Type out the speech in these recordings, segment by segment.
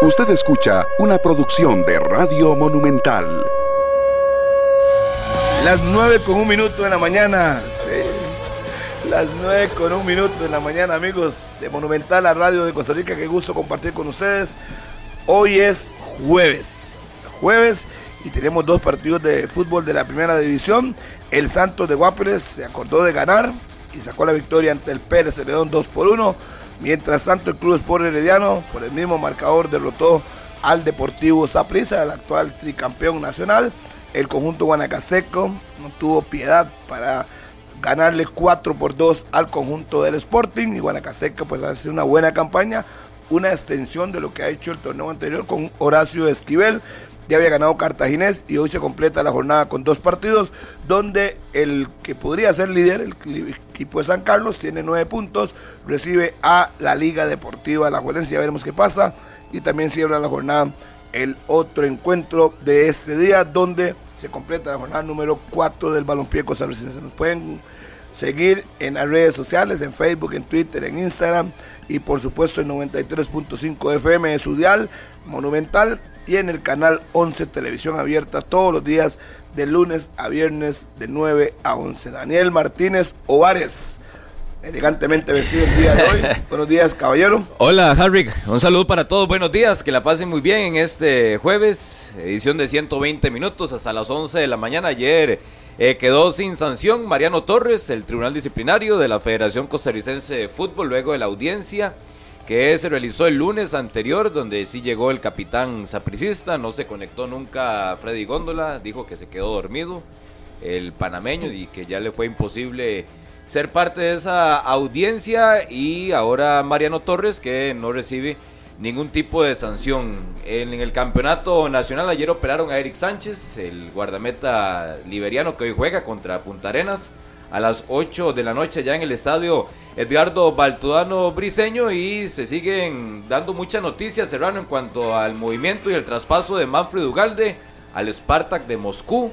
Usted escucha una producción de Radio Monumental. Las 9 con un minuto de la mañana. Sí. Las 9 con un minuto de la mañana, amigos de Monumental, la radio de Costa Rica. Qué gusto compartir con ustedes. Hoy es jueves. Jueves y tenemos dos partidos de fútbol de la primera división. El Santos de Guapeles se acordó de ganar y sacó la victoria ante el Pérez Celedón 2 por 1. Mientras tanto, el Club Sport Herediano, por el mismo marcador, derrotó al Deportivo Saprissa, el actual tricampeón nacional. El conjunto guanacaseco no tuvo piedad para ganarle 4 por 2 al conjunto del Sporting y Guanacaseco pues hace una buena campaña, una extensión de lo que ha hecho el torneo anterior con Horacio Esquivel. Ya había ganado Cartaginés y hoy se completa la jornada con dos partidos donde el que podría ser líder, el equipo de San Carlos, tiene nueve puntos, recibe a la Liga Deportiva La Juelense, ya veremos qué pasa. Y también cierra la jornada el otro encuentro de este día donde se completa la jornada número 4 del balompié costarricense. Nos pueden seguir en las redes sociales, en Facebook, en Twitter, en Instagram y por supuesto en 93.5 FM de su monumental y en el canal 11 Televisión Abierta todos los días de lunes a viernes de 9 a 11. Daniel Martínez Ovares elegantemente vestido el día de hoy. Buenos días, caballero. Hola, Harry. Un saludo para todos. Buenos días. Que la pasen muy bien en este jueves, edición de 120 minutos hasta las 11 de la mañana. Ayer eh, quedó sin sanción Mariano Torres, el Tribunal Disciplinario de la Federación Costarricense de Fútbol, luego de la audiencia que se realizó el lunes anterior, donde sí llegó el capitán sapricista, no se conectó nunca a Freddy Góndola, dijo que se quedó dormido, el panameño, y que ya le fue imposible ser parte de esa audiencia y ahora Mariano Torres que no recibe ningún tipo de sanción. En, el campeonato nacional ayer operaron a Eric Sánchez, el guardameta liberiano que hoy juega contra Punta Arenas a las 8 de la noche ya en el estadio Edgardo Baltodano Briseño y se siguen dando muchas noticias, Serrano, en cuanto al movimiento y el traspaso de Manfred Ugalde al Spartak de Moscú,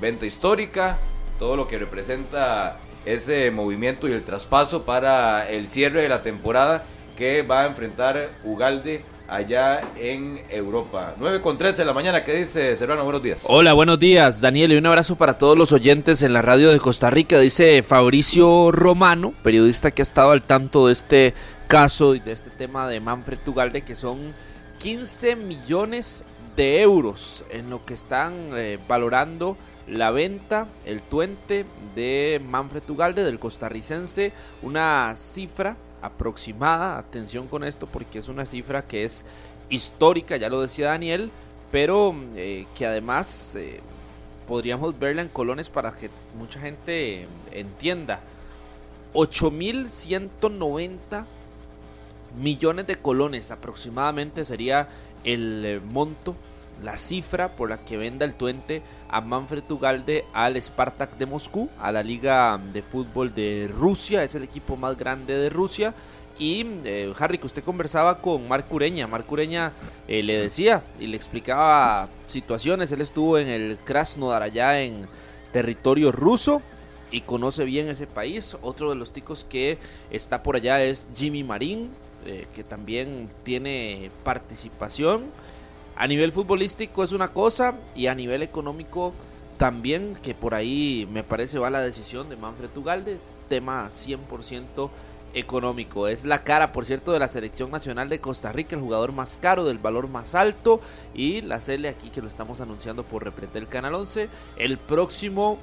venta histórica, todo lo que representa ese movimiento y el traspaso para el cierre de la temporada que va a enfrentar Ugalde allá en Europa. 9 con 13 de la mañana, ¿qué dice Serrano? Buenos días. Hola, buenos días, Daniel, y un abrazo para todos los oyentes en la radio de Costa Rica. Dice Fabricio Romano, periodista que ha estado al tanto de este caso y de este tema de Manfred Ugalde, que son 15 millones de euros en lo que están eh, valorando la venta, el tuente de Manfred Ugalde, del costarricense, una cifra aproximada, atención con esto porque es una cifra que es histórica, ya lo decía Daniel, pero eh, que además eh, podríamos verla en colones para que mucha gente entienda. 8.190 millones de colones aproximadamente sería el eh, monto la cifra por la que venda el Tuente a Manfred Ugalde al Spartak de Moscú, a la Liga de Fútbol de Rusia, es el equipo más grande de Rusia. Y eh, Harry, que usted conversaba con Marc Ureña, Marc Ureña eh, le decía y le explicaba situaciones, él estuvo en el Krasnodar allá en territorio ruso y conoce bien ese país. Otro de los ticos que está por allá es Jimmy Marín, eh, que también tiene participación a nivel futbolístico es una cosa y a nivel económico también, que por ahí me parece va la decisión de Manfred Ugalde, tema 100% económico. Es la cara, por cierto, de la selección nacional de Costa Rica, el jugador más caro, del valor más alto. Y la Cele aquí que lo estamos anunciando por Repretel Canal 11. El próximo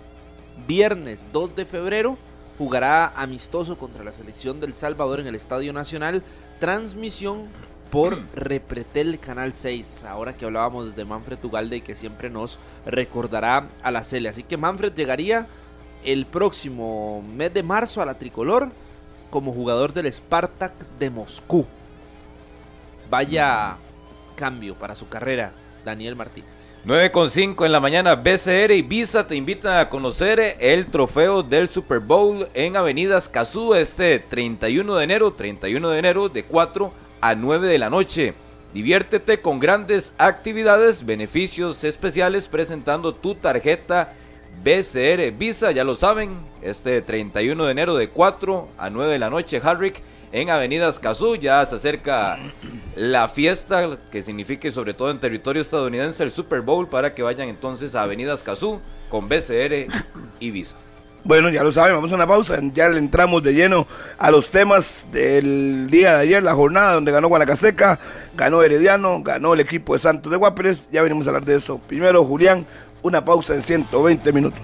viernes 2 de febrero jugará amistoso contra la selección del Salvador en el Estadio Nacional. Transmisión por Repretel Canal 6. Ahora que hablábamos de Manfred Ugalde que siempre nos recordará a la Cele. Así que Manfred llegaría el próximo mes de marzo a la tricolor como jugador del Spartak de Moscú. Vaya cambio para su carrera. Daniel Martínez. 9.5 en la mañana, BCR y Visa te invitan a conocer el trofeo del Super Bowl en Avenidas Cazú este 31 de enero, 31 de enero de 4 a 9 de la noche. Diviértete con grandes actividades, beneficios especiales presentando tu tarjeta BCR Visa, ya lo saben, este 31 de enero de 4 a 9 de la noche, Harrick, en Avenida Escazú. Ya se acerca la fiesta, que signifique sobre todo en territorio estadounidense el Super Bowl, para que vayan entonces a Avenida Escazú con BCR y Visa. Bueno, ya lo saben, vamos a una pausa. Ya entramos de lleno a los temas del día de ayer, la jornada donde ganó Guanacaseca, ganó Herediano, ganó el equipo de Santos de Guaperes. Ya venimos a hablar de eso. Primero, Julián, una pausa en 120 minutos.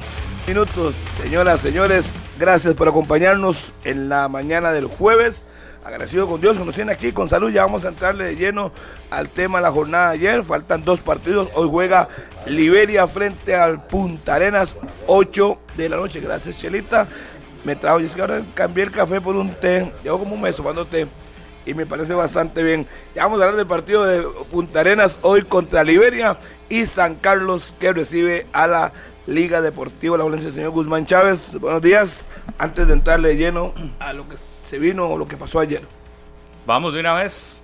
Minutos, señoras, señores, gracias por acompañarnos en la mañana del jueves. Agradecido con Dios que nos tiene aquí con salud. Ya vamos a entrarle de lleno al tema de la jornada de ayer. Faltan dos partidos. Hoy juega Liberia frente al Punta Arenas, 8 de la noche. Gracias, Chelita. Me trajo, y es que ahora cambié el café por un té. Llevo como un mes tomando té y me parece bastante bien. Ya vamos a hablar del partido de Punta Arenas hoy contra Liberia y San Carlos que recibe a la Liga Deportiva La Valencia. Señor Guzmán Chávez, buenos días. Antes de entrarle de lleno a lo que se vino o lo que pasó ayer. Vamos de una vez.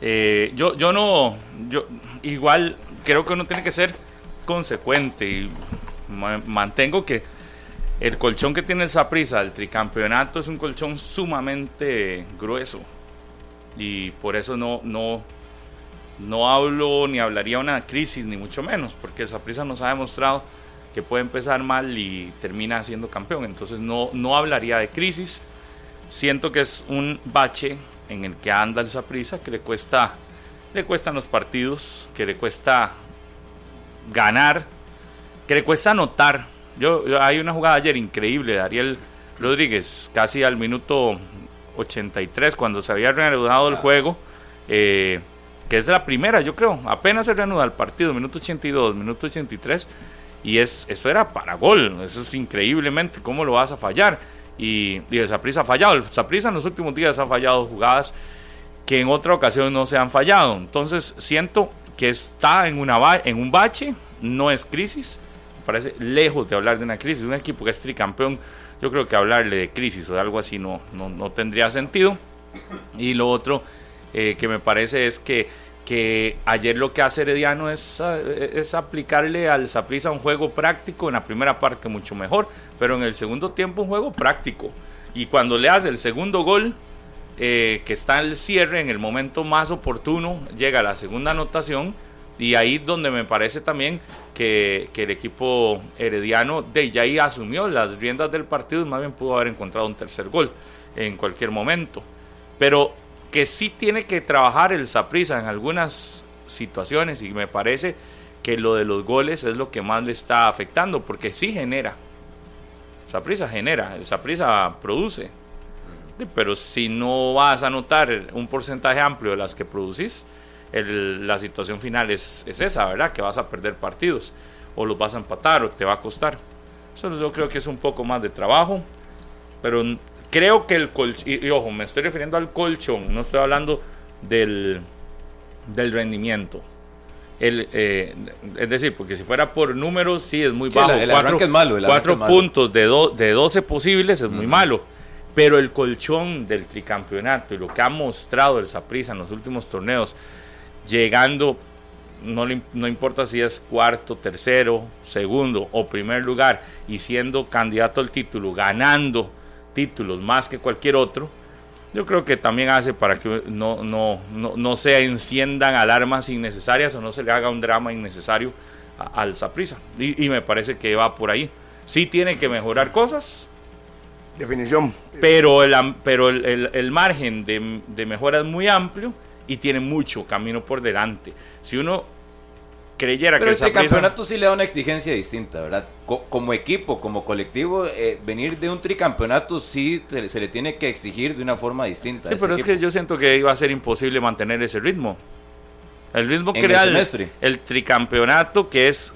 Eh, yo, yo no, yo igual creo que uno tiene que ser consecuente y mantengo que el colchón que tiene esa prisa el tricampeonato, es un colchón sumamente grueso y por eso no, no, no hablo ni hablaría una crisis ni mucho menos, porque esa prisa nos ha demostrado que puede empezar mal y termina siendo campeón, entonces no, no hablaría de crisis siento que es un bache en el que anda el Saprissa, que le cuesta, le cuestan los partidos, que le cuesta ganar, que le cuesta anotar. Yo, hay una jugada ayer increíble de Ariel Rodríguez, casi al minuto 83, cuando se había reanudado el juego, eh, que es la primera, yo creo, apenas se reanuda el partido, minuto 82, minuto 83, y es, eso era para gol, eso es increíblemente, ¿cómo lo vas a fallar? y, y el ha fallado. El en los últimos días ha fallado jugadas que en otra ocasión no se han fallado. Entonces siento que está en, una, en un bache, no es crisis. Parece lejos de hablar de una crisis. Un equipo que es tricampeón, yo creo que hablarle de crisis o de algo así no, no, tendría sentido. Y lo otro eh, que me parece es que que ayer lo que hace Herediano es, eh, es aplicarle al Saprissa un juego práctico, en la primera parte mucho mejor, pero en el segundo tiempo un juego práctico. Y cuando le hace el segundo gol, eh, que está el cierre, en el momento más oportuno, llega la segunda anotación. Y ahí donde me parece también que, que el equipo herediano de ya asumió las riendas del partido y más bien pudo haber encontrado un tercer gol en cualquier momento. Pero que sí tiene que trabajar el Saprisa en algunas situaciones y me parece que lo de los goles es lo que más le está afectando porque sí genera. Saprisa genera, el Saprisa produce. Pero si no vas a notar un porcentaje amplio de las que producís, la situación final es, es, esa, ¿verdad? Que vas a perder partidos o los vas a empatar o te va a costar. Eso yo creo que es un poco más de trabajo, pero Creo que el colchón, y, ojo, me estoy refiriendo al colchón, no estoy hablando del, del rendimiento. El, eh, es decir, porque si fuera por números, sí es muy bajo. El, cuatro, es malo. cuatro puntos de, de 12 posibles es muy malo. Pero el colchón del tricampeonato y lo que ha mostrado el Saprissa en los últimos torneos, llegando, no, no importa si es cuarto, tercero, segundo o primer lugar, y siendo candidato al título, ganando títulos más que cualquier otro, yo creo que también hace para que no, no, no, no se enciendan alarmas innecesarias o no se le haga un drama innecesario al Saprisa. Y, y, me parece que va por ahí. Sí tiene que mejorar cosas. Definición. Pero el, pero el, el, margen de, de mejora es muy amplio y tiene mucho camino por delante. Si uno creyera Pero que el campeonato sí le da una exigencia distinta, ¿verdad? como equipo, como colectivo, eh, venir de un tricampeonato sí se, le tiene que exigir de una forma distinta. Sí, pero es que yo siento que iba a ser imposible mantener ese ritmo. El ritmo que el, el, tricampeonato, que es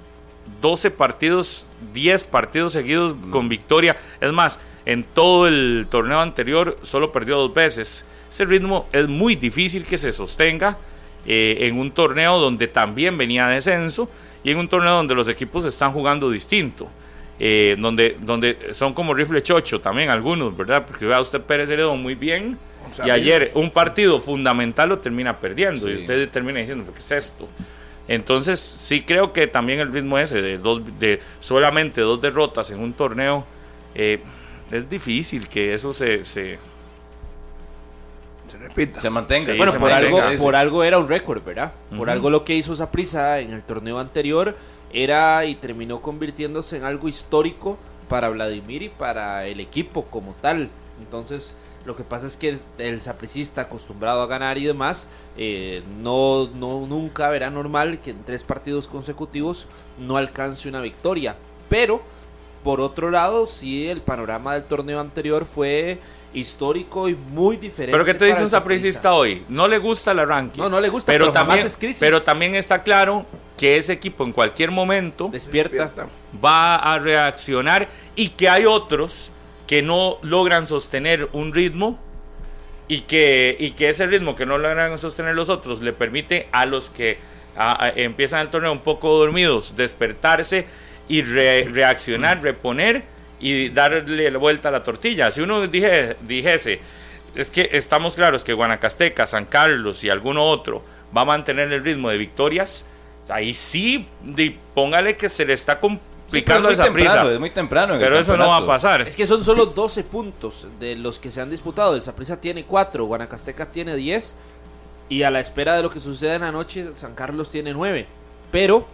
12 partidos, 10 partidos seguidos mm. con victoria. Es más, en todo el torneo anterior solo perdió dos veces. Ese ritmo es muy difícil que se sostenga eh, en un torneo donde también venía descenso y en un torneo donde los equipos están jugando distinto. Eh, donde, donde son como rifle chocho también algunos, ¿verdad? Porque vea usted Pérez Heredo muy bien y ayer un partido fundamental lo termina perdiendo y usted termina diciendo, ¿qué es esto? Entonces sí creo que también el ritmo ese de, dos, de solamente dos derrotas en un torneo eh, es difícil que eso se, se Se repita. se mantenga. Sí, Bueno, se por algo, por algo era un récord, ¿verdad? Por algo lo que hizo Saprissa en el torneo anterior era y terminó convirtiéndose en algo histórico para Vladimir y para el equipo como tal. Entonces, lo que pasa es que el, el sapricista acostumbrado a ganar y demás, eh, no, no nunca verá normal que en tres partidos consecutivos no alcance una victoria. Pero, por otro lado, sí el panorama del torneo anterior fue histórico y muy diferente. Pero ¿qué te dice un sapricista hoy? No le gusta el arranque. No, no le gusta, pero, pero jamás también, es crisis. pero también está claro que ese equipo en cualquier momento Despierta. Despierta. va a reaccionar y que hay otros que no logran sostener un ritmo y que, y que ese ritmo que no logran sostener los otros le permite a los que a- a- empiezan el torneo un poco dormidos despertarse y re- reaccionar, reponer y darle la vuelta a la tortilla. Si uno dije, dijese, es que estamos claros que Guanacasteca, San Carlos y alguno otro va a mantener el ritmo de victorias, ahí sí, póngale que se le está Sí, complicando es muy esa prisa. temprano, es muy temprano. en el Pero eso no va a pasar. Es que son solo 12 puntos de los que se han disputado. El Saprissa tiene 4, Guanacasteca tiene 10. Y a la espera de lo que suceda en la noche, San Carlos tiene 9. Pero,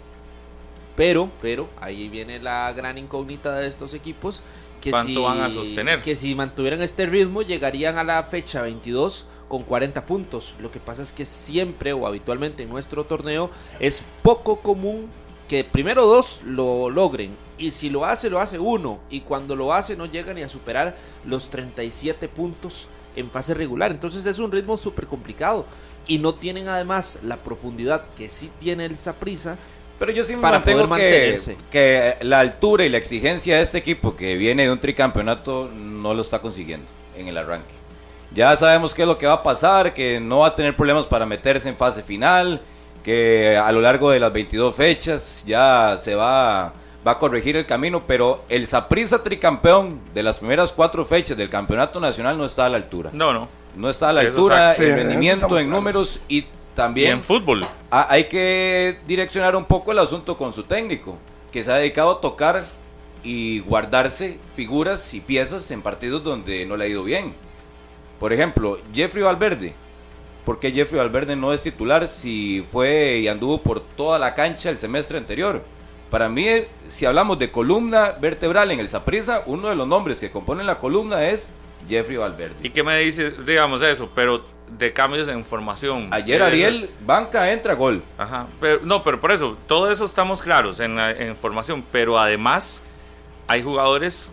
pero, pero, ahí viene la gran incógnita de estos equipos. Que ¿Cuánto si, van a sostener? Que si mantuvieran este ritmo, llegarían a la fecha 22 con 40 puntos. Lo que pasa es que siempre o habitualmente en nuestro torneo es poco común que primero dos lo logren. Y si lo hace, lo hace uno. Y cuando lo hace, no llega ni a superar los 37 puntos en fase regular. Entonces es un ritmo súper complicado. Y no tienen además la profundidad que sí tiene el Saprisa. Pero yo sí me para mantengo poder que, la altura y la exigencia de este equipo que viene de un tricampeonato no lo está consiguiendo en el arranque. Ya sabemos qué es lo que va a pasar, que no va a tener problemas para meterse en fase final, que a lo largo de las 22 fechas ya se va, va a corregir el camino, pero el Saprissa tricampeón de las primeras cuatro fechas del campeonato nacional no está a la altura. No, no. No está a la Eso altura eso rendimiento, en claros. números y Y también en fútbol. Hay que direccionar un poco el asunto con su técnico, que se ha dedicado a tocar y guardarse figuras y piezas en partidos donde no le ha ido bien. Por ejemplo, Jeffrey Valverde. ¿Por qué Jeffrey Valverde no es titular si fue y anduvo por toda la cancha el semestre anterior? Para mí, si hablamos de columna vertebral en el Saprissa, uno de los nombres que componen la columna es Jeffrey Valverde. ¿Y qué me dice, digamos eso? Pero de cambios en formación. Ayer Eh, Ariel, banca, entra, gol. Ajá. Pero, no, pero por eso, todo eso estamos claros en, la- en formación. Pero además, hay jugadores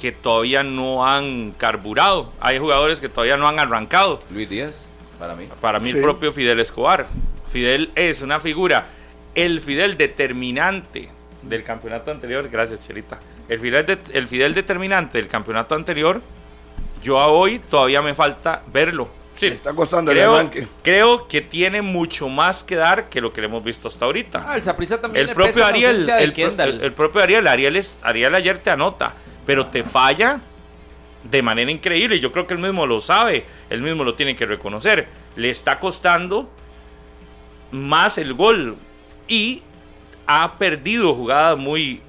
que todavía no han carburado. Hay jugadores que todavía no han arrancado. Luis Díaz, para mí. Para mí, Sí. el propio Fidel Escobar. Fidel es una figura, el Fidel determinante del campeonato anterior. Gracias, Cherita. El Fidel, de- el Fidel determinante del campeonato anterior, yo a hoy todavía me falta verlo. Sí, Le está costando el creo, arranque. creo que tiene mucho más que dar que lo que le hemos visto hasta ahorita. Ah, el Saprissa también el le propio pesa Ariel, el, pro- el- el propio Ariel, Ariel, es, Ariel ayer te anota, pero te falla de manera increíble. Yo creo que él mismo lo sabe, él mismo lo tiene que reconocer. Le está costando más el gol y ha perdido jugadas muy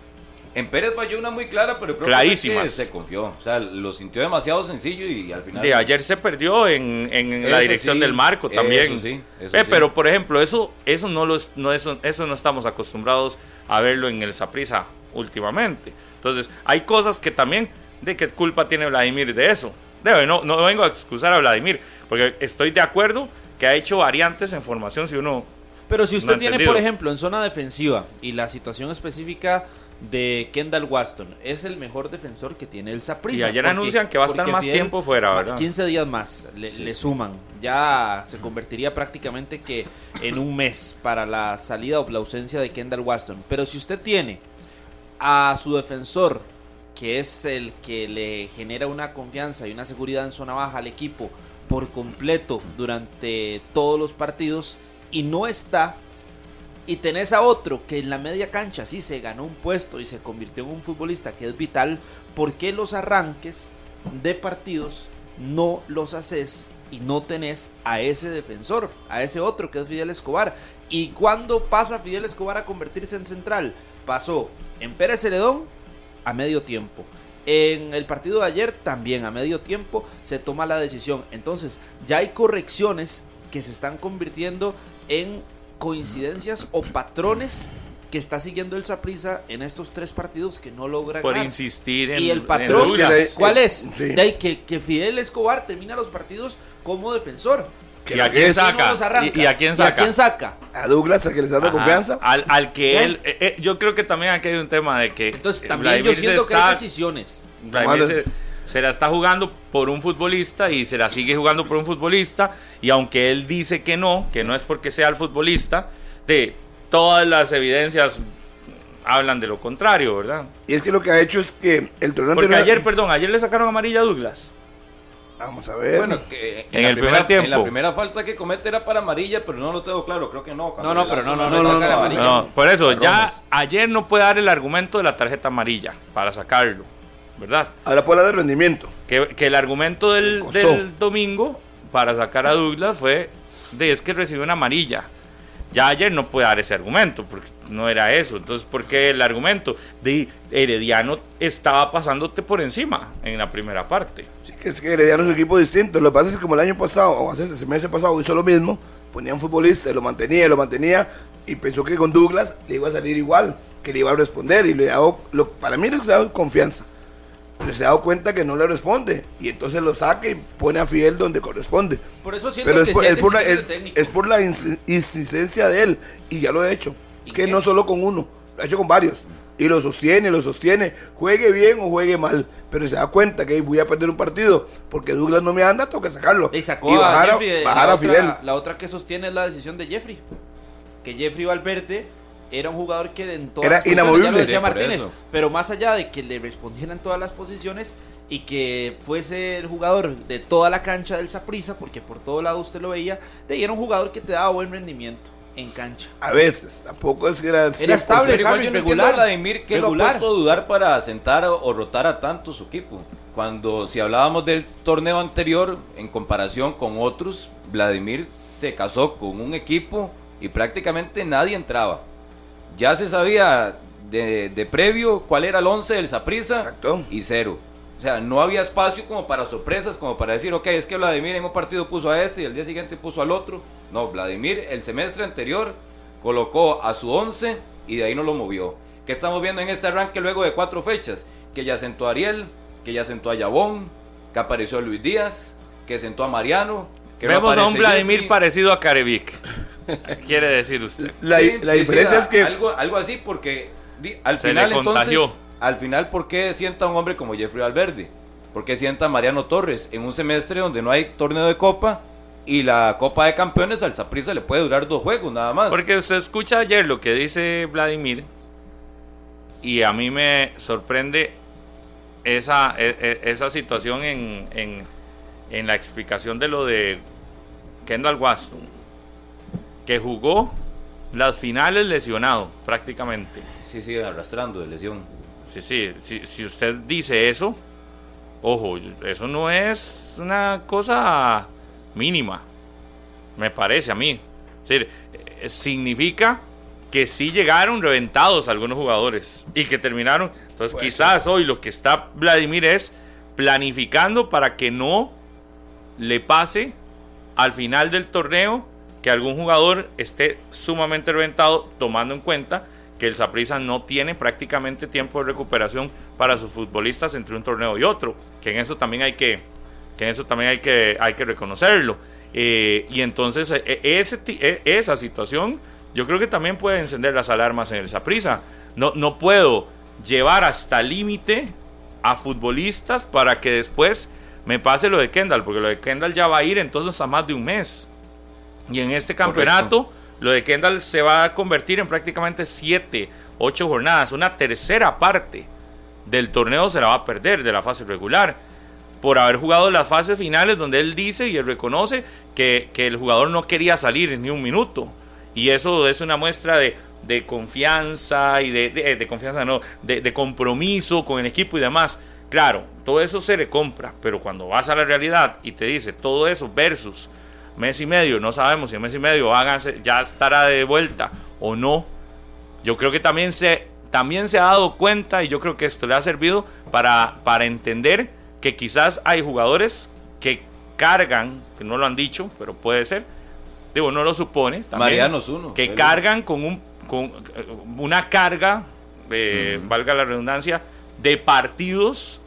En Pérez falló una muy clara, pero creo Clarísimas. que se confió. O sea, lo sintió demasiado sencillo y al final. de ayer se perdió en, en la dirección sí, del marco también. eso sí, eso Eh, sí. Pero por ejemplo, eso, eso no los, no eso, eso no estamos acostumbrados a verlo en el Saprisa últimamente. Entonces, hay cosas que también, de qué culpa tiene Vladimir de eso. De- no, no vengo a excusar a Vladimir, porque estoy de acuerdo que ha hecho variantes en formación si uno Pero si usted tiene, entendido. por ejemplo, en zona defensiva y la situación específica de Kendall Waston, es el mejor defensor que tiene el Saprissa. Y ayer porque- anuncian que va a estar más tiempo fuera, ¿verdad? 15 días más le, le suman. Ya se convertiría prácticamente que en un mes para la salida o la ausencia de Kendall Waston. Pero si usted tiene a su defensor, que es el que le genera una confianza y una seguridad en zona baja al equipo por completo durante todos los partidos y no está y tenés a otro que en la media cancha sí se ganó un puesto y se convirtió en un futbolista que es vital, ¿por qué los arranques de partidos no los haces y no tenés a ese defensor, a ese otro que es Fidel Escobar? ¿Y cuándo pasa Fidel Escobar a convertirse en central? Pasó en Pérez Celedón a medio tiempo. En el partido de ayer también a medio tiempo se toma la decisión. Entonces ya hay correcciones que se están convirtiendo en coincidencias o patrones que está siguiendo el Saprisa en estos tres partidos que no logra Por ganar. insistir en Y el patrón. ¿cuál es? Sí. De ahí que, que Fidel Escobar termina los partidos como defensor. ¿Y a quién saca? ¿Y, y a quién saca? ¿Y a quién saca? A Douglas, al que les da confianza. Al, al que ¿Eh? él. eh, eh, yo creo que también aquí hay un tema de que. Entonces eh, también yo Vladimir siento que hay decisiones. Vladimir se, la está jugando por un futbolista y se la sigue jugando por un futbolista. Y aunque él dice que no, que no es porque sea el futbolista, de todas las evidencias hablan de lo contrario, ¿verdad? Y es que lo que ha hecho es que el torneo Porque ayer, perdón, ayer le sacaron amarilla a Douglas. Vamos a ver. Bueno, que En el primer tiempo. En la primera falta que comete era para amarilla, pero no lo tengo claro. Creo que no. No, no, pero no, no, le no, no, saca no, amarilla. No, por eso, ya ayer no puede dar el argumento de la tarjeta amarilla para sacarlo, ¿verdad? Ahora puede hablar de rendimiento. Que, que el argumento del, del domingo para sacar a Douglas fue de es que recibió una amarilla. Ya ayer no puede dar ese argumento, porque no era eso. Entonces, ¿por qué el argumento? De Herediano estaba pasándote por encima en la primera parte. Sí, que es que le dieron un equipo distinto. Lo que pasa es que como el año pasado, o hace ese mes pasado, hizo lo mismo, ponía un futbolista, lo mantenía, lo mantenía, y pensó que con Douglas le iba a salir igual, que le iba a responder, y le dado, lo, para mí le ha dado confianza. Se ha dado cuenta que no le responde, y entonces lo saca y pone a Fidel donde corresponde. Por eso siento Pero es que por, es por la, es- por insistencia de él, y ya lo he hecho. Es ¿Y que qué? no solo con uno, lo ha hecho con varios. Y lo sostiene, lo sostiene, juegue bien o juegue mal. Pero se da cuenta que "Ey, voy a perder un partido porque Douglas no me anda, tengo que sacarlo. Y sacó Y bajar, a, Jeffrey bajar la a otra- Fidel. La otra que sostiene es la decisión de Jeffrey. Que Jeffrey Valverde era un jugador que en todas Era las inamovible. ya lo decía Martínez, pero más allá de que le respondieran todas las posiciones y que fuese el jugador de toda la cancha del Saprissa, porque por todo lado usted lo veía, era un jugador que te daba buen rendimiento en cancha. A veces, tampoco es que era 100%. estable, Pero igual yo no regular. Vladimir que lo ha Regular. puesto a dudar para sentar o, o rotar a tanto su equipo. Cuando si hablábamos del torneo anterior, en comparación con otros, Vladimir se casó con un equipo y prácticamente nadie entraba. Ya se sabía de, de previo cuál era el 11 del Saprissa Exacto. y cero. O sea, no había espacio como para sorpresas, como para decir, ok, es que Vladimir en un partido puso a este y el día siguiente puso al otro. No, Vladimir el semestre anterior colocó a su 11 y de ahí no lo movió. ¿Qué estamos viendo en este arranque luego de cuatro fechas? Que ya sentó a Ariel, que ya sentó a Yabón, que apareció Luis Díaz, que sentó a Mariano. Que no Vemos a un Vladimir Jeffrey. parecido a Carevic. Quiere decir usted. La, Sí, la sí, diferencia sí, es que Algo, algo así porque di- al Se final le contagió. entonces... Al final, ¿por qué sienta a un hombre como Jeffrey Valverde? ¿Por qué sienta Mariano Torres en un semestre donde no hay torneo de copa y la Copa de Campeones al Saprissa le puede durar dos juegos nada más? Porque usted escucha ayer lo que dice Vladimir y a mí me sorprende esa, e- e- esa situación en, en, en la explicación de lo de Kendall Waston, que jugó las finales lesionado prácticamente. Sí, sí, arrastrando de lesión. Sí, sí, si, si usted dice eso, ojo, eso no es una cosa mínima, me parece a mí. Es decir, eh, significa que sí llegaron reventados algunos jugadores y que terminaron. Entonces, Puede quizás hoy lo que está Vladimir es planificando para que no le pase al final del torneo que algún jugador esté sumamente reventado, tomando en cuenta que el Saprissa no tiene prácticamente tiempo de recuperación para sus futbolistas entre un torneo y otro, que en eso también hay que, que en eso también hay que, hay que reconocerlo. Eh, y entonces eh, ese, eh, esa situación yo creo que también puede encender las alarmas en el Saprissa. No, no puedo llevar hasta límite a futbolistas para que después me pase lo de Kendall, porque lo de Kendall ya va a ir entonces a más de un mes. Y en este campeonato, lo de Kendall se va a convertir en prácticamente 7, 8 jornadas. Una tercera parte del torneo se la va a perder de la fase regular. Por haber jugado las fases finales donde él dice y él reconoce que, que el jugador no quería salir ni un minuto. Y eso es una muestra de, de confianza y de, de- de confianza, no, de, de compromiso con el equipo y demás. Claro, todo eso se le compra, pero cuando vas a la realidad y te dice todo eso versus mes y medio, no sabemos si en mes y medio háganse, ya estará de vuelta o no. Yo creo que también se también se ha dado cuenta y yo creo que esto le ha servido para, para entender que quizás hay jugadores que cargan, que no lo han dicho, pero puede ser, digo, no lo supone, también, uno. que cargan con, un, con eh, una carga, eh, valga la redundancia, de partidos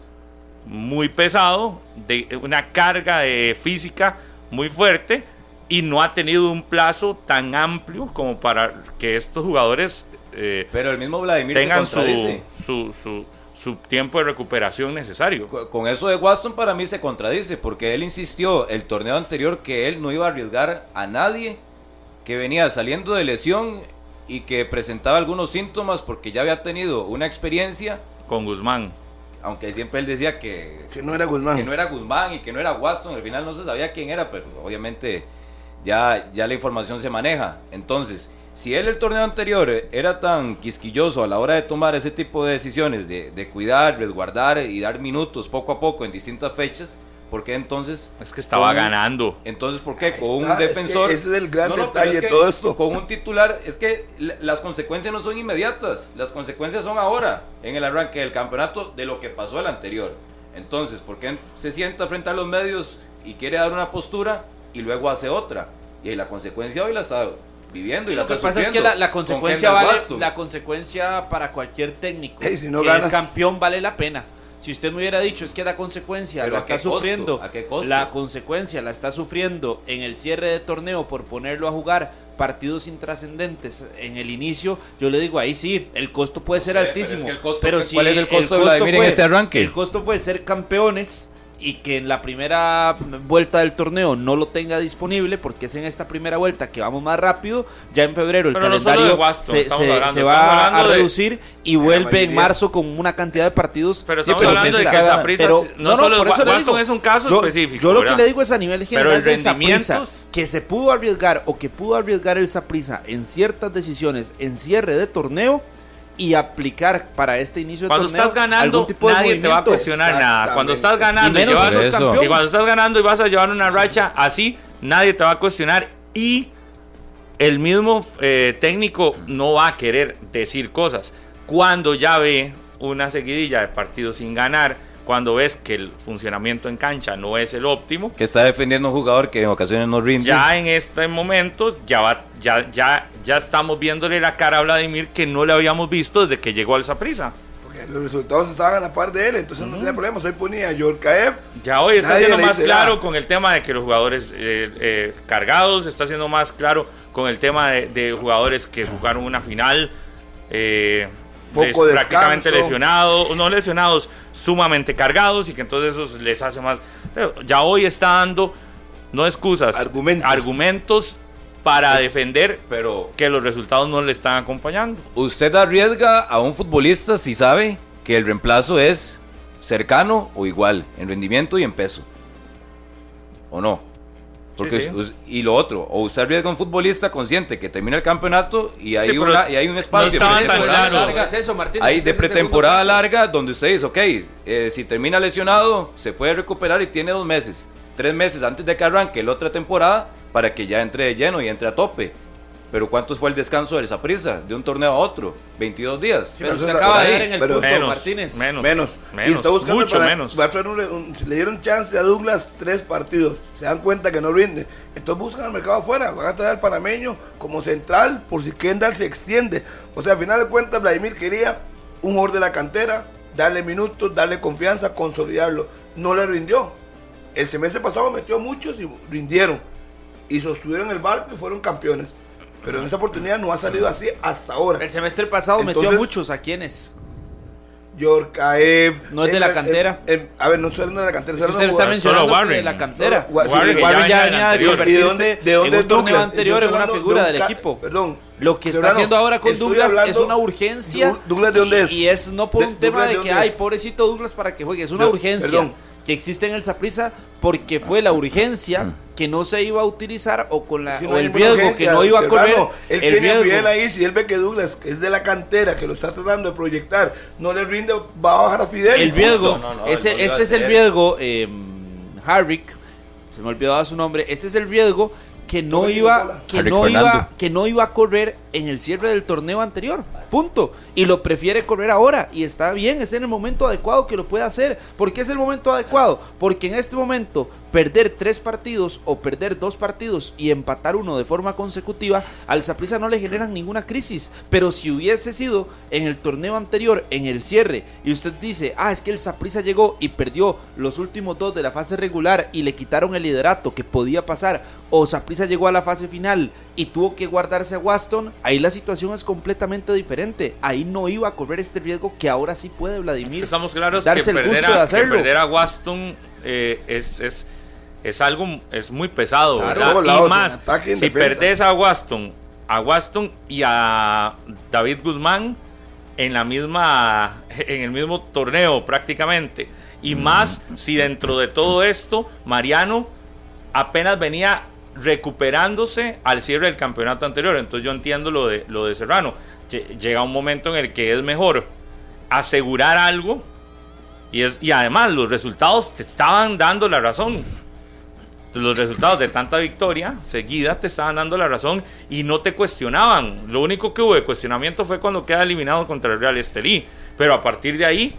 muy pesado, de una carga de física muy fuerte y no ha tenido un plazo tan amplio como para que estos jugadores eh, Pero el mismo Vladimir tengan se su, su, su, su tiempo de recuperación necesario. Co- Con eso de Waston para mí se contradice, porque él insistió el torneo anterior que él no iba a arriesgar a nadie que venía saliendo de lesión y que presentaba algunos síntomas porque ya había tenido una experiencia, Con Guzmán. Aunque siempre él decía que, Que no era Guzmán. que no era Guzmán y que no era Waston, al final no se sabía quién era, pero obviamente ya, ya la información se maneja. Entonces, si él el torneo anterior era tan quisquilloso a la hora de tomar ese tipo de decisiones, de, de cuidar, resguardar y dar minutos poco a poco en distintas fechas, ¿por qué entonces... Es que estaba con ganando. Entonces, ¿por qué? Con un está, es que defensor... ese es el gran detalle es de que todo esto. Con un titular, es que la- las consecuencias no son inmediatas, las consecuencias son ahora, en el arranque del campeonato, de lo que pasó el anterior. Entonces, ¿por qué se sienta frente a los medios y quiere dar una postura y luego hace otra? Y la consecuencia hoy la está viviendo y la Lo que está pasa es que la, la con consecuencia vale, la consecuencia para cualquier técnico Ey, si no que ganas- es campeón vale la pena. Si usted me hubiera dicho es que la consecuencia Pero la ¿a está sufriendo, ¿A qué costo? la consecuencia la está sufriendo en el cierre de torneo por ponerlo a jugar partidos intrascendentes en el inicio, yo le digo ahí sí, el costo puede No ser sé, pero altísimo. es que el costo- pero ¿cuál si es el costo de Vladimir en este arranque? El costo puede ser campeones y que en la primera vuelta del torneo no lo tenga disponible porque es en esta primera vuelta que vamos más rápido, ya en febrero el Pero calendario se, hablando, se va a de- reducir y vuelve en marzo con una cantidad de partidos. Pero Sí, estamos hablando de que pero- no, solo por eso le Waston digo, es un caso yo, específico. Yo lo ¿verdad? que le digo es a nivel Pero general el del rendimiento- que se pudo arriesgar o que pudo arriesgar el Saprissa en ciertas decisiones en cierre de torneo y aplicar para este inicio de Cuando torneo estás ganando, algún tipo de nadie te va a cuestionar nada. Cuando estás ganando Y y, menos llevas- campeón. y cuando estás ganando y vas a llevar una racha así, nadie te va a cuestionar. Y el mismo eh, técnico no va a querer decir cosas. Cuando ya ve una seguidilla de partidos sin ganar, cuando ves que el funcionamiento en cancha no es el óptimo, Que está defendiendo un jugador que en ocasiones no rinde. ya en este momento ya va, ya, ya, ya estamos viéndole la cara a Vladimir que no le habíamos visto desde que llegó al Saprissa. Porque los resultados estaban a la par de él, entonces no tenía problema. Hoy ponía a Yorkaev. Ya hoy está siendo más claro nada. con el tema de que los jugadores eh, eh, cargados, está siendo más claro con el tema de, de jugadores que jugaron una final. eh, Poco des- prácticamente lesionados, no lesionados, sumamente cargados y que entonces eso les hace más. Ya hoy está dando, no excusas, Argumentos. argumentos para defender Pero que los resultados no le están acompañando. usted arriesga a un futbolista si sabe que el reemplazo es cercano o igual en rendimiento y en peso. ¿O no? Porque Sí, y lo otro, o usted arriesga a un futbolista consciente que termina el campeonato y hay, Sí, una, y hay un espacio no de pretemporada larga, Es eso, Martínez, hay de pretemporada larga donde usted dice, ok, eh, si termina lesionado, se puede recuperar y tiene dos meses, tres meses antes de que arranque la otra temporada para que ya entre de lleno y entre a tope. Pero ¿cuántos fue el descanso del Saprissa de un torneo a otro? 22 días. Pero eso acaba de dar en el pero- punto, Menos, Martínez. menos. Menos. Menos, y está buscando mucho para- menos. va a traer un- un- le dieron chance a Douglas tres partidos. Se dan cuenta que no rinde. Entonces buscan al mercado afuera. Van a traer al panameño como central por si Kendall se extiende. O sea, al final de cuentas, Vladimir quería un jugador de la cantera, darle minutos, darle confianza, consolidarlo. No le rindió. El semestre pasado metió muchos y rindieron. Y sostuvieron el barco y fueron campeones. Pero en esa oportunidad no ha salido así hasta ahora. El semestre pasado metió a Entonces- muchos, ¿a quiénes? Yorkaev. No es de la cantera. a ver, no hablando de la cantera. Usted está mencionando Solo que de Warren. la cantera. Solo- Warren, Warren, ya venía de del convertirse ¿Y de dónde- de dónde en un torneo Douglas? anterior en una figura del de un ca- equipo. Perdón. Lo que está haciendo ahora con Douglas es una urgencia. Douglas, ¿de dónde y- es? Y es no por De- un tema de ¿de que, ay, es? pobrecito Douglas para que juegue. Es una De- urgencia perdón. que existe en el Saprissa porque fue la urgencia que no se iba a utilizar o con la o no hay el riesgo que no iba a correr. Serrano. Él el tiene riesgo. Fidel ahí. Si él ve que Douglas es de la cantera, que lo está tratando de proyectar, no le rinde, va a bajar a Fidel. el riesgo, No, no, no, ese- este es el riesgo, eh, Harrick, se me olvidaba su nombre, este es el riesgo que no iba, que no iba, que no iba a correr en el cierre del torneo anterior. Punto. Y lo prefiere correr ahora. Y está bien, es en el momento adecuado que lo puede hacer. ¿Por qué es el momento adecuado? Porque en este momento perder tres partidos o perder dos partidos y empatar uno de forma consecutiva, al Saprissa no le generan ninguna crisis. Pero si hubiese sido en el torneo anterior, en el cierre, y usted dice, ah, es que el Saprissa llegó y perdió los últimos dos de la fase regular y le quitaron el liderato que podía pasar, o Saprissa llegó a la fase final y tuvo que guardarse a Waston, ahí la situación es completamente diferente. Ahí no iba a correr este riesgo que ahora sí puede Vladimir. Estamos claros darse que el perder, gusto de a, que hacerlo. perder a Waston eh, es, es, es algo es muy pesado, Claro, Y más, si defensa. perdés a Waston, a Waston y a David Guzmán en la misma en el mismo torneo prácticamente. Y más si dentro de todo esto Mariano apenas venía recuperándose al cierre del campeonato anterior. Entonces yo entiendo lo de, lo de Serrano. Lle- Llega un momento en el que es mejor asegurar algo y, es- y además los resultados te estaban dando la razón. Los resultados de tanta victoria seguida te estaban dando la razón y no te cuestionaban. Lo único que hubo de cuestionamiento fue cuando queda eliminado contra el Real Estelí. Pero a partir de ahí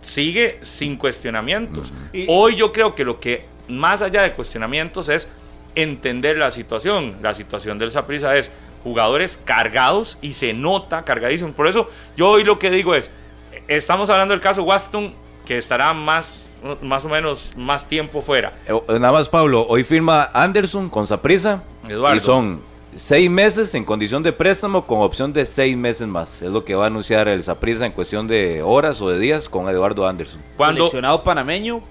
sigue sin cuestionamientos. Hoy yo creo que lo que más allá de cuestionamientos es entender la situación. La situación del Saprissa es jugadores cargados y se nota cargadísimo. Por eso yo hoy lo que digo es, estamos hablando del caso Waston que estará más, más o menos más tiempo fuera. Eh, Nada más, Pablo, hoy firma Anderson con Saprisa. Eduardo. Y son seis meses en condición de préstamo con opción de seis meses más. Es lo que va a anunciar el Saprisa en cuestión de horas o de días con Eduardo Anderson. Cuando, Seleccionado panameño,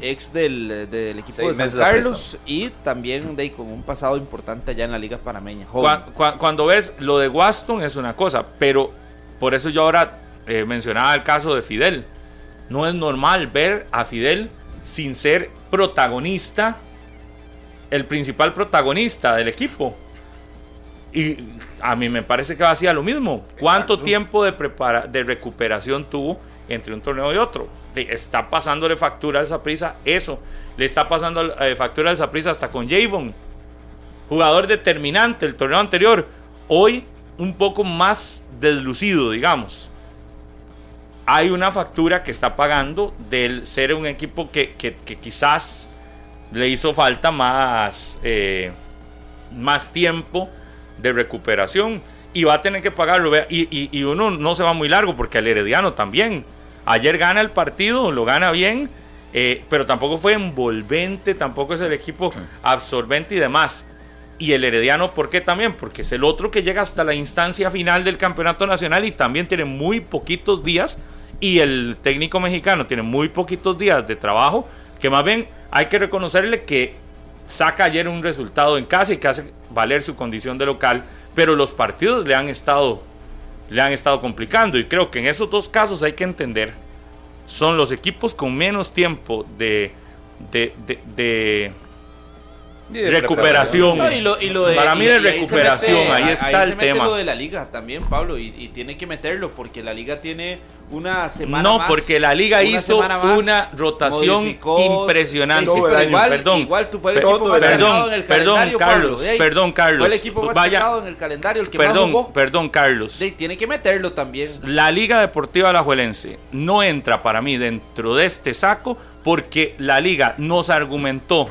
ex del, del equipo Seis de San a Carlos y también de, con un pasado importante allá en la liga panameña. cuando ves lo de Waston es una cosa, pero por eso yo ahora eh, mencionaba el caso de Fidel. No es normal ver a Fidel sin ser protagonista, el principal protagonista del equipo. Y a mí me parece que va hacia lo mismo. ¿Cuánto Exacto. tiempo de, prepara de recuperación tuvo entre un torneo y otro? Está pasándole factura a esa prisa eso. Le está pasando eh, factura a esa prisa hasta con Javon jugador determinante el torneo anterior, hoy un poco más deslucido, digamos. Hay una factura que está pagando del ser un equipo que, que- quizás le hizo falta más, eh, más tiempo de recuperación y va a tener que pagarlo. Y, y- uno no se va muy largo porque el Herediano también. Ayer gana el partido, lo gana bien, eh, pero tampoco fue envolvente, tampoco es el equipo absorbente y demás. Y el Herediano, ¿por qué también? Porque es el otro que llega hasta la instancia final del campeonato nacional y también tiene muy poquitos días. Y el técnico mexicano tiene muy poquitos días de trabajo, que más bien hay que reconocerle que saca ayer un resultado en casa y que hace valer su condición de local, pero los partidos le han estado, le han estado complicando. Y creo que en esos dos casos hay que entender, son los equipos con menos tiempo de, de, de- de recuperación. No, y lo- y lo de- Para mí de ahí se recuperación, mete- ahí ahí está se el mete tema. lo de la liga también, Pablo, y, y tiene que meterlo porque la liga tiene una semana No, más, porque la liga una hizo más, una rotación modificó, impresionante. igual, Perdón. igual tú fue el equipo el más cargado en el Perdón, calendario, Carlos, Pablo. Ahí, perdón, Carlos. Fue el equipo más Vaya- en el calendario, el que más Perdón, jugó. perdón, Carlos. De ahí, tiene que meterlo también. La Liga Deportiva Alajuelense no entra para mí dentro de este saco porque la liga nos argumentó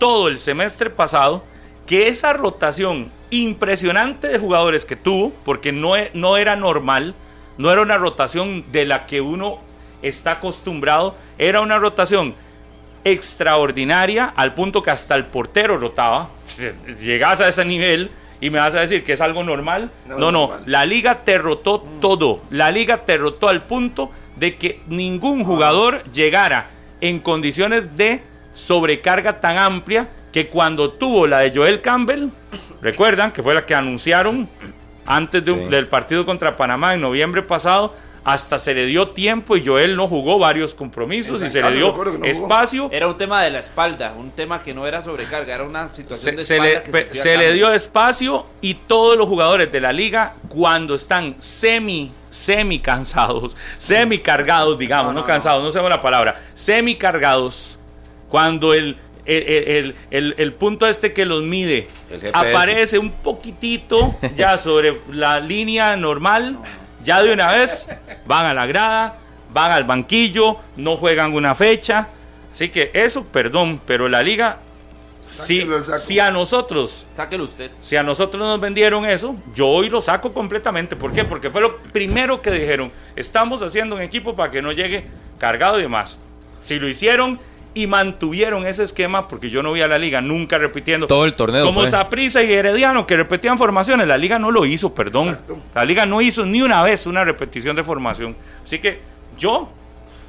todo el semestre pasado que esa rotación impresionante de jugadores que tuvo, porque no, e- no era normal, no era una rotación de la que uno está acostumbrado, era una rotación extraordinaria al punto que hasta el portero rotaba. Llegas a ese nivel y me vas a decir que es algo normal. No, No, no, la liga te rotó todo. La liga te rotó al punto de que ningún jugador llegara en condiciones de sobrecarga tan amplia que cuando tuvo la de Joel Campbell, recuerdan que fue la que anunciaron antes de un- Sí. del partido contra Panamá en noviembre pasado, hasta se le dio tiempo y Joel no jugó varios compromisos y se le dio no espacio. Era un tema de la espalda, un tema que no era sobrecarga, era una situación de Se, se espalda le, que pe- sufría se le dio espacio y todos los jugadores de la liga cuando están semi semi cansados, semi cargados, digamos, No, no, no, cansados, no, sé la palabra, semi cargados, cuando el el, el- el- el punto este que los mide aparece un poquitito ya sobre la línea normal, ya de una vez van a la grada, van al banquillo, no juegan una fecha. Así que eso, perdón, pero la liga, si, si a nosotros Sáquelo usted. si a nosotros nos vendieron eso, yo hoy lo saco completamente. ¿Por qué? Porque fue lo primero que dijeron. Estamos haciendo un equipo para que no llegue cargado y demás. Si lo hicieron y mantuvieron ese esquema, porque yo no vi a la liga nunca repitiendo. Todo el torneo Como fue. Saprissa y Herediano, que repetían formaciones. La liga no lo hizo, perdón. Exacto. La liga no hizo ni una vez una repetición de formación. Así que yo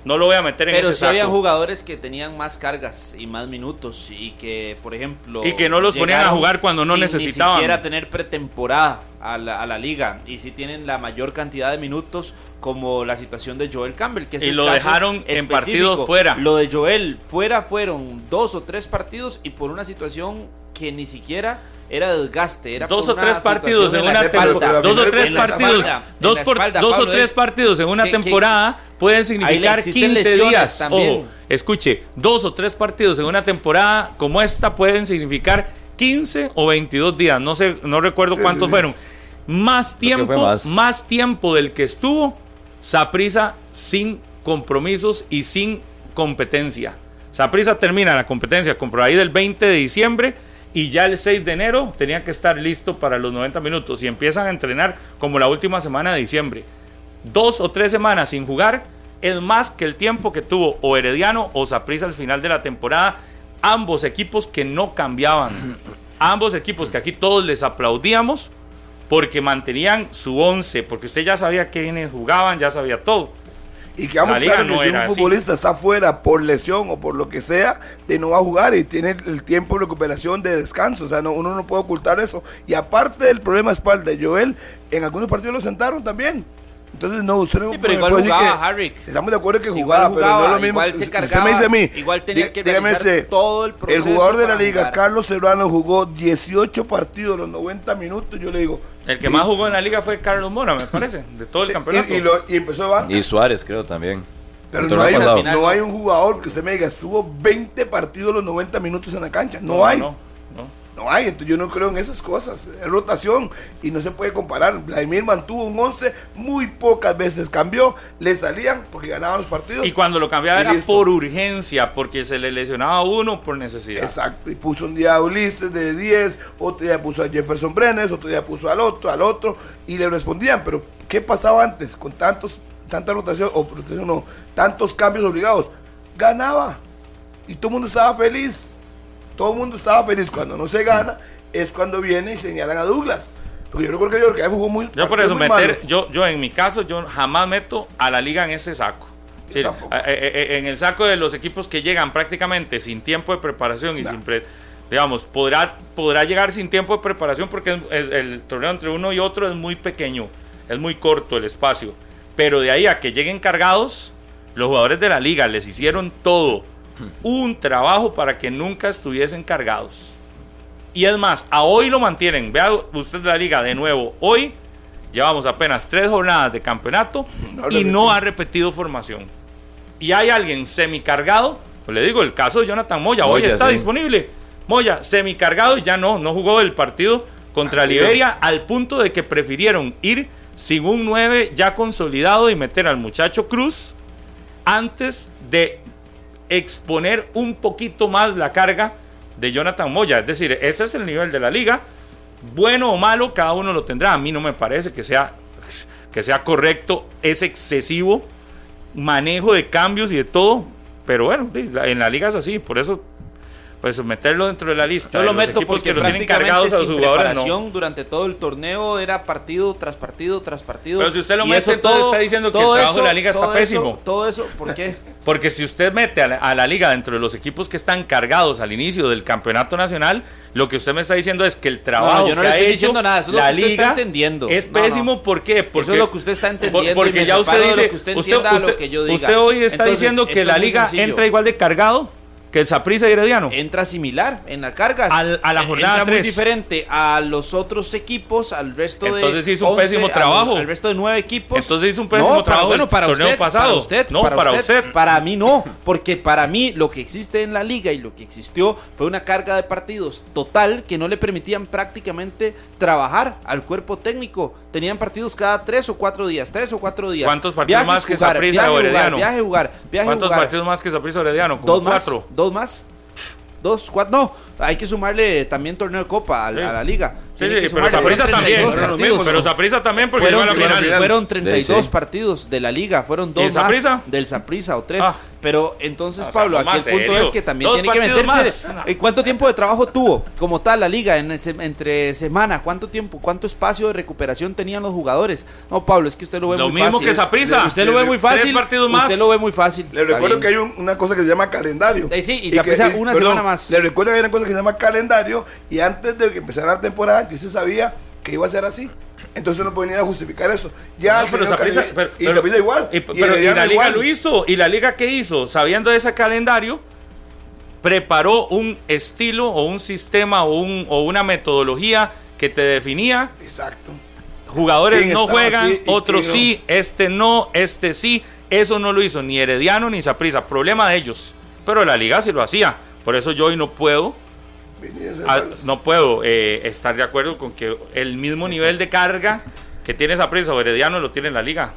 no lo voy a meter en Pero ese sí habían saco. jugadores que tenían más cargas y más minutos y que, por ejemplo... Y que no los ponían a jugar cuando no sin necesitaban. Ni siquiera tener pretemporada a la, a la liga y sí tienen la mayor cantidad de minutos como la situación de Joel Campbell, que es Y el lo caso dejaron en partidos fuera. Lo de Joel fuera fueron dos o tres partidos y por una situación que ni siquiera era desgaste, era dos o tres partidos en una temporada, dos o tres partidos, dos, por- o tres es- partidos en una temporada pueden significar existen 15 lesiones días. también. Ojo, escuche, dos o tres partidos en una temporada como esta pueden significar 15 o 22 días. No sé, no recuerdo Sí, cuántos sí, sí. fueron. Más tiempo, más. más tiempo del que estuvo Saprisa sin compromisos y sin competencia. Saprisa termina la competencia con por ahí del 20 de diciembre y ya el 6 de enero tenía que estar listo para los 90 minutos y empiezan a entrenar como la última semana de diciembre. Dos o tres semanas sin jugar es más que el tiempo que tuvo o Herediano o Saprisa al final de la temporada. Ambos equipos que no cambiaban. Ambos equipos que aquí todos les aplaudíamos porque mantenían su 11, porque usted ya sabía quiénes jugaban, ya sabía todo. Y quedamos La liga claro que no si un así. futbolista está fuera por lesión o por lo que sea, de no va a jugar y tiene el tiempo de recuperación de descanso. O sea, no, uno no puede ocultar eso. Y aparte del problema espalda Joel, en algunos partidos lo sentaron también. Entonces, no, usted no Sí, pero me igual puede decir jugaba que Harrick. Estamos de acuerdo que Igual jugaba, pero no es lo mismo. igual se Si usted cargaba, me dice a mí, igual tenía dí- que este, todo el proceso jugador de la liga, jugar. Carlos Serrano, jugó 18 partidos, los 90 minutos. Yo le digo. El que sí. más jugó en la liga fue Carlos Mora, me parece, de todo el Sí, campeonato. Y, y lo- y empezó de banca. Y Suárez, creo también. Pero El no hay, no no. hay un jugador que usted me diga, estuvo 20 partidos los 90 minutos en la cancha. No, hay. No, No, hay. Entonces yo no creo en esas cosas. Es rotación y no se puede comparar. Vladimir mantuvo un 11, muy pocas veces cambió, le salían porque ganaban los partidos. Y cuando lo cambiaba era listo. por urgencia, porque se le lesionaba a uno por necesidad. Exacto, y puso un día a Ulises de 10, otro día puso a Jefferson Brenes, otro día puso al otro, al otro, y le respondían, pero ¿qué pasaba antes con tantos, tanta rotación, o rotación no, tantos cambios obligados? Ganaba, y todo el mundo estaba feliz, todo el mundo estaba feliz, cuando no se gana, es cuando viene y señalan a Douglas, porque yo recuerdo que York jugó muy Yo por eso meter, yo, yo en mi caso, yo jamás meto a la liga en ese saco. Sí, eh, eh, eh, en el saco de los equipos que llegan prácticamente sin tiempo de preparación y No. sin pre- digamos, podrá, podrá llegar sin tiempo de preparación porque el torneo entre uno y otro es muy pequeño, es muy corto el espacio. Pero de ahí a que lleguen cargados, los jugadores de la liga les hicieron todo un trabajo para que nunca estuviesen cargados. Y es más, a hoy lo mantienen. Vea usted la liga de nuevo. Hoy llevamos apenas tres jornadas de campeonato No y no ha repetido formación. Y hay alguien semicargado. Pues le digo, el caso de Jonathan Moya. hoy está sí. disponible. Moya, semicargado y ya no. No jugó el partido contra. Liberia al punto de que prefirieron ir sin un 9 ya consolidado y meter al muchacho Cruz antes de exponer un poquito más la carga de Jonathan Moya. Es decir, ese es el nivel de la liga. Bueno o malo, cada uno lo tendrá. A mí no me parece que sea, que sea correcto, es excesivo manejo de cambios y de todo. Pero bueno, en la liga es así, por eso pues meterlo dentro de la lista. Yo lo meto porque que lo tienen prácticamente cargados a los jugadores. no. durante todo el torneo era partido tras partido tras partido. Pero si usted lo mete, entonces está diciendo que el todo trabajo de la liga está todo eso- pésimo. todo eso, ¿por qué? Porque si usted mete a la, a la liga dentro de los equipos que están cargados al inicio del campeonato nacional, lo que usted me está diciendo es que el trabajo No, no, yo no que le estoy hecho diciendo nada, eso es lo que usted está entendiendo. es pésimo. ¿Por qué? Porque, Eso es lo que usted está entendiendo Porque ya usted dice, que usted hoy está diciendo que la liga entra igual de cargado que el Saprissa y Herediano. entra similar en la carga. Al- a la Eh, jornada entra muy tres. diferente a los otros equipos, al resto de. Entonces hizo un 11, pésimo trabajo. Al resto de nueve equipos. Entonces hizo un pésimo No, para- trabajo bueno, el para torneo usted, pasado. Para usted, No, para, para usted, usted. Para mí no, porque para mí lo que existe en la liga y lo que existió fue una carga de partidos total que no le permitían prácticamente trabajar al cuerpo técnico. Tenían partidos cada tres o cuatro días, tres o cuatro días. ¿Cuántos partidos Viajes, más que Saprissa o Herediano? Viaje, jugar, viaje, ¿Cuántos jugar. partidos más que Saprissa Herediano? Como Dos más. cuatro. Dos más. Dos, cuatro. No, hay que sumarle también torneo de copa a, Sí. a la liga. Sí, pero fueron también. 32 Fueron los partidos. mismos, Pero Saprissa también porque Fueron, a la final. fueron 32 Sí. partidos de la liga, fueron dos del más del Saprissa o tres. Ah. Pero entonces, O sea, Pablo, aquí el punto serio. es que también Dos tiene que meterse. más. Eh, ¿Cuánto tiempo de trabajo tuvo como tal la liga en ese- entre semana? ¿Cuánto tiempo, cuánto espacio de recuperación tenían los jugadores? No, Pablo, es que usted lo ve Lo muy mismo fácil. que Saprissa. Usted lo ve muy Tres fácil. partidos más. Usted lo ve muy fácil. Le recuerdo que hay un- una cosa que se llama calendario. Eh, sí, y que- Saprissa una semana más. Le recuerdo que hay una cosa que se llama calendario y antes de que empezara la temporada ya se sabía que iba a ser así. Entonces no podía justificar eso. Ya No, pero Cali- pero- y pero- igual. y- y pero- y la liga igual. lo hizo. ¿Y la liga qué hizo? Sabiendo de ese calendario, preparó un estilo o un sistema o, un, o una metodología que te definía. Exacto. Jugadores ¿Quién no juegan, otros sí, este no, este sí. Eso no lo hizo ni Herediano ni Saprissa. Problema de ellos. Pero la liga sí lo hacía. Por eso yo hoy no puedo a Ah, no puedo eh, estar de acuerdo con que el mismo nivel de carga que tiene esa prisa o Herediano lo tiene la liga.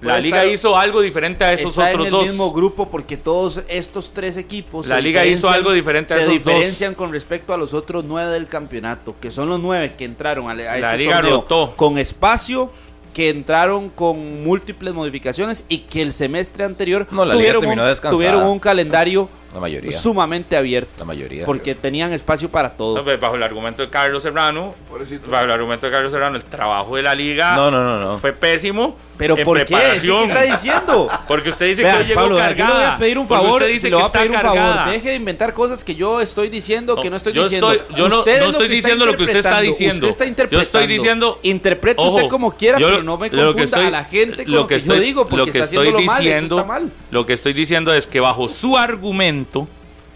La liga estar- hizo algo diferente a esos está otros en el dos. mismo grupo porque todos estos tres equipos La se liga hizo diferencian- algo diferente a se esos dos. diferencian con respecto a los otros nueve del campeonato que son los nueve que entraron a, a La este liga torneo rotó. con espacio que entraron con múltiples modificaciones y que el semestre anterior No, la tuvieron, un, tuvieron un calendario La mayoría. sumamente abierto La mayoría. porque tenían espacio para todo No, pues, bajo el argumento de Carlos Serrano, Pobrecito. bajo el argumento de Carlos Serrano, el trabajo de la liga No, no, no, no. fue pésimo. pero en ¿por qué? ¿Qué está diciendo? Porque usted dice Vea, que hoy llegó Pablo, cargada. le voy a pedir un Porque favor. Usted dice si que está pedir un cargada. favor. Deje de inventar cosas que yo estoy diciendo que no estoy Yo diciendo. estoy- yo no- Usted es no lo estoy que diciendo lo que usted está diciendo. Usted está Yo interpretando. estoy diciendo- Interprete Ojo, usted como quiera, yo pero no me lo que confunda estoy- a la gente con lo, que, estoy, yo digo, porque lo que está estoy diciendo, está mal. lo que estoy diciendo es que bajo su argumento,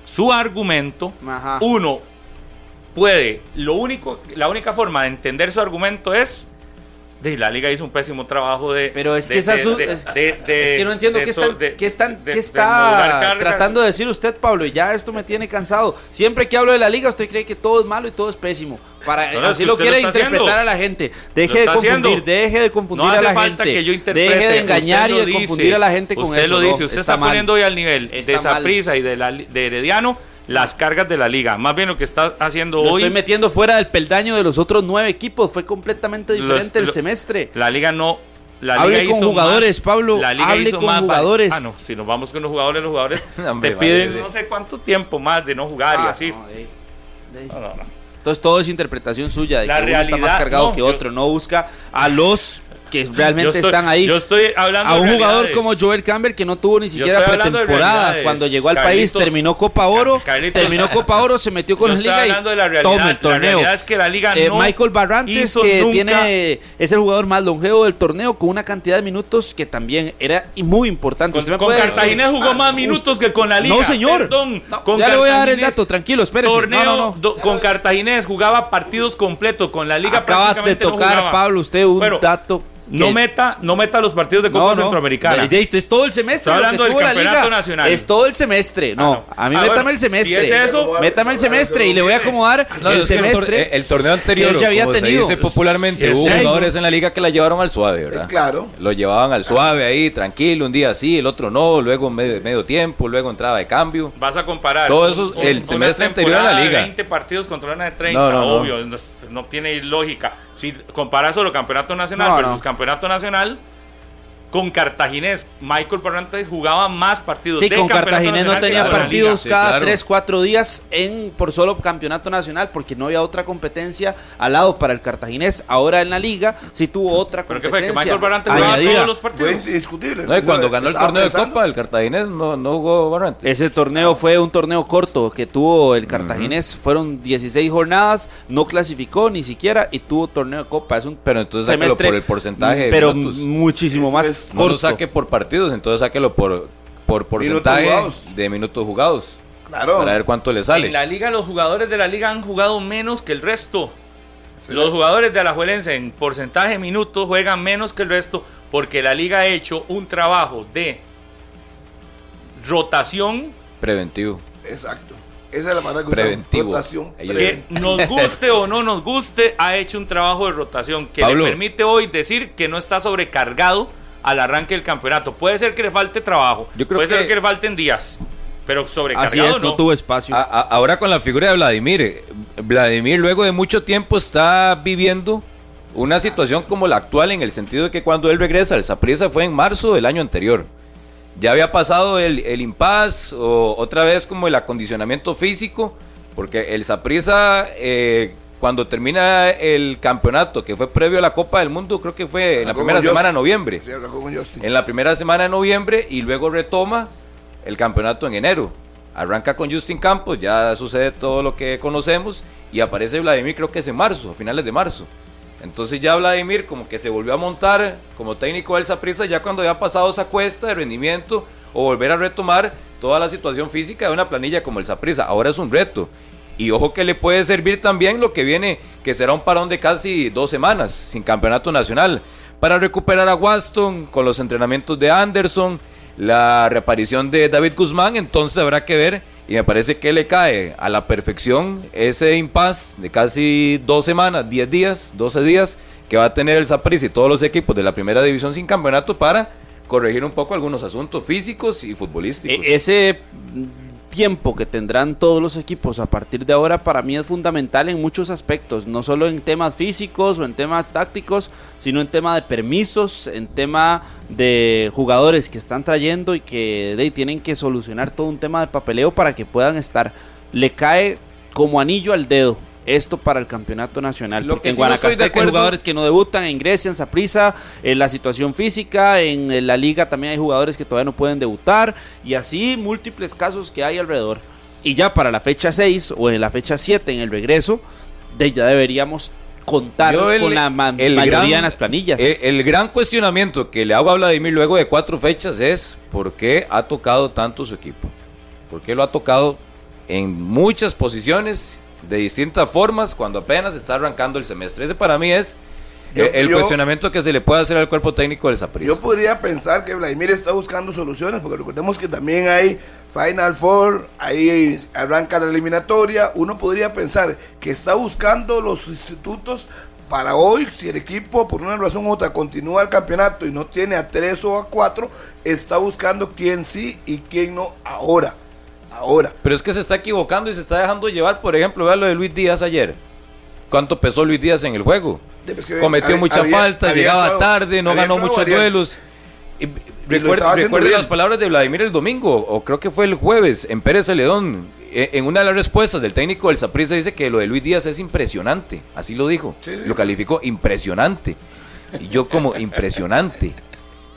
su argumento, Ajá. uno puede, lo único, la única forma de entender su argumento es de la liga hizo un pésimo trabajo de Pero es que de- esa de- su- de- es, que no entiendo qué están, qué están, qué está tratando de decir usted, Pablo. Y ya esto me tiene cansado. Siempre que hablo de la liga, usted cree que todo es malo y todo es pésimo. Para, No, así lo quiere lo interpretar haciendo. a la gente. Deje de confundir, haciendo. deje de confundir No a la falta gente. que yo. Deje de engañar y de confundir a la gente con usted eso. lo dice. Usted está, poniendo hoy al nivel Está de mal. Saprissa y de, la, de Herediano las cargas de la liga. Más bien lo que está haciendo Lo hoy. estoy metiendo fuera del peldaño de los otros nueve equipos. Fue completamente Los- diferente el lo- semestre. La liga no. La Hable liga con hizo jugadores, más- Pablo, La liga hable hizo con más- jugadores. Ah, no, si nos vamos con los jugadores, los jugadores Hombre, te piden vale, no sé cuánto tiempo más de no jugar y Ah, así. no, de- de- No, no. Entonces todo es interpretación suya de La que uno está más realidad, cargado que yo- otro. No busca a los que realmente estoy- están ahí. Yo estoy hablando a un jugador como Joel Campbell que no tuvo ni siquiera pretemporada. Cuando llegó al país, terminó Copa Oro, Carlitos- terminó Copa Oro, se metió con la liga hablando de la y realidad. toma el La torneo. realidad es que la liga Eh, no Michael Barrantes, que nunca- tiene es el jugador más longevo del torneo con una cantidad de minutos que también era muy importante. Con, con Cartaginés jugó más minutos que con la liga. No, señor. Perdón. No, con ya le voy a dar el dato, tranquilo, espérese. Torneo No, no, no. do- con Cartaginés jugaba partidos completos. Con la liga Acaba de tocar. Pablo, usted un dato. No meta, no meta los partidos de Copa Centroamericana. Es, es- es todo el semestre. Estoy lo que hablando del campeonato liga. nacional. Es todo el semestre. No, Ah, no. a mí Ah, métame bueno, el semestre. si es eso- métame el semestre y le voy a acomodar No, el semestre. el torneo anterior, que él ya había como se tenido. dice popularmente, hubo jugadores en la liga que la llevaron al suave, ¿verdad? Eh, claro. Lo llevaban al suave ahí, tranquilo, un día sí, el otro no, luego medio, medio tiempo, luego entrada de cambio. Vas a comparar. Todo eso, un- el semestre anterior a la liga. 20 partidos contra una de 30, No, no, no. obvio. No, no tiene lógica. Si comparas solo campeonato nacional No, versus no. campeonato nacional, con Cartaginés, Michael Barrantes jugaba más partidos. Sí, de con Cartaginés no tenía partidos liga. Sí, cada claro. 3, 4 días en por solo campeonato nacional porque no había otra competencia al lado para el Cartaginés. Ahora en la liga sí tuvo otra ¿Pero qué competencia. fue? ¿Que Michael Barrantes jugaba todos los Fue partidos? indiscutible. No, y cuando ganó el torneo de. Copa, el Cartaginés no, no jugó Barrantes. Ese torneo fue un torneo corto que tuvo el Cartaginés. Fueron 16 jornadas, no clasificó ni siquiera y tuvo torneo de copa. Es un Pero entonces semestre, por el porcentaje pero minutos. muchísimo más Es- No lo saque por partidos, entonces sáquelo por, por porcentaje de minutos jugados. Claro. Para ver cuánto le sale. En la liga, los jugadores de la liga han jugado menos que el resto. Los jugadores de Alajuelense en porcentaje de minutos juegan menos que el resto porque la liga ha hecho un trabajo de rotación Preventivo. Exacto. Esa es la palabra que Preventivo. usamos. Rotación. Ellos- que nos guste o no nos guste, ha hecho un trabajo de rotación que Pablo. le permite hoy decir que no está sobrecargado al arranque del campeonato. Puede ser que le falte trabajo, Yo creo puede ser que- le falten días, pero Así sobrecargado es, no no. tuvo espacio. A- a- ahora con la figura de Vladimir, eh, Vladimir luego de mucho tiempo está viviendo una situación como la actual en el sentido de que cuando él regresa al Saprissa fue en marzo del año anterior. Ya había pasado el, el impas o otra vez como el acondicionamiento físico, porque el Saprissa cuando termina el campeonato que fue previo a la Copa del Mundo, creo que fue en la primera semana de noviembre Sí, arrancó con Justin. en la primera semana de noviembre y luego retoma el campeonato en enero. Arranca con Justin Campos, ya sucede todo lo que conocemos y aparece Vladimir creo que es en marzo, a finales de marzo. Entonces ya Vladimir como que se volvió a montar como técnico del Saprissa ya cuando había pasado esa cuesta de rendimiento o volver a retomar toda la situación física de una planilla como el Saprissa. Ahora es un reto. Y ojo que le puede servir también lo que viene, que será un parón de casi dos semanas sin campeonato nacional, para recuperar a Waston con los entrenamientos de Anderson, la reaparición de David Guzmán, entonces habrá que ver, y me parece que le cae a la perfección ese impas de casi dos semanas, 10 días, 12 días, que va a tener el Saprissa y todos los equipos de la primera división sin campeonato para corregir un poco algunos asuntos físicos y futbolísticos. E- ese tiempo que tendrán todos los equipos a partir de ahora para mí es fundamental en muchos aspectos, no solo en temas físicos o en temas tácticos, sino en tema de permisos, en tema de jugadores que están trayendo y que tienen que solucionar todo un tema de papeleo para que puedan estar. Le cae como anillo al dedo esto para el campeonato nacional. Lo porque que en sí no estoy Guanacaste de hay jugadores que no debutan, en Grecia, en Saprissa, en la situación física, en la liga también hay jugadores que todavía no pueden debutar y así múltiples casos que hay alrededor. Y ya para la fecha 6 o en la fecha 7 en el regreso, de ya deberíamos contar el- con la ma- el mayoría gran- en las planillas. El, el gran cuestionamiento que le hago a Vladimir luego de cuatro fechas es por qué ha tocado tanto su equipo. ¿Por qué lo ha tocado en muchas posiciones, de distintas formas, cuando apenas está arrancando el semestre? Ese para mí es Yo- eh, el yo- cuestionamiento que se le puede hacer al cuerpo técnico del Saprissa. Yo podría pensar que Vladimir está buscando soluciones, porque recordemos que también hay Final Four, ahí arranca la eliminatoria. Uno podría pensar que está buscando los sustitutos para hoy, si el equipo por una razón u otra continúa el campeonato y no tiene a tres o a cuatro, está buscando quién sí y quién no ahora. Ahora. Pero es que se está equivocando y se está dejando llevar, por ejemplo, vea lo de Luis Díaz ayer. ¿Cuánto pesó Luis Díaz en el juego? Es que Cometió había- muchas había- faltas, había llegaba entrado- tarde, no ganó entrado muchos duelos. Y, bien. las palabras de Vladimir el domingo, o creo que fue el jueves, en Pérez Celedón. E- En una de las respuestas del técnico del Saprissa dice que lo de Luis Díaz es impresionante. Así lo dijo. Sí, sí. Lo calificó impresionante. Y yo como impresionante.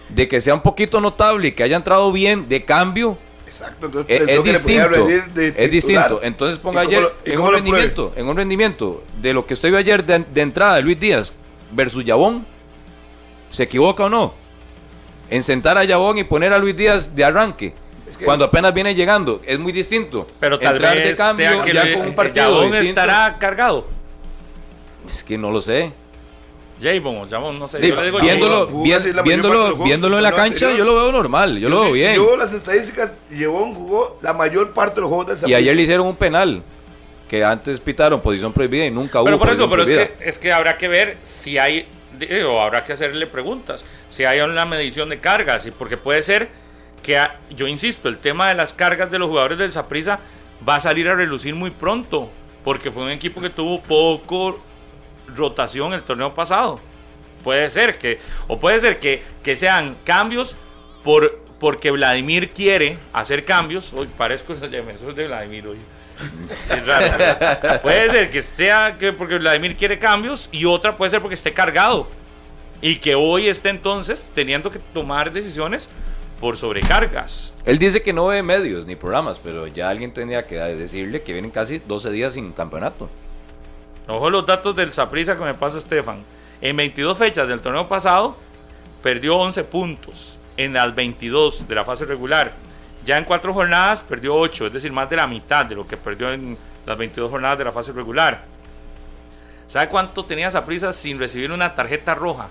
De que sea un poquito notable y que haya entrado bien de cambio, Exacto, entonces es, distinto. de Es distinto. Entonces ponga ¿Y cómo ayer lo- en un rendimiento, en un rendimiento de lo que usted vio ayer de, de entrada de Luis Díaz versus Yabón. ¿Se equivoca o no? En sentar a Yabón y poner a Luis Díaz de arranque. Es que- cuando apenas viene llegando, es muy distinto. Pero tal Entrar vez de cambio sea que ya le- con un partido Yabón distinto. estará cargado. Es que no lo sé. Javon Yabón, no sé. Di- yo le digo viéndolo, viéndolo, juegos viéndolo en la cancha, anterior. yo lo veo normal, yo lo Sí, veo sí, bien. Yo las estadísticas, Llevón jugó la mayor parte de los juegos del Y ayer le hicieron un penal que antes pitaron posición prohibida y nunca hubo Pero por eso, pero es que, es que habrá que ver si hay, eh, o habrá que hacerle preguntas, si hay una medición de cargas, y porque puede ser que, a- yo insisto, el tema de las cargas de los jugadores del Saprissa va a salir a relucir muy pronto, porque fue un equipo que tuvo poco rotación el torneo pasado. Puede ser que, o puede ser que, que sean cambios por, porque Vladimir quiere hacer cambios. Hoy parezco el defensor de Vladimir hoy. Es raro. puede ser que sea que porque Vladimir quiere cambios y otra puede ser porque esté cargado y que hoy esté entonces teniendo que tomar decisiones por sobrecargas. Él dice que no ve medios ni programas, pero ya alguien tenía que decirle que vienen casi 12 días sin campeonato. Ojo los datos del Saprissa que me pasa Estefan. En 22 fechas del torneo pasado perdió 11 puntos en las 22 de la fase regular Ya en cuatro jornadas perdió ocho, es decir, más de la mitad de lo que perdió en las 22 jornadas de la fase regular. ¿Sabe cuánto tenía Saprissa sin recibir una tarjeta roja?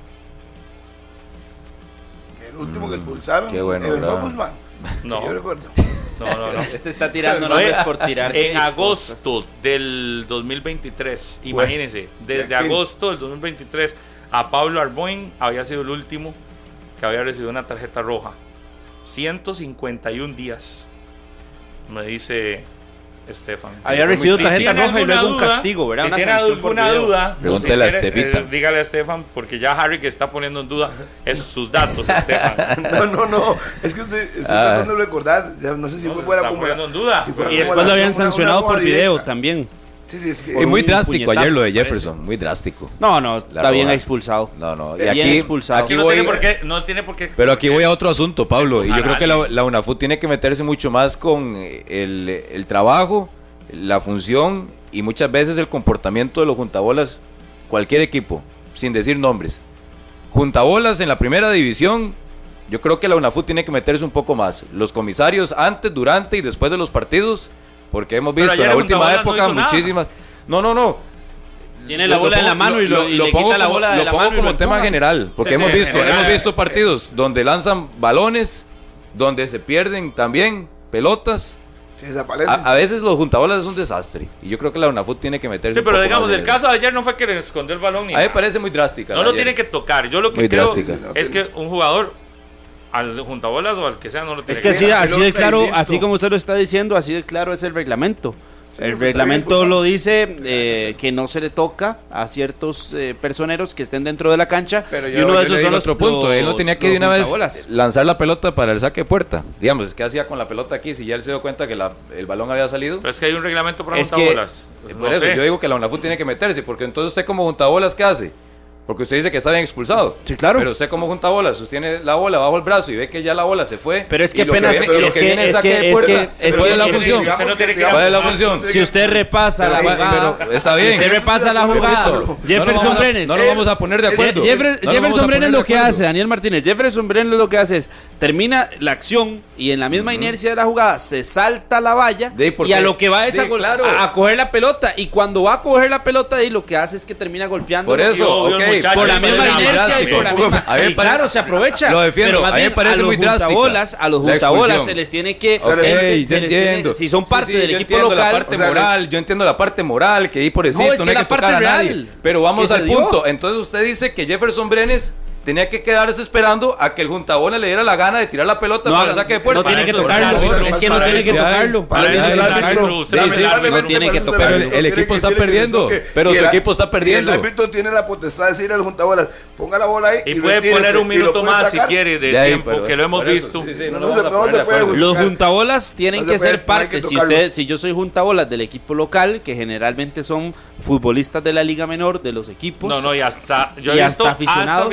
El último que expulsaron. qué bueno. Guzmán. No. Yo recuerdo. No, no, no. Este está tirando nombres por tirar. En agosto del 2023, imagínense, desde agosto del 2023 a Pablo Arboin había sido el último que había recibido una tarjeta roja. 151 días, me dice Estefan. Había recibido Si tarjeta roja y luego un castigo, ¿verdad? Si Una tiene sanción por alguna duda, Pregúntele a Estefita. eh, dígale a Estefan, porque ya Harry que está poniendo en duda es sus datos, Estefan. No, no, no. Es que estoy, estoy Ah. tratando de recordar. No sé si No, fue fuera está como. poniendo en duda. si Y después lo habían sancionado por video también. Sí, sí, es que. Y muy drástico puñetazo, ayer lo de parece. Jefferson, muy drástico. No, no, La está bien expulsado. No, no. Y Bien aquí, expulsado. aquí no, voy, tiene por qué, no tiene por qué. pero aquí voy a otro asunto, Pablo. Y yo creo que la, la UNAFUT tiene que meterse mucho más con el, el trabajo, la función y muchas veces el comportamiento de los juntabolas, cualquier equipo, sin decir nombres. Juntabolas en la primera división, yo creo que la UNAFUT tiene que meterse un poco más. Los comisarios antes, durante y después de los partidos, porque hemos visto en la última no época nada. muchísimas... No, no, no. Tiene la Lo- bola lo en la pongo- mano y, lo, y le pongo quita la como- bola de lo la pongo mano. como lo tema general, porque Sí, hemos sí, visto, general. hemos visto partidos donde lanzan balones, donde se pierden también pelotas. Sí, desaparece. A, a veces los juntabolas es un desastre y yo creo que la UNAFUT tiene que meterse. Sí, un pero poco digamos, más el de- caso de ayer no fue que le escondió el balón ni A mí me parece muy drástica. No lo ayer. tiene que tocar. Yo lo que Muy creo drástica. es que un jugador, al juntabolas o al que sea, no lo tiene Es que así, que así de y claro, listo. así como usted lo está diciendo, así de claro es el reglamento. el pues, reglamento lo dice eh, que no se le toca a ciertos eh, personeros que estén dentro de la cancha. Pero y yo, uno de esos son los otro punto. Él no tenía que de una vez lanzar la pelota para el saque de puerta. Digamos, ¿qué hacía con la pelota aquí? Si ya él se dio cuenta que la- el balón había salido. Pero es que hay un reglamento para Es que- juntabolas. Pues Por no eso sé. yo digo que la UNAFUT tiene que meterse, porque entonces usted como juntabolas, ¿qué hace? Porque usted dice que está bien expulsado. Sí, claro. Pero usted como juntabolas, sostiene la bola bajo el brazo y ve que ya la bola se fue. Pero es y que lo apenas- viene- pero lo es que que- viene es es saque que- es que- es ¿Cuál que- es la es que- función? Usted tiene que ¿Cuál es la función? Si usted repasa la jugada, está si bien. usted repasa la jugada, Jefferson Brenes. No nos vamos a poner de acuerdo. Jefferson Brenes lo que hace, Daniel Martínez, Jefferson Brenes lo que hace es termina la acción y en la misma inercia de la jugada se salta la valla De ahí, ¿por y a lo que va es a, coger la pelota y cuando va a coger la pelota de ahí lo que hace es que termina golpeando Por Y eso, ok. Muchachos, por la misma inercia y drástico. por la misma A claro se aprovecha Lo defiendo, a mí me parece a los muy drástica juntabolas a los la juntabolas se les tiene que Ok, yo entiendo. si son parte sí, del yo equipo entiendo local la parte o sea, moral, yo entiendo la parte moral, que ahí pobrecito, No, no, es que hay la que tocar parte a nadie. real Pero vamos al punto. Entonces usted dice que Jefferson Brenes tenía que quedarse esperando a que el juntabola le diera la gana de tirar la pelota no, para el saque de puerta. no tiene que tocarlo es el árbitro, es que no tiene que tocarlo no tiene que eso es tocar. el equipo está perdiendo, pero su el- equipo está perdiendo. el árbitro tiene la potestad de decirle al juntabolas, ponga la bola ahí. Y puede poner un minuto más si quiere de tiempo, que lo hemos visto. Los juntabolas tienen que ser parte. si si yo soy juntabolas del equipo local, que generalmente son futbolistas de la liga menor de los equipos. No, no, y hasta. Yo he visto hasta aficionados.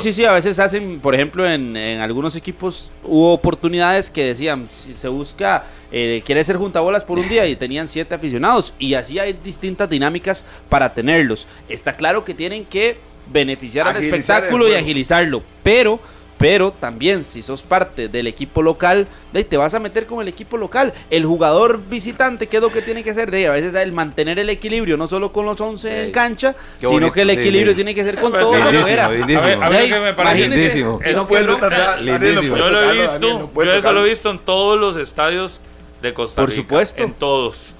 Sí, sí, a veces hacen, por ejemplo, en, en algunos equipos hubo oportunidades que decían, si se busca, eh, quiere ser juntabolas por un día y tenían siete aficionados. Y así hay distintas dinámicas para tenerlos. Está claro que tienen que beneficiar al Agilizar el espectáculo y agilizarlo, pero... Pero también, si sos parte del equipo local, de ahí te vas a meter con el equipo local. El jugador visitante, ¿qué es lo que tiene que hacer? De ahí, a veces el mantener el equilibrio, no solo con los 11 en cancha, qué sino bonito, que el equilibrio sí. tiene que ser con todos afuera. lindísimo, A ver, que me parece. Yo lo he visto, Daniel, no puede yo eso lo he visto en todos los estadios de Costa Por Rica. supuesto. En todos.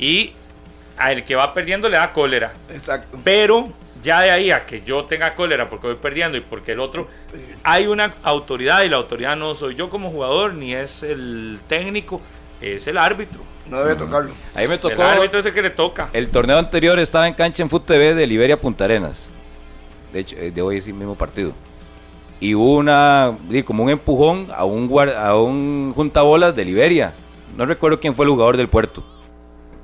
Y al que va perdiendo le da cólera. Exacto. Pero ya de ahí a que yo tenga cólera porque voy perdiendo y porque el otro, hay una autoridad y la autoridad no soy yo como jugador ni es el técnico, es el árbitro. No debe tocarlo. Ahí me El tocó. árbitro es el que le toca. El torneo anterior estaba en cancha en Foot TV de Liberia Punta Arenas. De hecho, eh, de hoy es el mismo partido. Y hubo una, como un empujón a un, a un juntabolas de Liberia. No recuerdo quién fue el jugador del puerto.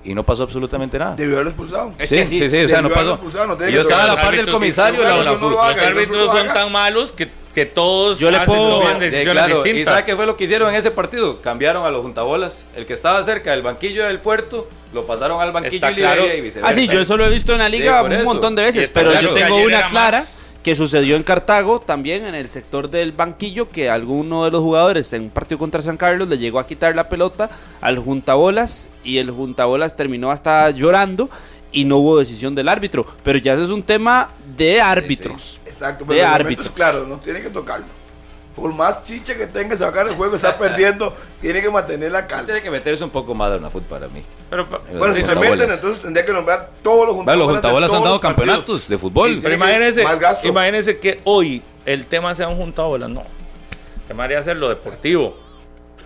Y no pasó absolutamente nada. Debió haberlo expulsado. Es sí, que sí, sí, sí, o sea, no pasó. no Y yo estaba a la par del Los comisario. no lo Los haga, no árbitros lo son haga. tan malos que, que todos Yo le puedo- toman de- decisiones claro, ¿Y distintas. sabe qué fue lo que hicieron en ese partido? Cambiaron a los juntabolas. El que estaba cerca del banquillo del puerto, lo pasaron al banquillo Está de Liberia claro. y viceversa. Ah, sí, yo eso lo he visto en la liga Sí, un eso. montón de Y veces, pero yo tengo una clara más que sucedió en Cartago también en el sector del banquillo que alguno de los jugadores en un partido contra San Carlos le llegó a quitar la pelota al juntabolas y el juntabolas terminó hasta llorando y no hubo decisión del árbitro, pero ya ese es un tema de árbitros. Exacto, de pero árbitros. árbitros. claro, no tiene que tocarlo. Por más chicha que tenga sacar el juego, está perdiendo, tiene que mantener la calma. Tiene que meterse un poco más de una fútbol para mí. Pero, Bueno, si se meten, entonces tendría que nombrar todos los Bueno, juntabolas. los juntabolas han dado campeonatos de fútbol. Pero imagínense, imagínense que hoy el tema sea un juntabolas. No. El tema debería ser lo deportivo.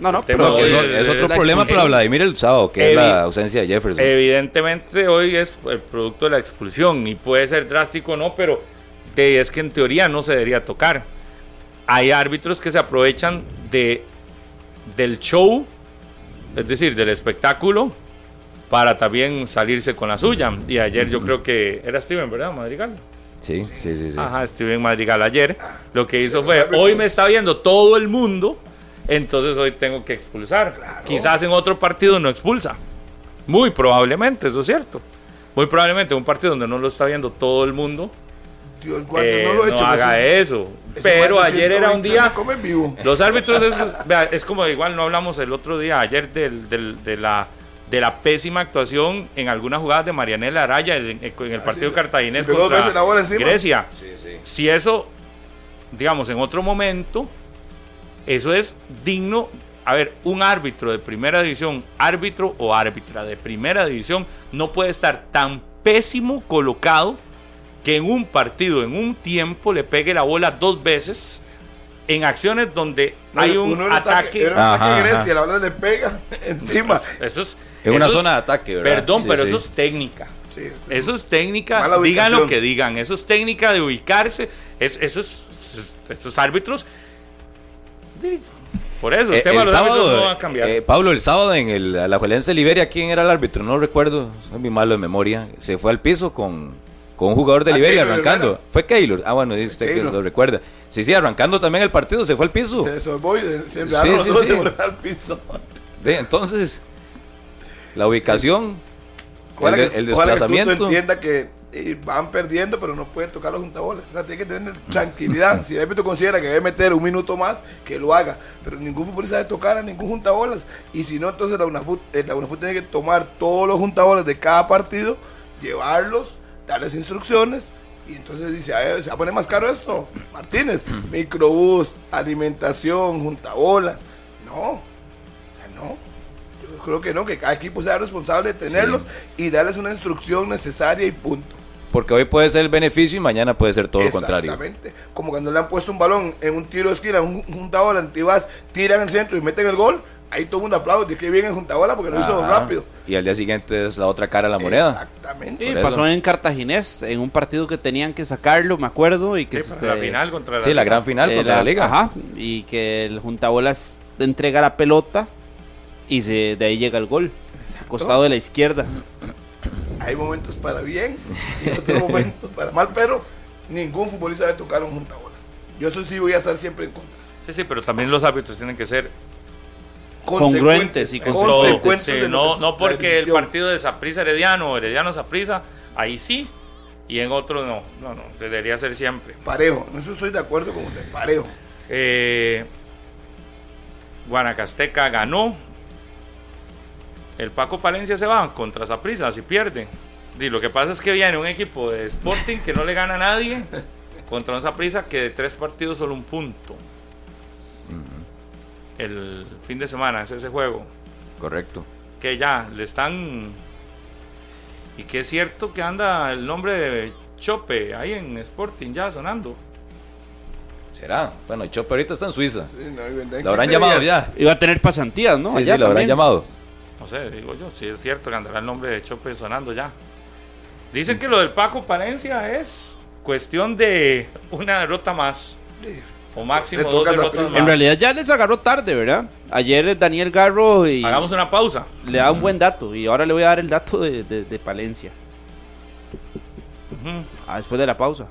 No, no, pero hoy eso- es- es otro problema para Vladimir el sábado, que es la ausencia de Jefferson. Evidentemente hoy es el producto de la expulsión y puede ser drástico o no, pero de- es que en teoría no se debería tocar. Hay árbitros que se aprovechan de del show, es decir, del espectáculo, para también salirse con la suya. Y ayer yo creo que era Steven, ¿verdad? Madrigal. sí, sí, sí. sí. Ajá, Steven Madrigal ayer. Lo que hizo fue, hoy me está viendo todo el mundo, entonces hoy tengo que expulsar. Quizás en otro partido no expulsa. Muy probablemente, eso es cierto. Muy probablemente en un partido donde no lo está viendo todo el mundo, Dios guarde, eh, no lo he hecho. haga eso. Pero ayer era un 120 día... me comen vivo. Los árbitros es, vea, es como igual no hablamos el otro día, ayer del, del- de, la, de la pésima actuación en algunas jugadas de Marianela Araya en, en el partido sí. cartaginés contra. Grecia. Si eso, digamos, en otro momento, eso es digno. A ver, un árbitro de primera división, árbitro o árbitra de primera división, no puede estar tan pésimo colocado que en un partido, en un tiempo, le pegue la bola dos veces en acciones donde No, hay un uno era ataque. Era un ataque Ajá, de Grecia, ajá. la bola le pega encima. Eso es, En una eso es- zona de ataque, ¿verdad? Perdón, Sí, pero sí. eso es técnica. Sí. Eso es técnica, digan lo que digan, eso es técnica de ubicarse, es, eso es, estos árbitros, por eso, el, Eh, tema de el los árbitros sábado, no va a cambiar. eh, Pablo, el sábado en el, la Juelense Liberia, ¿quién era el árbitro? No recuerdo, soy muy malo de memoria. Se fue al piso con, con un jugador de Ah, Liberia arrancando. Fue Keylor. Ah, bueno, dice usted que Keylor. lo recuerda. Sí, sí, arrancando también el partido, se fue al piso. Se sorbó y se Sí, sí, sí. se fueron al piso. De- entonces, la ubicación, el, Ojalá de- que, el que desplazamiento. entienda que eh, van perdiendo, pero no pueden tocar los juntabolas. O sea, tiene que tener tranquilidad. si el árbitro considera que debe meter un minuto más, que lo haga. Pero ningún futbolista debe tocar a ningún juntabolas. Y si no, entonces la UNAFUT, eh, la UNAFUT tiene que tomar todos los juntabolas de cada partido, llevarlos, darles instrucciones. Y entonces dice, "A ver, se va a poner más caro esto. Martínez, microbús, alimentación, juntabolas. No, o sea, no. Yo creo que no, que cada equipo sea responsable de tenerlos y darles una instrucción necesaria y punto. Porque hoy puede ser el beneficio y mañana puede ser todo lo contrario. Exactamente. Como cuando le han puesto un balón en un tiro de esquina, un juntabola, antibas, tiran el centro y meten el gol, ahí todo el mundo aplaude, de que bien el juntabola porque lo hizo rápido. Y al día siguiente es la otra cara de la moneda. Exactamente. Sí, pasó en Cartaginés, en un partido que tenían que sacarlo, me acuerdo, y que Sí, la final contra la Sí, la gran final contra la, liga. Ajá, y que el juntabolas entrega la pelota y se, de ahí llega el gol. Costado de la izquierda. Hay momentos para bien y otros momentos para mal, pero ningún futbolista debe tocar un juntabolas. Yo eso sí voy a estar siempre en contra. Sí, sí, pero también los árbitros tienen que ser Congruentes y consecuentes sí, no, no porque el partido de Saprisa Herediano Herediano Saprisa, ahí sí, y en otros no, no, no, debería ser siempre. Parejo, en eso estoy de acuerdo con usted, parejo. Eh, Guanacasteca ganó. El Paco Palencia se va contra Saprissa si pierde. Y lo que pasa es que viene un equipo de Sporting que no le gana a nadie contra un Saprissa que de tres partidos solo un punto. El fin de semana es ese juego Correcto. que ya le están y que es cierto que anda el nombre de Chope ahí en Sporting ya sonando. ¿Será? Bueno, Chope ahorita está en Suiza. Sí, no, en Lo habrán 15 llamado días. ya. Iba a tener pasantías, ¿no? Sí, Allá sí, lo habrán llamado. No sé, digo yo, si es cierto que andará el nombre de Chope sonando ya. Dicen que lo del Paco Palencia es cuestión de una derrota más. O máximo dos derrotas más. En realidad ya les agarró tarde, ¿verdad? Ayer Daniel Garro y Hagamos una pausa. le da un buen dato y ahora le voy a dar el dato de, de- de Palencia. Ah, después de la pausa.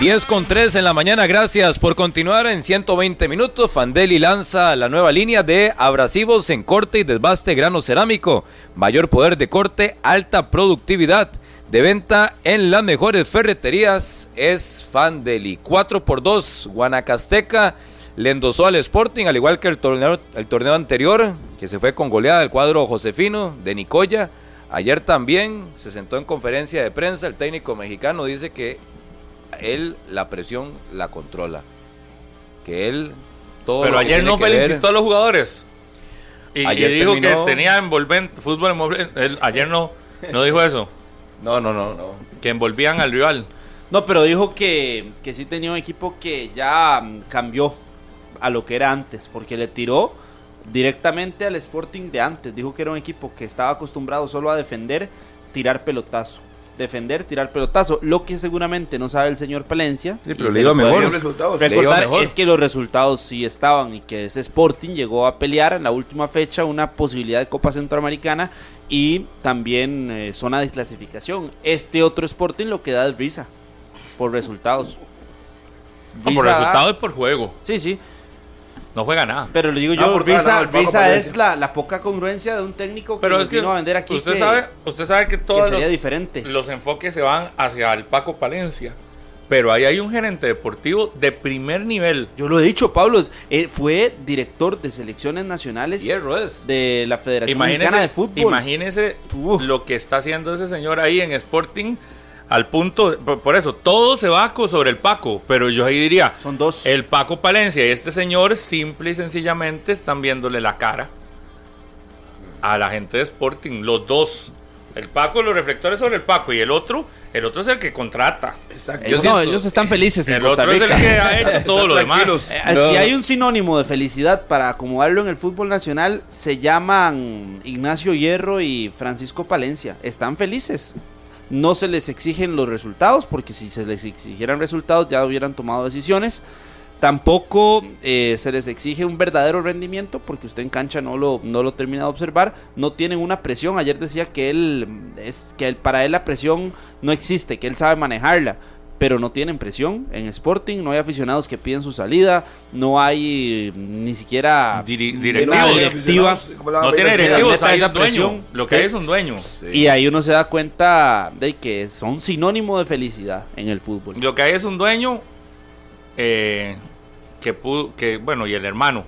10 con 3 en la mañana, gracias por continuar en 120 minutos. Fandeli lanza la nueva línea de abrasivos en corte y desbaste grano cerámico. Mayor poder de corte, alta productividad. De venta en las mejores ferreterías es Fandeli. 4 por 2 Guanacasteca le endosó al Sporting, al igual que el torneo, el torneo anterior, que se fue con goleada del cuadro Josefino de Nicoya. Ayer también se sentó en conferencia de prensa, el técnico mexicano dice que él la presión la controla. Que él todo Pero lo que ayer no ver- felicitó a los jugadores. Y, Ayer y dijo terminó- que tenía envolvente, fútbol envolvente. Él ayer no, no dijo eso, No, no, no, no. que envolvían al rival. No, pero dijo que, que sí tenía un equipo que ya mm, cambió a lo que era antes, porque le tiró directamente al Sporting de antes. Dijo que era un equipo que estaba acostumbrado solo a defender, tirar pelotazo. Defender, tirar pelotazo. Lo que seguramente no sabe el señor Palencia. Sí, y pero le iba puede mejor. Los resultados. Le iba Recordar mejor. es que los resultados sí estaban y que ese Sporting llegó a pelear en la última fecha una posibilidad de Copa Centroamericana y también eh, zona de clasificación. Este otro Sporting lo que da es risa por resultados. No, por Risa da- resultado es por juego. Sí, sí. No juega nada. Pero le digo Ah, yo, por nada, Palencia. es la, la poca congruencia de un técnico que Pero es que vino a vender aquí usted que, sabe, usted sabe que que todos sería los, diferente. los enfoques se van hacia el Paco Palencia. Pero ahí hay un gerente deportivo de primer nivel. Yo lo he dicho, Pablo, eh, fue director de selecciones nacionales Hierro es. de la Federación Imagínese, Mexicana de Fútbol. imagínese Uf. lo que está haciendo ese señor ahí en Sporting al punto, por, eso, todo se va sobre el Paco, pero yo ahí diría, Son dos. el Paco Palencia y este señor simple y sencillamente están viéndole la cara a la gente de Sporting, los dos. El Paco, los reflectores sobre el Paco y el otro, el otro es el que contrata. Exacto. Ellos, yo no, siento- ellos están felices en El Costa otro es el Rica. que ha hecho todo lo demás. Eh, No. Si hay un sinónimo de felicidad para acomodarlo en el fútbol nacional, se llaman Ignacio Hierro y Francisco Palencia. Están felices. No se les exigen los resultados, porque si se les exigieran resultados ya hubieran tomado decisiones. Tampoco eh, se les exige un verdadero rendimiento, porque usted en cancha no lo, no lo termina de observar. No tienen una presión. Ayer decía que él es que él, para él la presión no existe, que él sabe manejarla pero no tienen presión en Sporting, no hay aficionados que piden su salida, no hay ni siquiera Diri- Y no directivos. hay directiva. aficionados, como la No tiene directivos, hay esa un dueño. presión. Lo que hay es un dueño. y ahí uno se da cuenta de que son sinónimo de felicidad en el fútbol. Lo que hay es un dueño eh, que pudo, que bueno, y el hermano.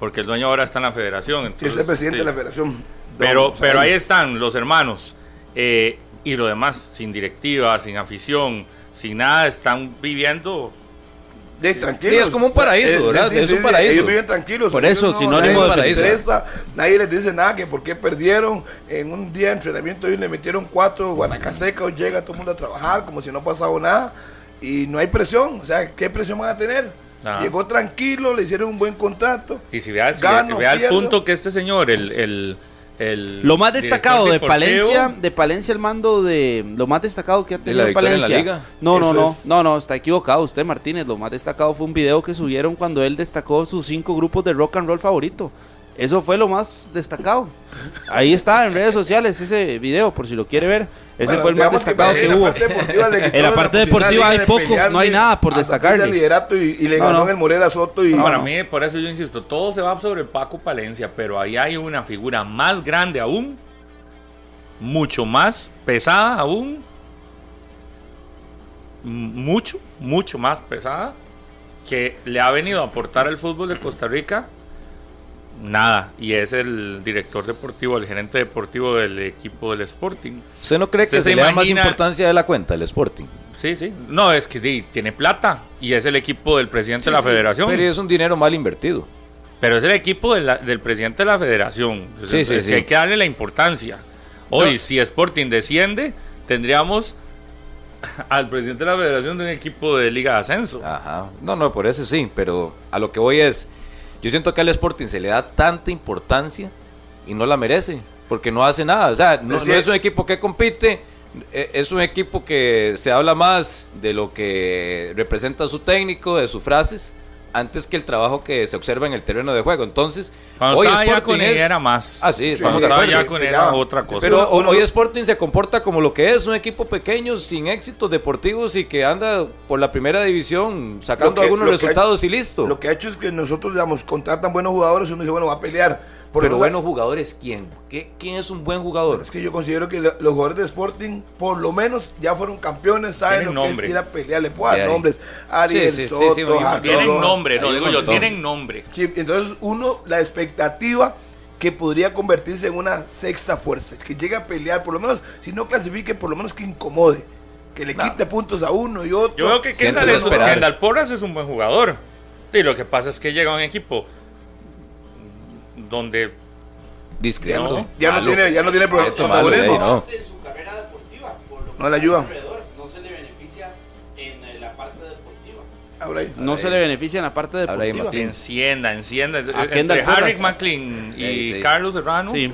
Porque el dueño ahora está en la federación. Sí, entonces, es el presidente sí. de la federación. Pero, pero ahí están los hermanos. eh, y lo demás, sin directiva, sin afición, sin nada, están viviendo. De, tranquilos. Sí, es como un paraíso, Eh, ¿verdad? Es un sí, paraíso. Ellos viven tranquilos. Por eso, sinónimo nadie de los paraíso. estresa, nadie les dice nada que por qué perdieron. En un día de entrenamiento ellos le metieron cuatro guanacasecos, llega todo el mundo a trabajar como si no pasaba nada. Y no hay presión. O sea, ¿qué presión van a tener? Ajá. Llegó tranquilo, le hicieron un buen contrato. Y si vea, si Gano, vea el punto que este señor, el. el, el Lo más destacado de Palencia, de Palencia el mando de lo más destacado que ha tenido la victoria en la Palencia. liga? No, no, no, es. no, no, está equivocado usted, Martínez. Lo más destacado fue un video que subieron cuando él destacó sus cinco grupos de rock and roll favorito. Eso fue lo más destacado. Ahí está en redes sociales ese video, por si lo quiere ver. Ese Bueno, fue el más destacado que, en la hubo. En la parte deportiva a hay poco, no hay nada por el liderato y, y le No, ganó no. en el Morera Soto. Y, Para no. mí, por eso yo insisto, todo se va sobre el Paco Palencia, pero ahí hay una figura más grande aún, mucho más pesada aún, mucho, mucho más pesada, que le ha venido a aportar al fútbol de Costa Rica nada, y es el director deportivo, el gerente deportivo del equipo del Sporting. ¿Usted no cree que ¿Usted se, se le da más importancia de la cuenta el Sporting? Sí, sí. No, es que sí, tiene plata y es el equipo del presidente de la federación. Pero es un dinero mal invertido. Pero es el equipo de la- del presidente de la federación. Entonces, Sí, sí, es- sí. Hay que darle la importancia. Hoy, No. si Sporting desciende, tendríamos al presidente de la federación de un equipo de Liga de Ascenso. Ajá. No, no, por eso sí, pero a lo que voy es, yo siento que al Sporting se le da tanta importancia y no la merece, porque no hace nada. O sea, no, Es no es un equipo que compite, eh, es un equipo que se habla más de lo que representa su técnico, de sus frases, antes que el trabajo que se observa en el terreno de juego. Entonces, Cuando hoy estaba ya Sporting con él es- era más. Ah, sí, Sí, estamos Cuando de estaba acuerdo. ya con era otra cosa. Pero Uno- hoy Sporting se comporta como lo que es, un equipo pequeño, sin éxitos deportivos y que anda por la primera división sacando que- algunos ha- resultados y listo. Lo que ha hecho es que nosotros, digamos, contratan buenos jugadores y uno dice, bueno, va a pelear. Por Pero buenos jugadores, ¿quién? ¿Qué, ¿Quién es un buen jugador? Es que yo considero que lo- los jugadores de Sporting, por lo menos, ya fueron campeones, saben lo que nombre. es ir a pelear. Le puedo dar nombres. Ariel Sí, sí, sí, Soto, sí, Tienen Rojas. nombre, no digo yo, tienen nombre. Sí, entonces uno, la expectativa que podría convertirse en una sexta fuerza, que llegue a pelear, por lo menos, si no clasifique, por lo menos que incomode, que le quite puntos a uno y otro. Yo veo que Kendall, es. Kendall Porras es un buen jugador. Y lo que pasa es que llega a un equipo donde ya Discreto. no, ya no tiene, ya no tiene protagonismo. no. en su carrera deportiva, por lo que No le ayuda. no se le beneficia en eh, la parte deportiva. Ahí. No se le beneficia en la parte deportiva. Encienda, encienda. Entre. Harry McLean y Sí, sí. Carlos Serrano. Sí.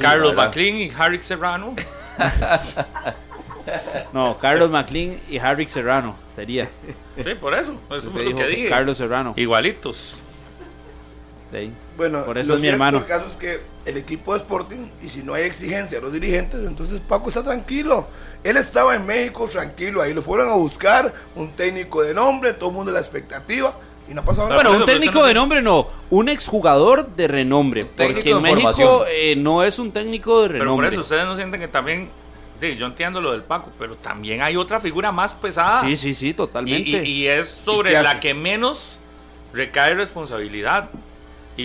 Carlos. McLean y Harry Serrano. No, Carlos McLean y Harry Serrano sería. Sí, por eso. Eso fue lo que dije. Carlos Serrano. Igualitos. Bueno, Por eso lo es mi hermano. del caso es que el equipo de Sporting, y si no hay exigencia a los dirigentes, entonces Paco está tranquilo. Él estaba en México tranquilo, ahí lo fueron a buscar, un técnico de nombre, todo el mundo la expectativa, y no ha pasado Bueno, nada. eso, un técnico de nombre no, un exjugador de renombre. técnico Porque en México eh, no es un técnico de Pero por renombre. eso ustedes no sienten que también. sí, yo entiendo lo del Paco, pero también hay otra figura más pesada. Sí, sí, sí, totalmente. y- y es sobre ¿Y qué la que menos recae responsabilidad.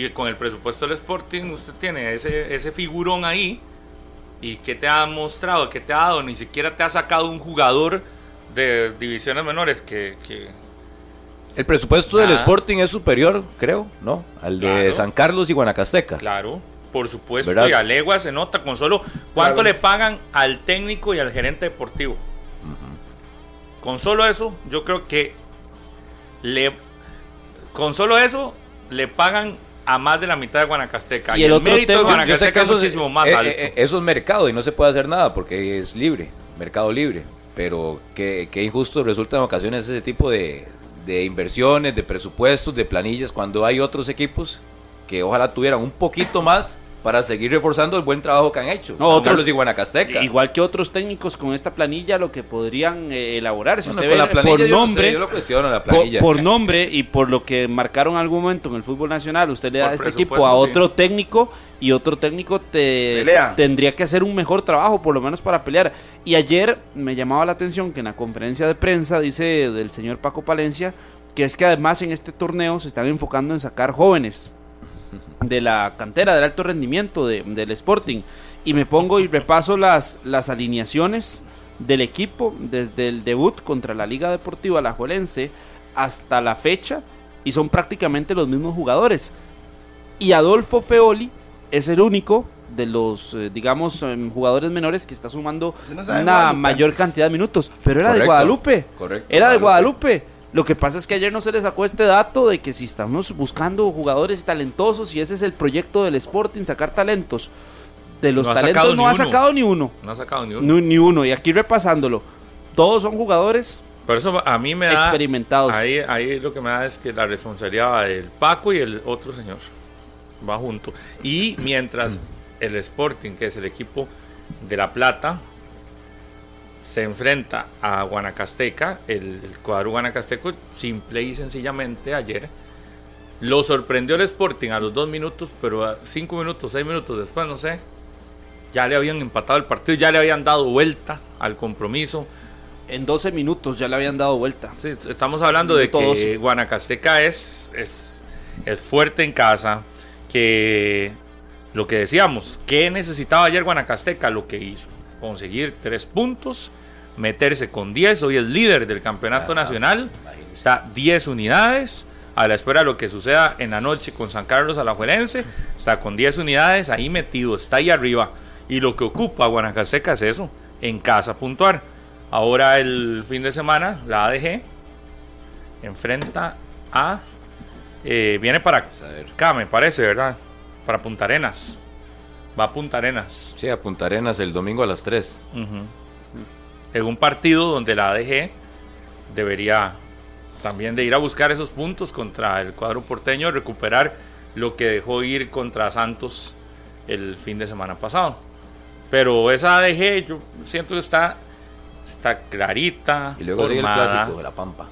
Y con el presupuesto del Sporting, usted tiene ese, ese figurón ahí. ¿Y qué te ha mostrado? ¿Qué te ha dado? Ni siquiera te ha sacado un jugador de divisiones menores que. que- El presupuesto del Ah. Sporting es superior, creo, ¿no? Al de Claro. San Carlos y Guanacasteca. claro, por supuesto, ¿Verdad? y a legua se nota con solo cuánto Claro. le pagan al técnico y al gerente deportivo. Con solo eso, yo creo que le. Con solo eso, le pagan a más de la mitad de Guanacasteca. Y el otro mérito de Yo- sé Guanacasteca que es eso, es- muchísimo más eh, alto. eh, eso es mercado y no se puede hacer nada porque es libre, mercado libre. Pero qué, qué injusto resulta en ocasiones ese tipo de, de inversiones, de presupuestos, de planillas, cuando hay otros equipos que ojalá tuvieran un poquito más para seguir reforzando el buen trabajo que han hecho. No, otros- Carlos y Guanacasteca. Igual que otros técnicos con esta planilla, lo que podrían eh, elaborar. Si Bueno, usted ve la planilla por yo no sé, nombre, yo lo cuestiono la por, planilla. por nombre y por lo que marcaron en algún momento en el fútbol nacional, usted le da Por a este equipo a sí. otro técnico y otro técnico te Pelea. tendría que hacer un mejor trabajo, por lo menos para pelear. Y ayer me llamaba la atención que en la conferencia de prensa dice del señor Paco Palencia que es que además en este torneo se están enfocando en sacar jóvenes de la cantera del alto rendimiento de- del Sporting. Y me pongo y repaso las, las alineaciones del equipo desde el debut contra la Liga Deportiva Alajuelense hasta la fecha y son prácticamente los mismos jugadores. Y Adolfo Feoli es el único de los eh, digamos em, jugadores menores que está sumando no una mayor cantidad de minutos. Pero era de Guadalupe. correcto, era de Guadalupe. Guadalupe lo que pasa es que ayer no se le sacó este dato de que si estamos buscando jugadores talentosos y ese es el proyecto del Sporting, sacar talentos, de los No talentos no ha sacado ni uno, no ha sacado ni uno. ni, ni uno. Y aquí repasándolo, todos son jugadores Por eso a mí me da. experimentados. Ahí, ahí lo que me da es que la responsabilidad va del Paco y el otro señor. Va junto. Y mientras el Sporting, que es el equipo de La Plata, se enfrenta a Guanacasteca, el, cuadro guanacasteco, simple y sencillamente ayer, lo sorprendió el Sporting a los dos minutos, pero a cinco minutos, seis minutos después, no sé, ya le habían empatado el partido, ya le habían dado vuelta al compromiso. En 12 minutos ya le habían dado vuelta. Sí, estamos hablando de que 12. Guanacasteca es, es, es fuerte en casa, que lo que decíamos, ¿qué necesitaba ayer Guanacasteca? Lo que hizo, conseguir tres puntos, meterse con 10, hoy es líder del campeonato nacional, está 10 unidades, a la espera de lo que suceda en la noche con San Carlos Alajuelense, está con 10 unidades ahí metido, está ahí arriba, y lo que ocupa Guanacasteca es eso, en casa puntuar. Ahora el fin de semana, la ADG enfrenta a. eh, viene para ver. acá, me parece, ¿verdad? Para Punta Arenas. Va a Punta Arenas. Sí, a Punta Arenas el domingo a las 3. Ujú. En un partido donde la ADG debería también de ir a buscar esos puntos contra el cuadro porteño, recuperar lo que dejó ir contra Santos el fin de semana pasado. Pero esa ADG yo siento que está, está clarita, Y luego sigue el clásico de la Pampa.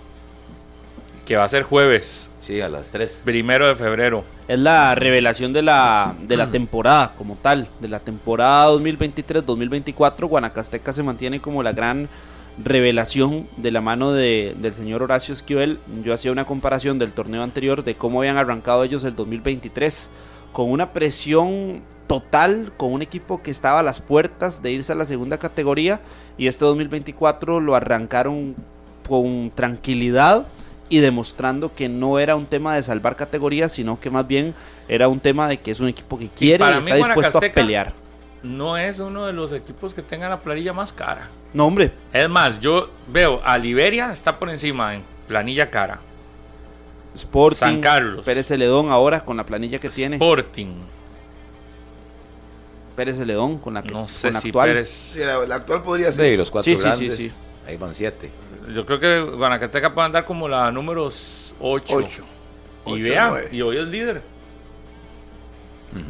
Que va a ser jueves, Sí, a las 3. primero de febrero. Es la revelación de la, de la temporada como tal, de la temporada 2023-2024. Guanacasteca se mantiene como la gran revelación de la mano de- del señor Horacio Esquivel. Yo hacía una comparación del torneo anterior de cómo habían arrancado ellos el 2023 con una presión total, con un equipo que estaba a las puertas de irse a la segunda categoría y este 2024 lo arrancaron con tranquilidad y demostrando que no era un tema de salvar categorías, sino que más bien era un tema de que es un equipo que quiere para y mí está dispuesto a pelear. No es uno de los equipos que tengan la planilla más cara. No, hombre, Es más, yo veo a Liberia está por encima en planilla cara. Sporting, San Carlos. Pérez Celedón ahora con la planilla que tiene. Sporting. Pérez Celedón con la, No sé con la si actual. Pérez. Sí, la, la actual podría ser. Sí, los cuatro Sí, sí, sí, grandes. sí. Ahí van 7. Yo creo que Guanacasteca puede andar como la número 8. 8. Y vea, y hoy es líder.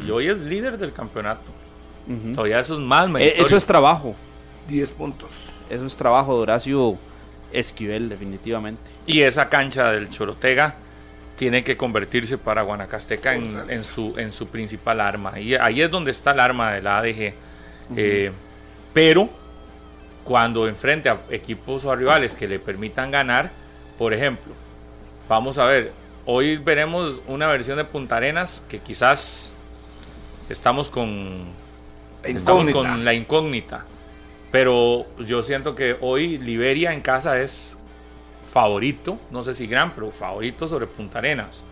Y hoy es líder del campeonato. Todavía eso es más Eh, meritorio. eso es trabajo. 10 puntos. Eso es trabajo de Horacio Esquivel, definitivamente. Y esa cancha del Chorotega tiene que convertirse para Guanacasteca en, su, en su principal arma. Y ahí es donde está el arma del ADG. Eh, pero cuando enfrente a equipos o a rivales que le permitan ganar, por ejemplo, vamos a ver, hoy veremos una versión de Punta Arenas que quizás estamos con Estamos con la incógnita. Pero yo siento que hoy Liberia en casa es favorito, no sé si gran, pero favorito sobre Punta Arenas.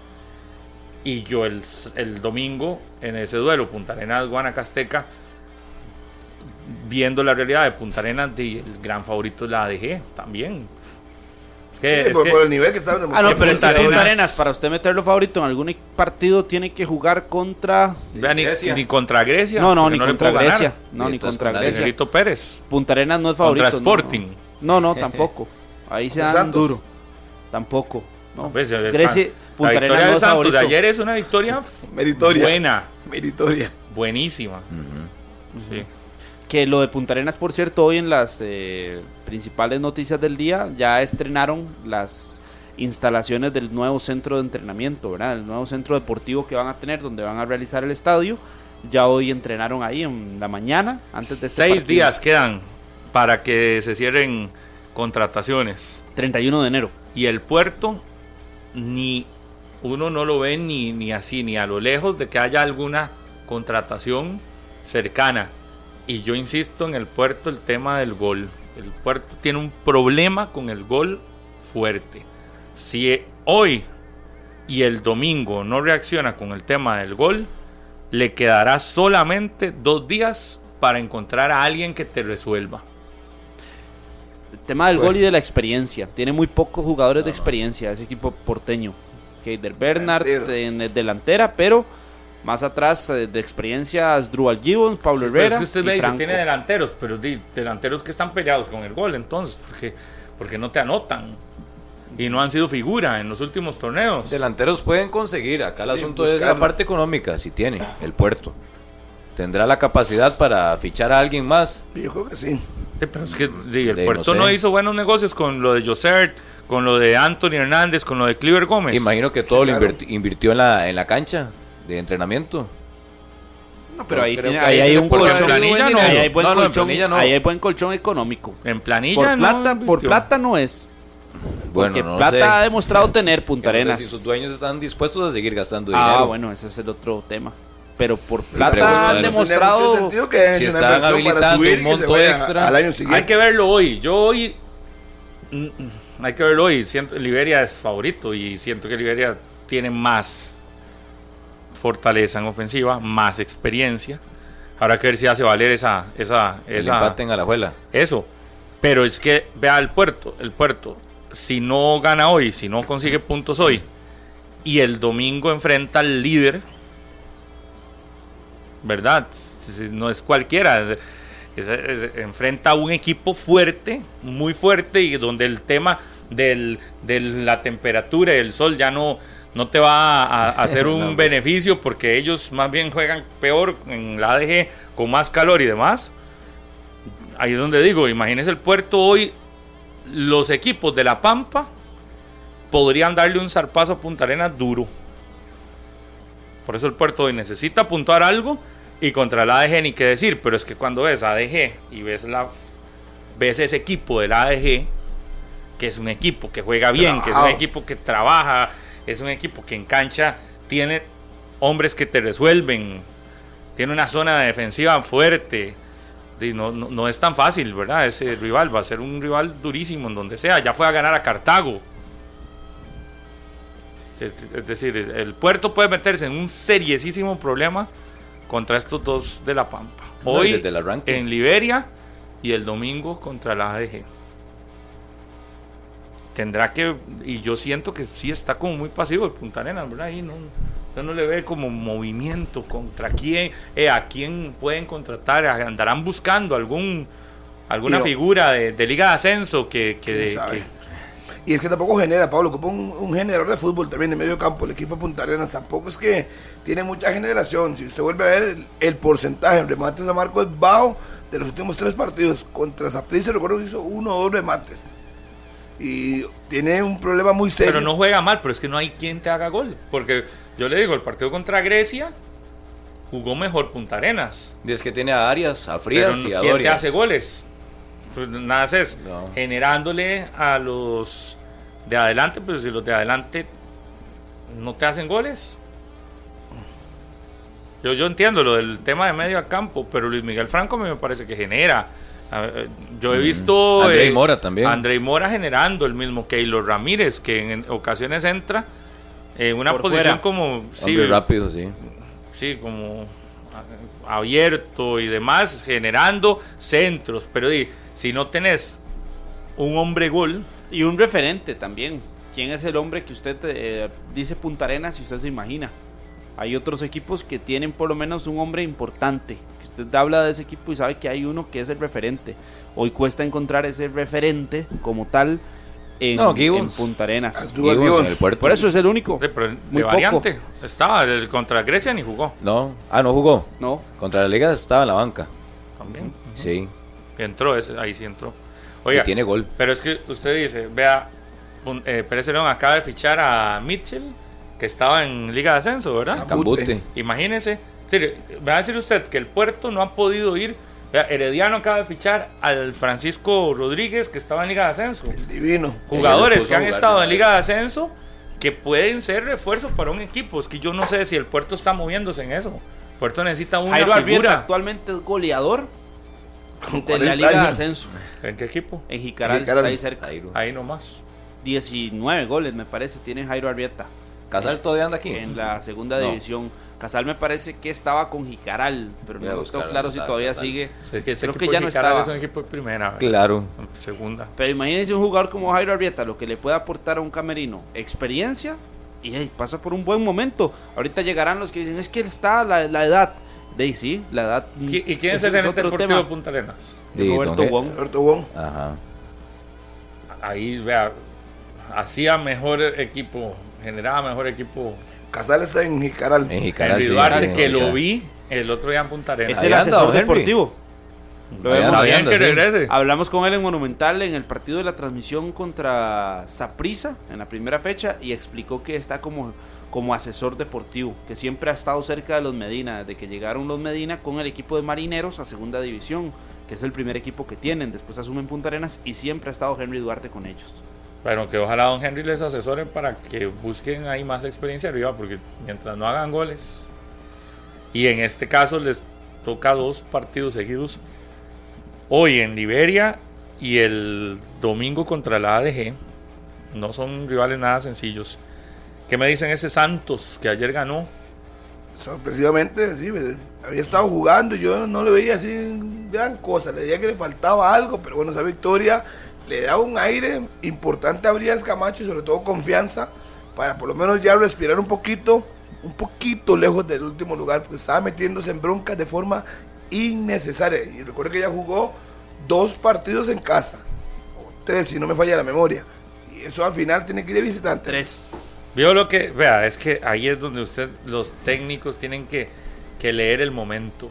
Y yo el, el domingo en ese duelo, Punta Arenas Guanacasteca, viendo la realidad de Punta Arenas, el gran favorito es la ADG también. Que- Sí, es por, que- por el nivel que estaban Ah, no, pero es Punta Arenas- Arenas, para usted meterlo favorito en algún partido, tiene que jugar contra. vea, ni, Grecia. ni contra Grecia. No, no, ni contra ganar. Grecia. No, ni contra Grecia. Pérez. Punta Arenas no es favorito. Contra Sporting. No, no, tampoco. Ahí se dan Santos. duro. Tampoco. No. Pues, Grecia, Punta la Arenas victoria no de es Santos favorito. de ayer es una victoria Meritoria. buena, Meritoria. buenísima. Sí. Que lo de Punta Arenas, por cierto, hoy en las eh, principales noticias del día ya estrenaron las instalaciones del nuevo centro de entrenamiento, ¿verdad? El nuevo centro deportivo que van a tener, donde van a realizar el estadio. Ya hoy entrenaron ahí en la mañana, antes de este Seis partido. días quedan para que se cierren contrataciones. 31 de enero. Y el puerto, ni uno no lo ve ni, ni así, ni a lo lejos de que haya alguna contratación cercana. Y yo insisto en el puerto el tema del gol. El puerto tiene un problema con el gol fuerte. Si eh, hoy y el domingo no reacciona con el tema del gol, le quedará solamente dos días para encontrar a alguien que te resuelva. El tema del Bueno. gol y de la experiencia. Tiene muy pocos jugadores de experiencia ese equipo porteño. Keider Bernard Delanteros. en el delantera, pero más atrás eh, de experiencia Drual Gibbons, Pablo Pero Herrera. es que usted y dice, Franco. tiene delanteros, pero di- delanteros que están peleados con el gol, entonces, porque, porque no te anotan y no han sido figura en los últimos torneos. Delanteros pueden conseguir. Acá el Sí, asunto es la parte económica, si tiene el puerto. Tendrá la capacidad para fichar a alguien más. Yo creo que sí. Sí, pero es que di, el De, Puerto no hizo buenos negocios con lo de Josert, con lo de Anthony Hernández, con lo de Cliver Gómez. Imagino que todo Sí, lo claro. invirtió en la, en la cancha de entrenamiento. No, pero ahí, Creo tiene- que ahí ahí hay un colchón. ahí hay buen No, no, en colchón, planilla no. ahí hay buen colchón económico. En planilla Por no plata, por plata no es. Bueno, Porque no plata sé. ha demostrado tener Punta Que no sé Arenas. si sus dueños están dispuestos a seguir gastando ah, dinero. bueno, ese es el otro tema. Pero por plata han demostrado. que Si están habilitando subir un monto extra. al año siguiente. Hay que verlo hoy. Yo hoy. mm, mm, Hay que verlo hoy. Siento, Liberia es favorito y siento que Liberia tiene más fortaleza en ofensiva, más experiencia. Habrá que ver si hace valer esa. esa, El esa empate en Alajuela. eso. Pero es que vea el puerto. El puerto, si no gana hoy, si no consigue puntos hoy, y el domingo enfrenta al líder, ¿verdad? No es cualquiera. es- es- es- enfrenta a un equipo fuerte, muy fuerte, y donde el tema del, de la temperatura y el sol ya no, no te va a, a hacer un No. beneficio porque ellos más bien juegan peor en la ADG con más calor y demás. Ahí es donde digo, imagínese el puerto hoy, los equipos de La Pampa podrían darle un zarpazo a Punta Arenas duro. Por eso el puerto hoy necesita puntuar algo y contra la ADG ni qué decir, pero es que cuando ves ADG y ves la ves ese equipo del ADG, que es un equipo que juega bien, que es un equipo que trabaja, es un equipo que en cancha tiene hombres que te resuelven, tiene una zona defensiva fuerte. No, no, no es tan fácil, ¿verdad? Ese rival va a ser un rival durísimo en donde sea. Ya fue a ganar a Cartago. Es decir, el puerto puede meterse en un seriosísimo problema contra estos dos de La Pampa. No, Hoy desde el arranque. en Liberia y el domingo contra la ADG. Tendrá que, y yo siento que sí está como muy pasivo el Punta Arenas, ¿verdad? Ahí no, usted no le ve como movimiento contra quién, eh, a quién pueden contratar, andarán buscando algún alguna figura de, de Liga de Ascenso que, que, que- Y es que tampoco genera, Pablo, ocupa un, un generador de fútbol también en medio campo, el equipo de Punta Arenas. Tampoco es que tiene mucha generación. Si usted vuelve a ver el, el porcentaje en remates a Marco es bajo de los últimos tres partidos. Contra Saprissa recuerdo que hizo uno o dos remates. Y tiene un problema muy serio. Pero no juega mal, pero es que no hay quien te haga gol. Porque yo le digo, el partido contra Grecia jugó mejor Punta Arenas. Y es que tiene a Arias, a Pero Frías no- y a ¿quién te Doria. hace goles? Pues nada es No. generándole a los de adelante, pues si los de adelante no te hacen goles. Yo, yo entiendo lo del tema de medio campo, pero Luis Miguel Franco a mí me parece que genera. Ver, Yo he visto Mm. Andrei Mora también. Andrei Mora generando el mismo Keylor Ramírez, que en, ocasiones entra en una Por posición fuera. como sí, Hombre rápido, sí. sí, como a- abierto y demás, generando centros. Pero si no tenés un hombre gol, Y un referente también. ¿Quién es el hombre que usted eh, dice Punta Arenas y usted se imagina? Hay otros equipos que tienen por lo menos un hombre importante. Usted habla de ese equipo y sabe que hay uno que es el referente. Hoy cuesta encontrar ese referente como tal en, No, Gibbons. en Punta Arenas. En el. Por eso es el único. de, pero de Muy poco. variante, estaba el, contra Grecia ni jugó No, ah, no jugó. No, Contra la Liga estaba en la banca. también. Sí. Entró, ese, ahí sí entró. Y Oiga, tiene gol. pero es que usted dice, vea, eh, Pérez León acaba de fichar a Mitchell, que estaba en Liga de Ascenso, ¿verdad? Cambute. Imagínese, me va a decir usted que el puerto no ha podido ir. Herediano acaba de fichar al Francisco Rodríguez, que estaba en Liga de Ascenso. El divino. Jugadores que han estado en Liga de. Ascenso que pueden ser refuerzos para un equipo. Es que yo no sé si el puerto está moviéndose en eso. Puerto necesita una Jairo Arrieta figura. actualmente es goleador de la 40 Liga de. Ascenso. ¿En qué equipo? En Jicaral, Jicaral. está ahí cerca. Jairo. Ahí nomás. 19 goles me parece tiene Jairo Arrieta. Casal todavía anda aquí. en la segunda No. división. Casal me parece que estaba con Jicaral, pero no tengo claro si todavía Casal. sigue. Que Creo que ya no Jicaral estaba. es un equipo de primera. ¿verdad? Claro. Segunda. Pero imagínense un jugador como Jairo Arrieta, lo que le puede aportar a un camerino, experiencia y hey, pasa por un buen momento. Ahorita llegarán los que dicen, es que está la, la edad. De ahí sí, la edad. ¿Qui- ¿Y quién es el gerente deportivo de Punta Arenas? Sí, Roberto Wong. Roberto Wong. Ajá. Ahí, vea, hacía mejor equipo, generaba mejor equipo. Casal está en Jicaral. En Jicaral, Henry sí, Duarte, sí, que lo vi el otro día en Punta Arenas. Es el asesor deportivo. Lo Ahí vemos. anda, Está bien anda, que sí. regrese. Hablamos con él en Monumental en el partido de la transmisión contra Saprissa en la primera fecha y explicó que está como, como asesor deportivo, que siempre ha estado cerca de los Medina, desde que llegaron los Medina con el equipo de Marineros a segunda división, que es el primer equipo que tienen, después asumen Punta Arenas y siempre ha estado Henry Duarte con ellos. Bueno, que ojalá Don Henry les asesore para que busquen ahí más experiencia arriba, porque mientras no hagan goles, y en este caso les toca dos partidos seguidos, hoy en Liberia y el domingo contra la ADG, no son rivales nada sencillos. ¿Qué me dicen ese Santos que ayer ganó? Sorpresivamente, sí, ve- había estado jugando yo no le veía así gran cosa. Le veía que le faltaba algo, pero bueno, esa victoria le da un aire importante a Brian Camacho y sobre todo confianza para por lo menos ya respirar un poquito, un poquito lejos del último lugar, porque estaba metiéndose en broncas de forma innecesaria. Y recuerdo que ya jugó dos partidos en casa, o tres si no me falla la memoria. Y eso al final tiene que ir de visitante. Tres. Vio lo que, vea, es que ahí es donde usted, los técnicos tienen que, que leer el momento.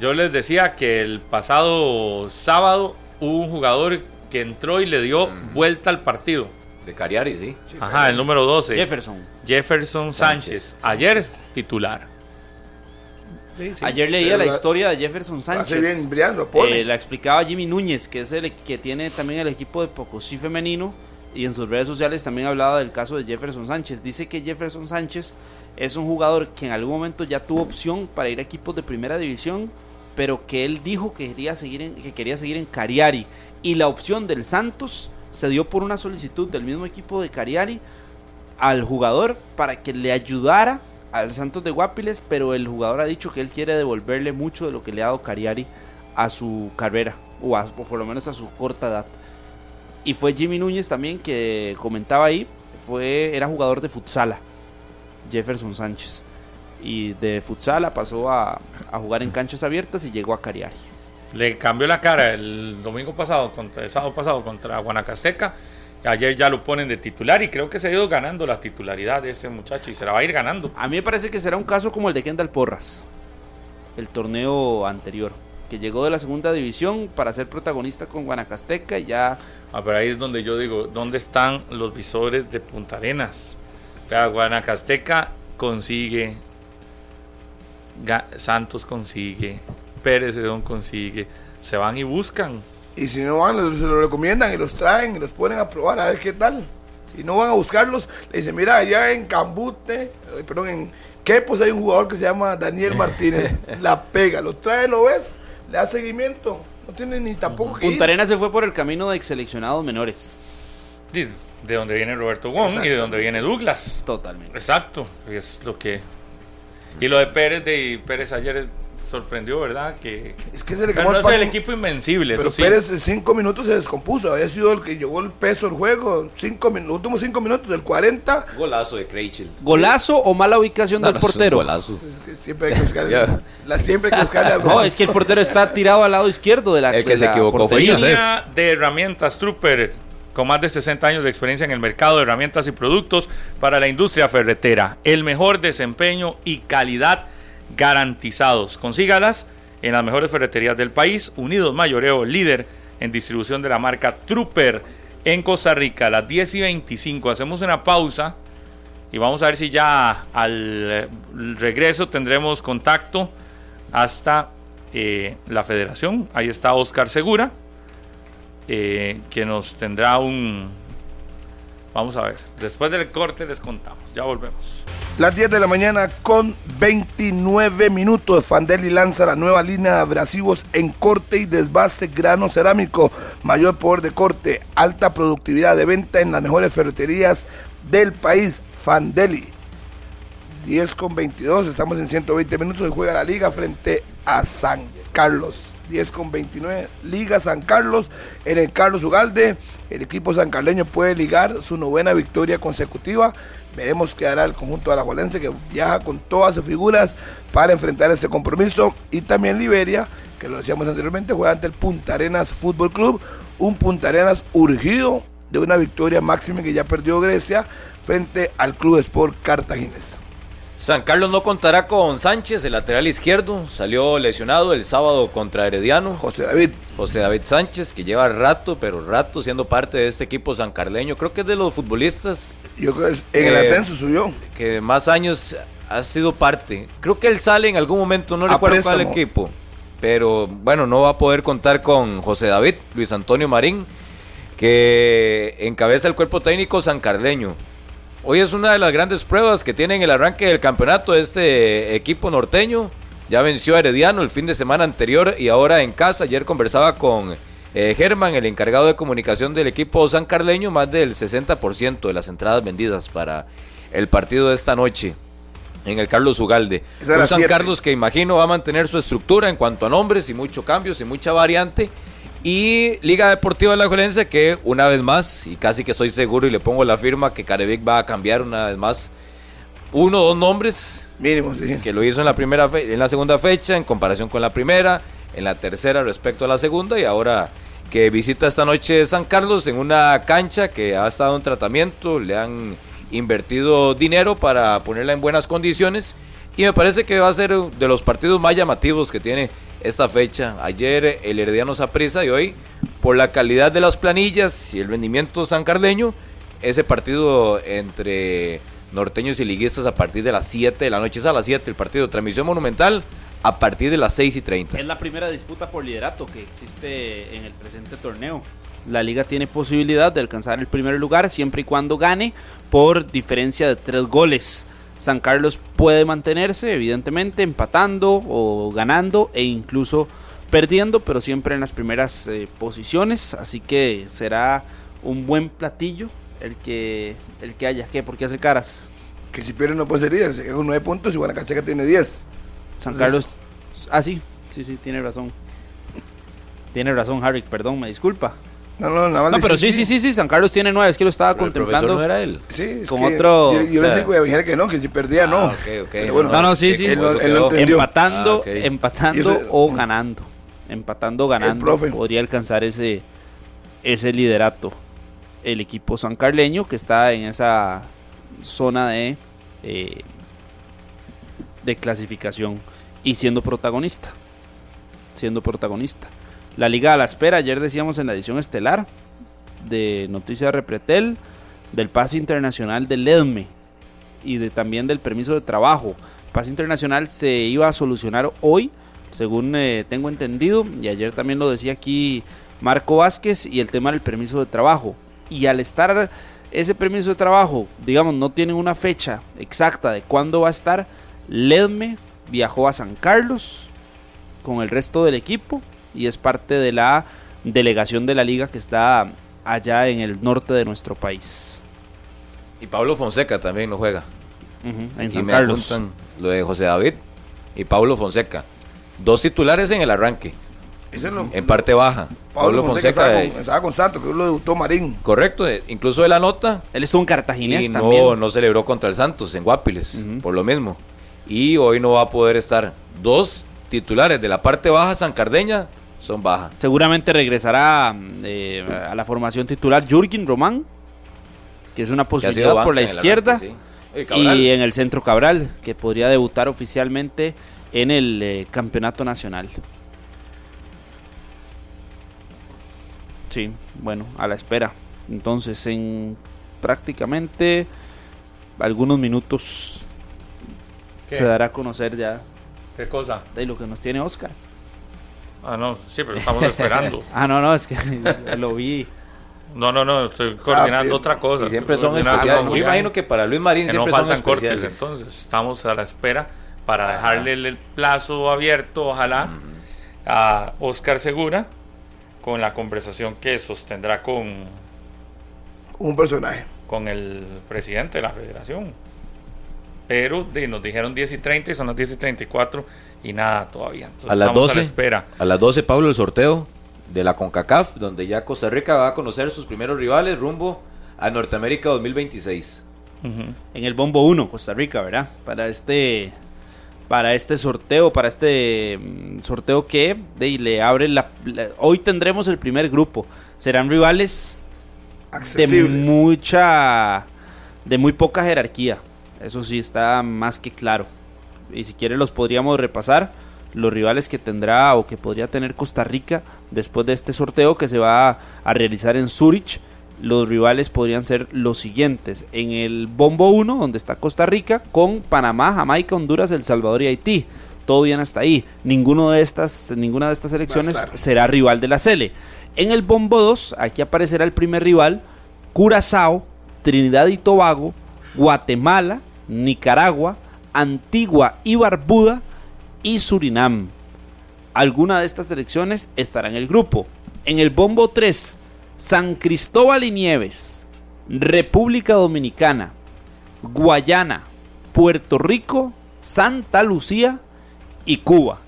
Yo les decía que el pasado sábado hubo un jugador que entró y le dio vuelta al partido. De Cariari, sí. Ajá, el número 12. Jefferson. Jefferson Sánchez. Ayer titular. Sí, sí. Ayer leía Pero la la- historia de Jefferson Hace Sánchez. bien, pone. Eh, la explicaba Jimmy Núñez, que es el que tiene también el equipo de Pocosí femenino. Y en sus redes sociales también hablaba del caso de Jefferson Sánchez. Dice que Jefferson Sánchez es un jugador que en algún momento ya tuvo opción para ir a equipos de primera división, pero que él dijo que quería seguir en, que quería seguir en Cariari. Y la opción del Santos se dio por una solicitud del mismo equipo de Cariari al jugador para que le ayudara al Santos de Guapiles, pero el jugador ha dicho que él quiere devolverle mucho de lo que le ha dado Cariari a su carrera, o, a- por lo menos a su corta edad. Y fue Jimmy Núñez también que comentaba ahí, fue, era jugador de futsala, Jefferson Sánchez. Y de futsala pasó a, a jugar en canchas abiertas y llegó a Cariari. Le cambió la cara el domingo pasado, contra, el sábado pasado contra Guanacasteca. Ayer ya lo ponen de titular y creo que se ha ido ganando la titularidad de ese muchacho y se la va a ir ganando. A mí me parece que será un caso como el de Kendall Porras, el torneo anterior, que llegó de la segunda división para ser protagonista con Guanacasteca y ya Ah, pero ahí es donde yo digo, ¿dónde están los visores de Punta Arenas? O sea, Guanacasteca consigue, Santos consigue, Pérez León consigue, se van y buscan. Y si no van, se lo recomiendan y los traen y los ponen a probar a ver qué tal. Si no van a buscarlos, le dicen, mira, allá en Cambute, perdón, en Quepos hay un jugador que se llama Daniel Martínez. la pega, lo trae, lo ves, le da seguimiento. No tiene ni tampoco que. Punta Arenas se fue por el camino de seleccionados menores. De, de donde viene Roberto Wong y de donde viene Douglas. Totalmente. Exacto, es lo que... Y lo de Pérez, de Pérez ayer sorprendió, ¿verdad? Que, Es que se le pero no el es el equipo invencible, Pero eso sí. Pérez en cinco minutos se descompuso. Había sido el que llevó el peso del juego. Cinco, los últimos cinco minutos del 40. Golazo de Krejcil. ¿Golazo o mala ubicación del portero? Golazo. Es que siempre hay que buscarle, la, siempre hay que buscarle algo. No, es que el portero está tirado al lado izquierdo de la El que de se equivocó fue. Línea de herramientas Trooper, con más de 60 años de experiencia en el mercado de herramientas y productos para la industria ferretera. El mejor desempeño y calidad garantizados. Consígalas en las mejores ferreterías del país. Unidos Mayoreo, líder en distribución de la marca Trooper en Costa Rica, a las 10 y 25. Hacemos una pausa y vamos a ver si ya al eh, regreso tendremos contacto hasta eh, la federación. Ahí está Oscar Segura, eh, que nos tendrá un... Vamos a ver, después del corte les contamos, ya volvemos. Las 10 de la mañana con 29 minutos. Fandeli lanza la nueva línea de abrasivos en corte y desbaste grano cerámico. Mayor poder de corte, alta productividad de venta en las mejores ferreterías del país. Fandeli. 10 con 22. Estamos en 120 minutos y juega la liga frente a San Carlos. 10 con 29. Liga San Carlos en el Carlos Ugalde. El equipo sancarleño puede ligar su novena victoria consecutiva. Veremos qué hará el conjunto alajuelense que viaja con todas sus figuras para enfrentar este compromiso. Y también Liberia, que lo decíamos anteriormente, juega ante el Punta Arenas Fútbol Club. Un Punta Arenas urgido de una victoria máxima que ya perdió Grecia frente al Club Sport Cartaginés. San Carlos no contará con Sánchez, el lateral izquierdo. Salió lesionado el sábado contra Herediano. José David, José David Sánchez, que lleva rato, pero rato siendo parte de este equipo sancarleño. Creo que es de los futbolistas yo creo que en el ascenso subió. que más años ha sido parte. Creo que él sale en algún momento, no recuerdo cuál equipo. Pero bueno, no va a poder contar con José David, Luis Antonio Marín, que encabeza el cuerpo técnico sancarleño. Hoy es una de las grandes pruebas que tiene en el arranque del campeonato este equipo norteño. Ya venció a Herediano el fin de semana anterior y ahora en casa. Ayer conversaba con eh, Germán, el encargado de comunicación del equipo sancarleño, más del 60% de las entradas vendidas para el partido de esta noche en el Carlos Ugalde. Un San siete. Carlos que imagino va a mantener su estructura en cuanto a nombres y muchos cambios y mucha variante. Y Liga Deportiva de la Juelense que una vez más, y casi que estoy seguro y le pongo la firma que Carevic va a cambiar una vez más uno o dos nombres Mínimo, sí. que lo hizo en la primera fe- en la segunda fecha en comparación con la primera, en la tercera respecto a la segunda y ahora que visita esta noche San Carlos en una cancha que ha estado en tratamiento, le han invertido dinero para ponerla en buenas condiciones y me parece que va a ser de los partidos más llamativos que tiene esta fecha. Ayer el Herediano Saprissa y hoy por la calidad de las planillas y el rendimiento sancarleño ese partido entre norteños y liguistas a partir de las 7 de la noche. Es a las 7 el partido. Transmisión monumental a partir de las 6 y 30. Es la primera disputa por liderato que existe en el presente torneo. La liga tiene posibilidad de alcanzar el primer lugar siempre y cuando gane por diferencia de tres goles. San Carlos puede mantenerse, evidentemente, empatando o ganando e incluso perdiendo, pero siempre en las primeras eh, posiciones. Así que será un buen platillo el que, el que haya. ¿Qué? ¿Por qué hace caras? Que si pierde no puede ser 10. Se con 9 puntos y Guanacasteca tiene 10. San Entonces- Carlos. Ah, sí, sí, sí, tiene razón. Tiene razón, Harry, perdón, me disculpa. No, no, nada más. No, pero sí, sí, sí, sí, San Carlos tiene nueve, es que lo estaba Pero el contemplando. no era él. Sí, es Con que otro- Yo, yo o le sea- digo a Vigel que no, que si perdía no. Ah, ok, ok. Pero bueno, No, no, sí, sí. Él, él lo empatando, Ah, empatando ese- o ganando. Empatando o ganando. profe. Podría alcanzar ese, ese liderato. El equipo sancarleño que está en esa zona de, eh, de clasificación y siendo protagonista. Siendo protagonista. La Liga a la Espera, ayer decíamos en la edición estelar de Noticias Repretel, del pase internacional del EDME y de, también del permiso de trabajo. Pase internacional se iba a solucionar hoy, según eh, tengo entendido, y ayer también lo decía aquí Marco Vázquez, y el tema del permiso de trabajo. Y al estar ese permiso de trabajo, digamos, no tiene una fecha exacta de cuándo va a estar, Ledme viajó a San Carlos con el resto del equipo y es parte de la delegación de la liga que está allá en el norte de nuestro país. Y Pablo Fonseca también no juega. Ujú, en Y San me Carlos. apuntan lo de José David y Pablo Fonseca. Dos titulares en el arranque, Ese es lo- en parte baja. Pablo Fonseca, estaba, con, estaba con Santos, que lo debutó Marín. correcto, eh, incluso de la nota Él estuvo en Cartaginés y no, también. no celebró contra el Santos en Guapiles, por lo mismo. Y hoy no va a poder estar. Dos titulares de la parte baja sancardeña son baja. Seguramente regresará eh, a la formación titular Jürgen Román, que es una posibilidad por la izquierda, sí. Y en el centro Cabral, que podría debutar oficialmente en el eh, campeonato nacional. Sí, bueno, a la espera. Entonces, en prácticamente algunos minutos ¿Qué? se dará a conocer ya ¿Qué cosa? de lo que nos tiene Oscar. Ah, no, sí, pero estamos esperando. Ah, no, no, es que lo vi. No, no, no, estoy coordinando bien. otra cosa. Y siempre son especiales. Yo imagino que para Luis Marín que no siempre son faltan cortes, especiales. entonces estamos a la espera para dejarle el- el plazo abierto, ojalá, a Oscar Segura con la conversación que sostendrá con, Un personaje. con el presidente de la federación. Pero de- nos dijeron 10 y 30 y son las 10 y 34 y nada todavía. Entonces A las estamos 12. a la espera. A las 12, Pablo, el sorteo de la CONCACAF, donde ya Costa Rica va a conocer sus primeros rivales rumbo a Norteamérica 2026. Ujú. en el Bombo 1, Costa Rica, ¿verdad? Para este para este sorteo, para este mm, sorteo que de, le abre la, la- hoy tendremos el primer grupo. Serán rivales de mucha de muy poca jerarquía. Eso sí está más que claro. Y si quiere los podríamos repasar los rivales que tendrá o que podría tener Costa Rica después de este sorteo que se va a, a realizar en Zurich. Los rivales podrían ser los siguientes. En el Bombo 1, donde está Costa Rica, con Panamá, Jamaica, Honduras, El Salvador y Haití. Todo bien hasta ahí. Ninguno de estas, ninguna de estas selecciones estar. será rival de la Sele. En el Bombo 2, aquí aparecerá el primer rival, Curazao, Trinidad y Tobago, Guatemala, Nicaragua, Antigua y Barbuda y Surinam. Alguna de estas selecciones estará en el grupo. En el Bombo 3, San Cristóbal y Nieves, República Dominicana, Guayana, Puerto Rico, Santa Lucía y Cuba.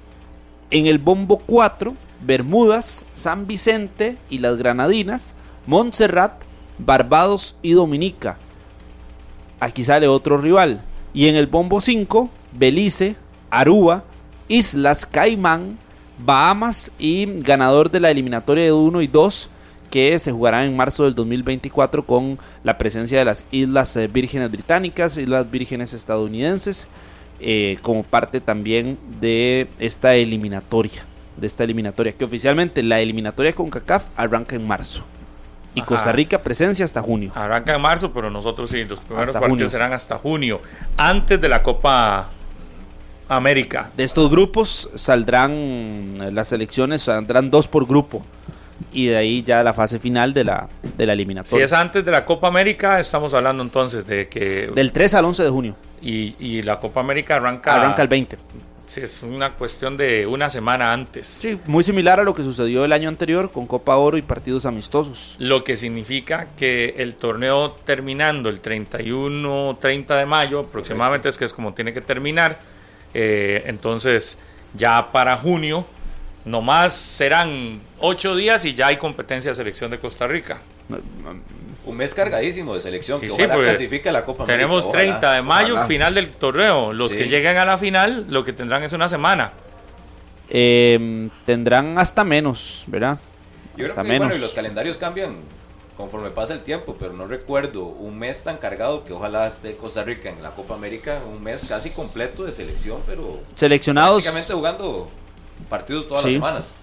En el Bombo 4, Bermudas, San Vicente y las Granadinas, Montserrat, Barbados y Dominica. Aquí sale otro rival. Y en el Bombo 5, Belice, Aruba, Islas Caimán, Bahamas y ganador de la eliminatoria de 1 y 2 que se jugará en marzo del 2024 con la presencia de las Islas eh, Vírgenes Británicas, Islas Vírgenes Estadounidenses, eh, como parte también de esta eliminatoria, de esta eliminatoria, que oficialmente la eliminatoria con CACAF arranca en marzo. Y Ajá. Costa Rica presencia hasta junio. Arranca en marzo, pero nosotros sí, los primeros Hasta partidos junio. serán hasta junio, antes de la Copa América. De estos grupos saldrán eh, las selecciones, saldrán dos por grupo. Y de ahí ya la fase final de la, de la Si eliminatoria. es antes de la Copa América, estamos hablando entonces de que... Del 3 al 11 de junio. y, y la Copa América arranca... Arranca el 20. Sí, es una cuestión de una semana antes. Sí, muy similar a lo que sucedió el año anterior con Copa Oro y partidos amistosos. Lo que significa que el torneo terminando el 31, 30 de mayo, aproximadamente es que es como tiene que terminar. eh, entonces, ya para junio, nomás serán ocho días y ya hay competencia de selección de Costa Rica. Un mes cargadísimo de selección, que sí, ojalá porque clasifique a la Copa Tenemos América, ojalá. 30 de mayo, Ojalá. final del torneo. Los Sí. que lleguen a la final, lo que tendrán es una semana. Eh, tendrán hasta menos, ¿verdad? Yo hasta creo que, menos. bueno, y los calendarios cambian conforme pasa el tiempo, pero no recuerdo un mes tan cargado que ojalá esté Costa Rica en la Copa América, un mes casi completo de selección, pero Seleccionados, prácticamente jugando partidos todas Sí. las semanas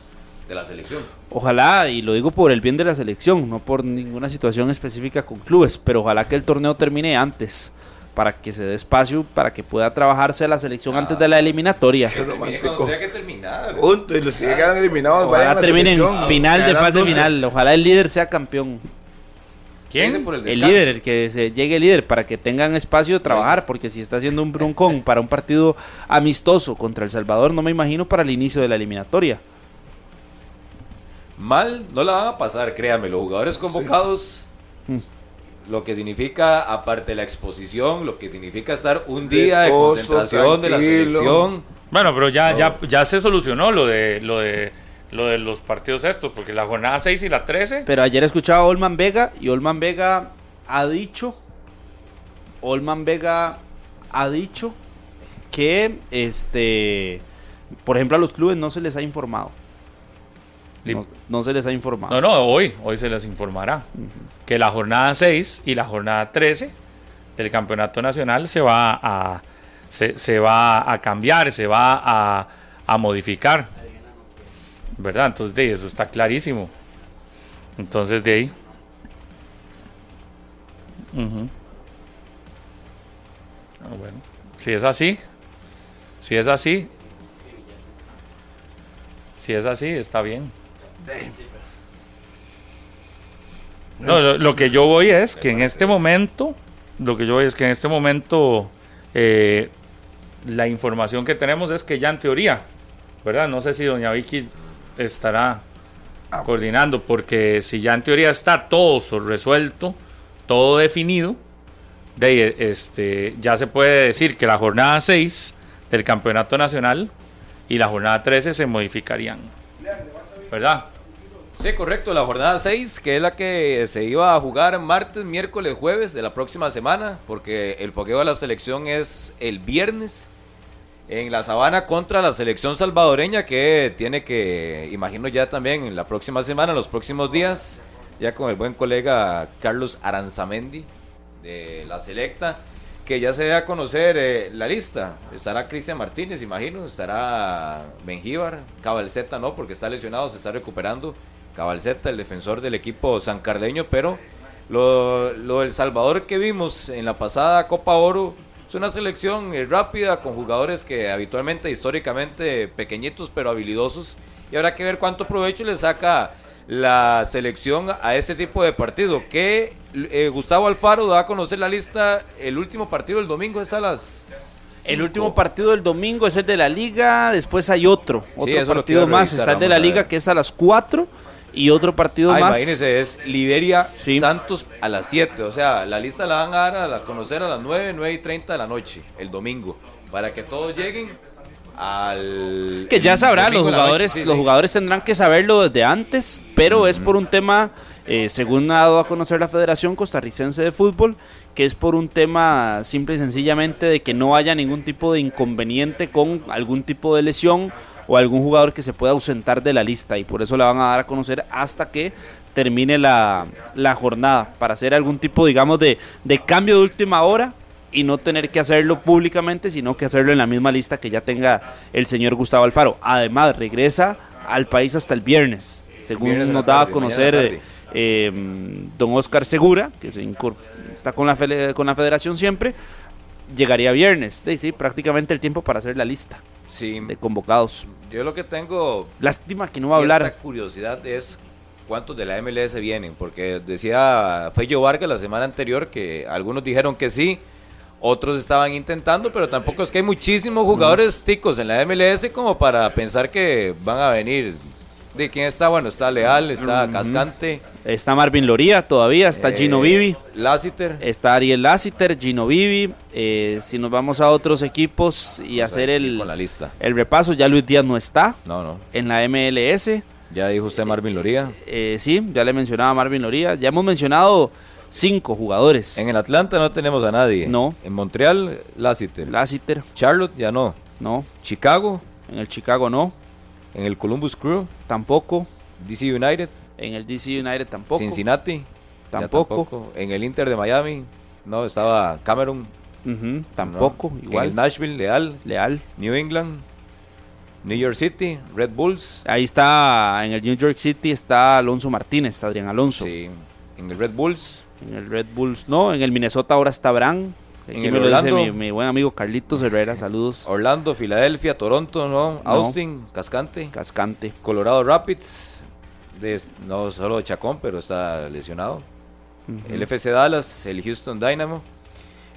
de la selección. ojalá, y lo digo por el bien de la selección, no por ninguna situación específica con clubes, pero ojalá que el torneo termine antes, para que se dé espacio, para que pueda trabajarse la selección Ah. antes de la eliminatoria. Qué romántico. que terminar. Y los que llegaron eliminados vayan a Ojalá la termine en selección. final de fase 12. final, ojalá el líder sea campeón. ¿Quién? por el El líder, el que se llegue líder, para que tengan espacio de trabajar, porque si está haciendo un broncón para un partido amistoso contra El Salvador, no me imagino para el inicio de la eliminatoria. Mal no la van a pasar, créanme, los jugadores convocados, Mm. lo que significa, aparte de la exposición, lo que significa estar un día de concentración de la selección. Bueno, pero ya, No. ya, ya se solucionó lo de, lo de lo de los partidos estos, porque la jornada 6 y la 13, Pero ayer escuchaba a Olman Vega y Olman Vega ha dicho, Olman Vega ha dicho que, este, por ejemplo, a los clubes no se les ha informado. No, no se les ha informado. no, no, hoy, hoy se les informará que la jornada 6 y la jornada 13 del campeonato nacional se va a, se, se va a cambiar, se va a, a modificar. ¿Verdad? Entonces, de ahí, eso está clarísimo. Entonces, de ahí. Ah, bueno. Si es así, si es así, si es así, está bien. No, lo, que yo voy es que en este momento, lo que yo voy es que en este momento eh, la información que tenemos es que ya en teoría, ¿verdad? No sé si doña Vicky estará coordinando, porque si ya en teoría está todo resuelto, todo definido, de este, ya se puede decir que la jornada 6 del campeonato nacional y la jornada 13 se modificarían. ¿Verdad? Sí, correcto, la jornada 6, que es la que se iba a jugar martes, miércoles, jueves de la próxima semana, porque el fogueo de la selección es el viernes en la sabana contra la selección salvadoreña, que tiene que, imagino ya también en la próxima semana, los próximos días, ya con el buen colega Carlos Aranzamendi de la Selecta, que ya se da a conocer eh, la lista. Estará Cristian Martínez, imagino, estará Benjíbar, Cabalceta no, porque está lesionado, se está recuperando. Cabalceta, el defensor del equipo sancardeño, pero lo, lo del Salvador que vimos en la pasada Copa Oro es una selección eh, rápida con jugadores que habitualmente, históricamente, pequeñitos pero habilidosos. Y habrá que ver cuánto provecho le saca la selección a este tipo de partido. Que eh, Gustavo Alfaro da a conocer la lista. El último partido del domingo es a las. El último partido del domingo es el de la liga, después hay otro, otro partido más, está el de la liga que es a las 4 y otro partido Ah, más. imagínense, es Liberia Sí. Santos a las 7. O sea, la lista la van a dar a la- conocer a las 9, 9 y 30 de la noche, el domingo. Para que todos lleguen al. Que ya sabrán, los noche, jugadores, sí, los sí. jugadores tendrán que saberlo desde antes, pero es por un tema, eh, según ha dado a conocer la Federación Costarricense de Fútbol, que es por un tema simple y sencillamente de que no haya ningún tipo de inconveniente con algún tipo de lesión o algún jugador que se pueda ausentar de la lista y por eso la van a dar a conocer hasta que termine la, la jornada para hacer algún tipo, digamos, de, de cambio de última hora y no tener que hacerlo públicamente, sino que hacerlo en la misma lista que ya tenga el señor Gustavo Alfaro. Además, regresa al país hasta el viernes, según Viernes nos daba a conocer eh, eh, don Oscar Segura, que se está con la, con la federación siempre, llegaría viernes. Sí, sí, prácticamente el tiempo para hacer la lista Sí, de convocados. yo lo que tengo Lástima que no va a hablar. curiosidad es cuántos de la MLS vienen, porque decía Fello Vargas la semana anterior que algunos dijeron que sí, otros estaban intentando, pero tampoco es que hay muchísimos jugadores ticos en la MLS como para pensar que van a venir. ¿De quién está? Bueno, está Leal, está Cascante, Está Marvin Loría todavía, está Gino eh, Vivi. Lassiter. Está Ariel Lassiter, Gino Vivi. eh, si nos vamos a otros equipos y Vamos hacer el, con la lista. el repaso, ya Luis Díaz no está No, no. en la MLS. Ya dijo usted Marvin Loría. Eh, sí, ya le mencionaba a Marvin Loría. Ya hemos mencionado cinco jugadores. En el Atlanta no tenemos a nadie. No. En Montreal, Lassiter. Lassiter, Charlotte ya no. no. Chicago, En el Chicago no. En el Columbus Crew, Tampoco. DC United, En el DC United tampoco. Cincinnati, ya Tampoco. En el Inter de Miami, no, estaba Cameron. Tampoco. ¿no? En Igual. el Nashville, Leal, Leal. New England, New York City, Red Bulls. Ahí está, en el New York City está Alonso Martínez, Adrián Alonso. Sí, en el Red Bulls, En el Red Bulls no, en el Minnesota ahora está Bran. En el me lo dice Orlando. mi, mi buen amigo Carlitos Herrera, saludos. Orlando, Filadelfia, Toronto, no, Austin, Cascante, Cascante. Colorado Rapids, de- no solo Chacón, pero está lesionado. El FC Dallas, el Houston Dynamo,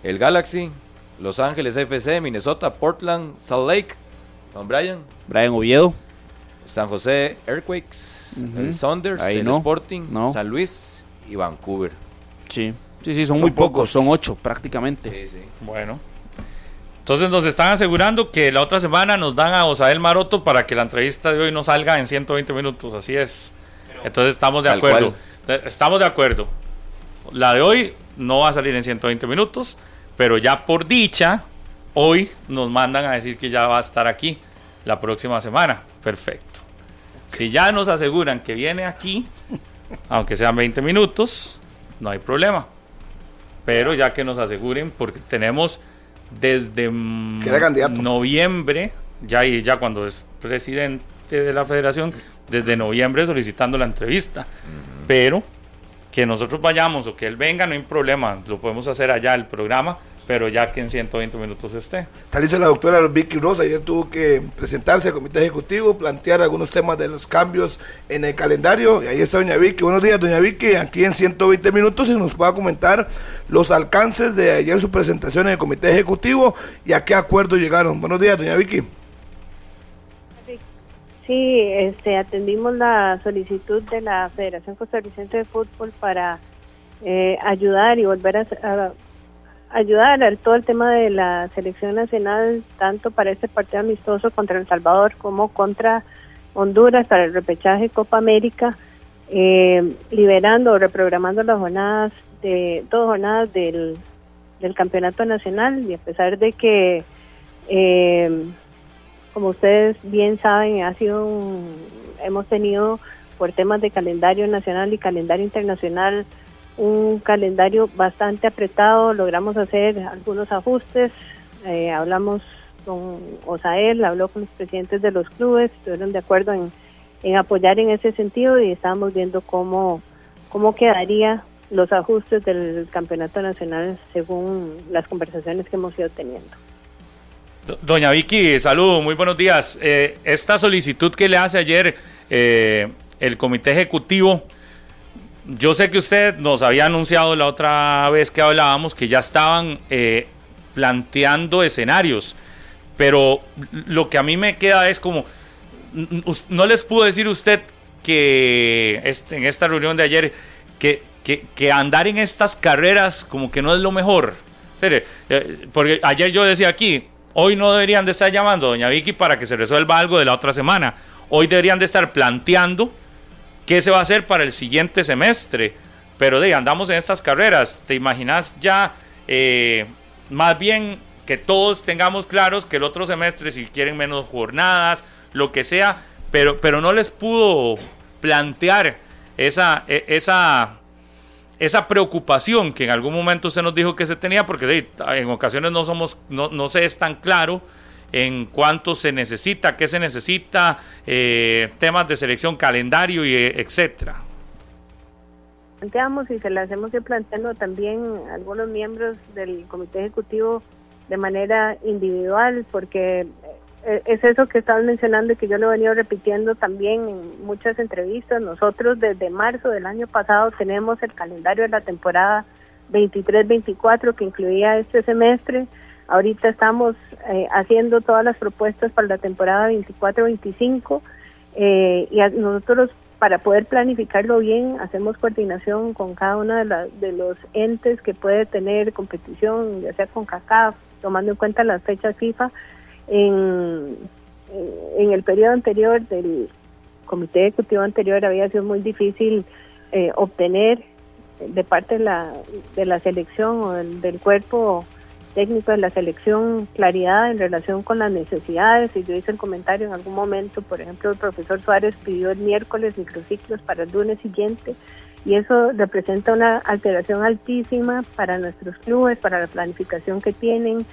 el Galaxy, Los Ángeles FC, Minnesota, Portland, Salt Lake, Don Brian, Brian Oviedo. San José Earthquakes, el Saunders, Ahí el no, Sporting, no. San Luis y Vancouver. Sí. Sí, sí, son, Son muy pocos. pocos. Son ocho prácticamente. Sí, sí. Bueno. Entonces nos están asegurando que la otra semana nos dan a Osael Maroto para que la entrevista de hoy no salga en 120 minutos. Así es. Entonces estamos de acuerdo. De- Estamos de acuerdo. La de hoy no va a salir en 120 minutos, pero ya por dicha, hoy nos mandan a decir que ya va a estar aquí la próxima semana. Perfecto. Si ya nos aseguran que viene aquí, aunque sean 20 minutos, no hay problema. Pero ya que nos aseguren, porque tenemos desde noviembre, ya, y ya cuando es presidente de la federación, desde noviembre solicitando la entrevista. Pero que nosotros vayamos o que él venga, no hay problema, lo podemos hacer allá el programa, pero ya que en 120 minutos esté. Tal dice la doctora Vicky Rosa, ayer tuvo que presentarse al comité ejecutivo, plantear algunos temas de los cambios en el calendario. Y ahí está doña Vicky. Buenos días, doña Vicky, aquí en 120 minutos y nos pueda comentar los alcances de ayer su presentación en el comité ejecutivo y a qué acuerdo llegaron. Buenos días, doña Vicky. Sí, este, atendimos la solicitud de la Federación Costarricense de Fútbol para eh, ayudar y volver a, a- ayudar a todo el tema de la selección nacional, tanto para este partido amistoso contra El Salvador como contra Honduras para el repechaje Copa América, eh, liberando o reprogramando las jornadas de dos jornadas del, del campeonato nacional. Y a pesar de que eh, como ustedes bien saben, ha sido un- hemos tenido por temas de calendario nacional y calendario internacional un calendario bastante apretado, logramos hacer algunos ajustes, eh, hablamos con Osael, habló con los presidentes de los clubes, estuvieron de acuerdo en, en apoyar en ese sentido y estábamos viendo cómo, cómo quedaría los ajustes del campeonato nacional según las conversaciones que hemos ido teniendo. Do- Doña Vicky, saludo, muy buenos días. Eh, esta solicitud que le hace ayer eh, el comité ejecutivo, yo sé que usted nos había anunciado la otra vez que hablábamos que ya estaban eh, planteando escenarios, pero lo que a mí me queda es como, no les pudo decir usted que en esta reunión de ayer que, que- que andar en estas carreras como que no es lo mejor. Eh, Porque ayer yo decía aquí, hoy no deberían de estar llamando a doña Vicky para que se resuelva algo de la otra semana. Hoy deberían de estar planteando qué se va a hacer para el siguiente semestre. Pero de andamos en estas carreras. ¿Te imaginas ya eh, más bien que todos tengamos claros que el otro semestre, si quieren menos jornadas, lo que sea, pero, pero no les pudo plantear esa, e- esa, esa preocupación que en algún momento usted nos dijo que se tenía, porque en ocasiones no somos, no, no se es tan claro en cuánto se necesita, qué se necesita, eh, temas de selección, calendario y eh, etcétera. planteamos y se las hemos ido planteando también a algunos miembros del comité ejecutivo de manera individual, porque eh, es eso que estabas mencionando y que yo lo he venido repitiendo también en muchas entrevistas. Nosotros desde marzo del año pasado tenemos el calendario de la temporada 23-24 que incluía este semestre. Ahorita estamos eh, haciendo todas las propuestas para la temporada 24-25 eh, y nosotros para poder planificarlo bien hacemos coordinación con cada uno de, de los entes que puede tener competición, ya sea con CACAF, tomando en cuenta las fechas FIFA. En, en el periodo anterior del comité ejecutivo anterior había sido muy difícil eh, obtener de parte de la, de la selección o del, cuerpo técnico de la selección claridad en relación con las necesidades y yo hice el comentario en algún momento, por ejemplo, el profesor Suárez pidió el miércoles microciclos para el lunes siguiente y eso representa una alteración altísima para nuestros clubes, para la planificación que tienen.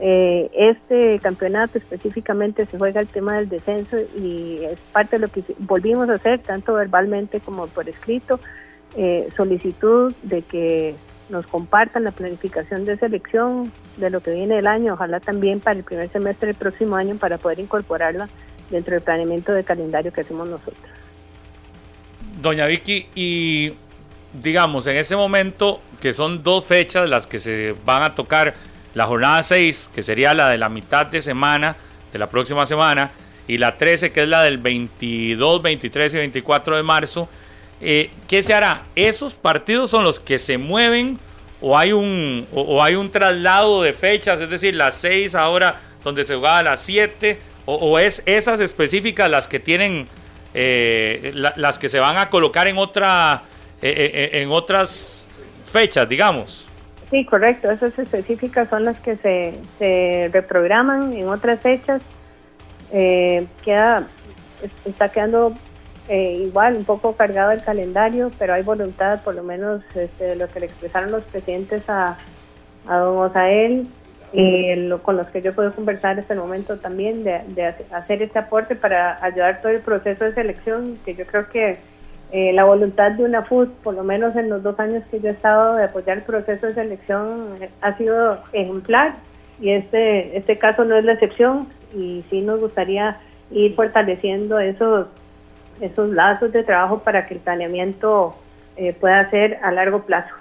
Eh, este campeonato específicamente se juega el tema del descenso y es parte de lo que volvimos a hacer, tanto verbalmente como por escrito, eh, solicitud de que nos compartan la planificación de selección de lo que viene el año, ojalá también para el primer semestre del próximo año para poder incorporarla dentro del planeamiento de calendario que hacemos nosotros. Doña Vicky, y digamos, en ese momento, que son dos fechas las que se van a tocar, la jornada 6, que sería la de la mitad de semana, de la próxima semana, y la 13, que es la del 22, 23 y 24 de marzo, eh, ¿qué se hará? ¿Esos partidos son los que se mueven o hay un, o, hay un traslado de fechas? Es decir, las 6 ahora donde se jugaba las 7, o, es esas específicas las que tienen, eh, las que se van a colocar en, otra, eh, en otras fechas, digamos. Sí, correcto. Esas específicas son las que se, se reprograman en otras fechas. queda, está quedando eh, igual un poco cargado el calendario, pero hay voluntad, por lo menos este, lo que le expresaron los presidentes a, don Osael, y lo, con los que yo puedo conversar en este momento también, de, hacer este aporte para ayudar todo el proceso de selección, que yo creo que eh, la voluntad de una FUT, por lo menos en los dos años que yo he estado de apoyar el proceso de selección, eh, ha sido ejemplar y este, este caso no es la excepción y sí nos gustaría ir fortaleciendo esos esos lazos de trabajo para que el planeamiento eh, pueda ser a largo plazo.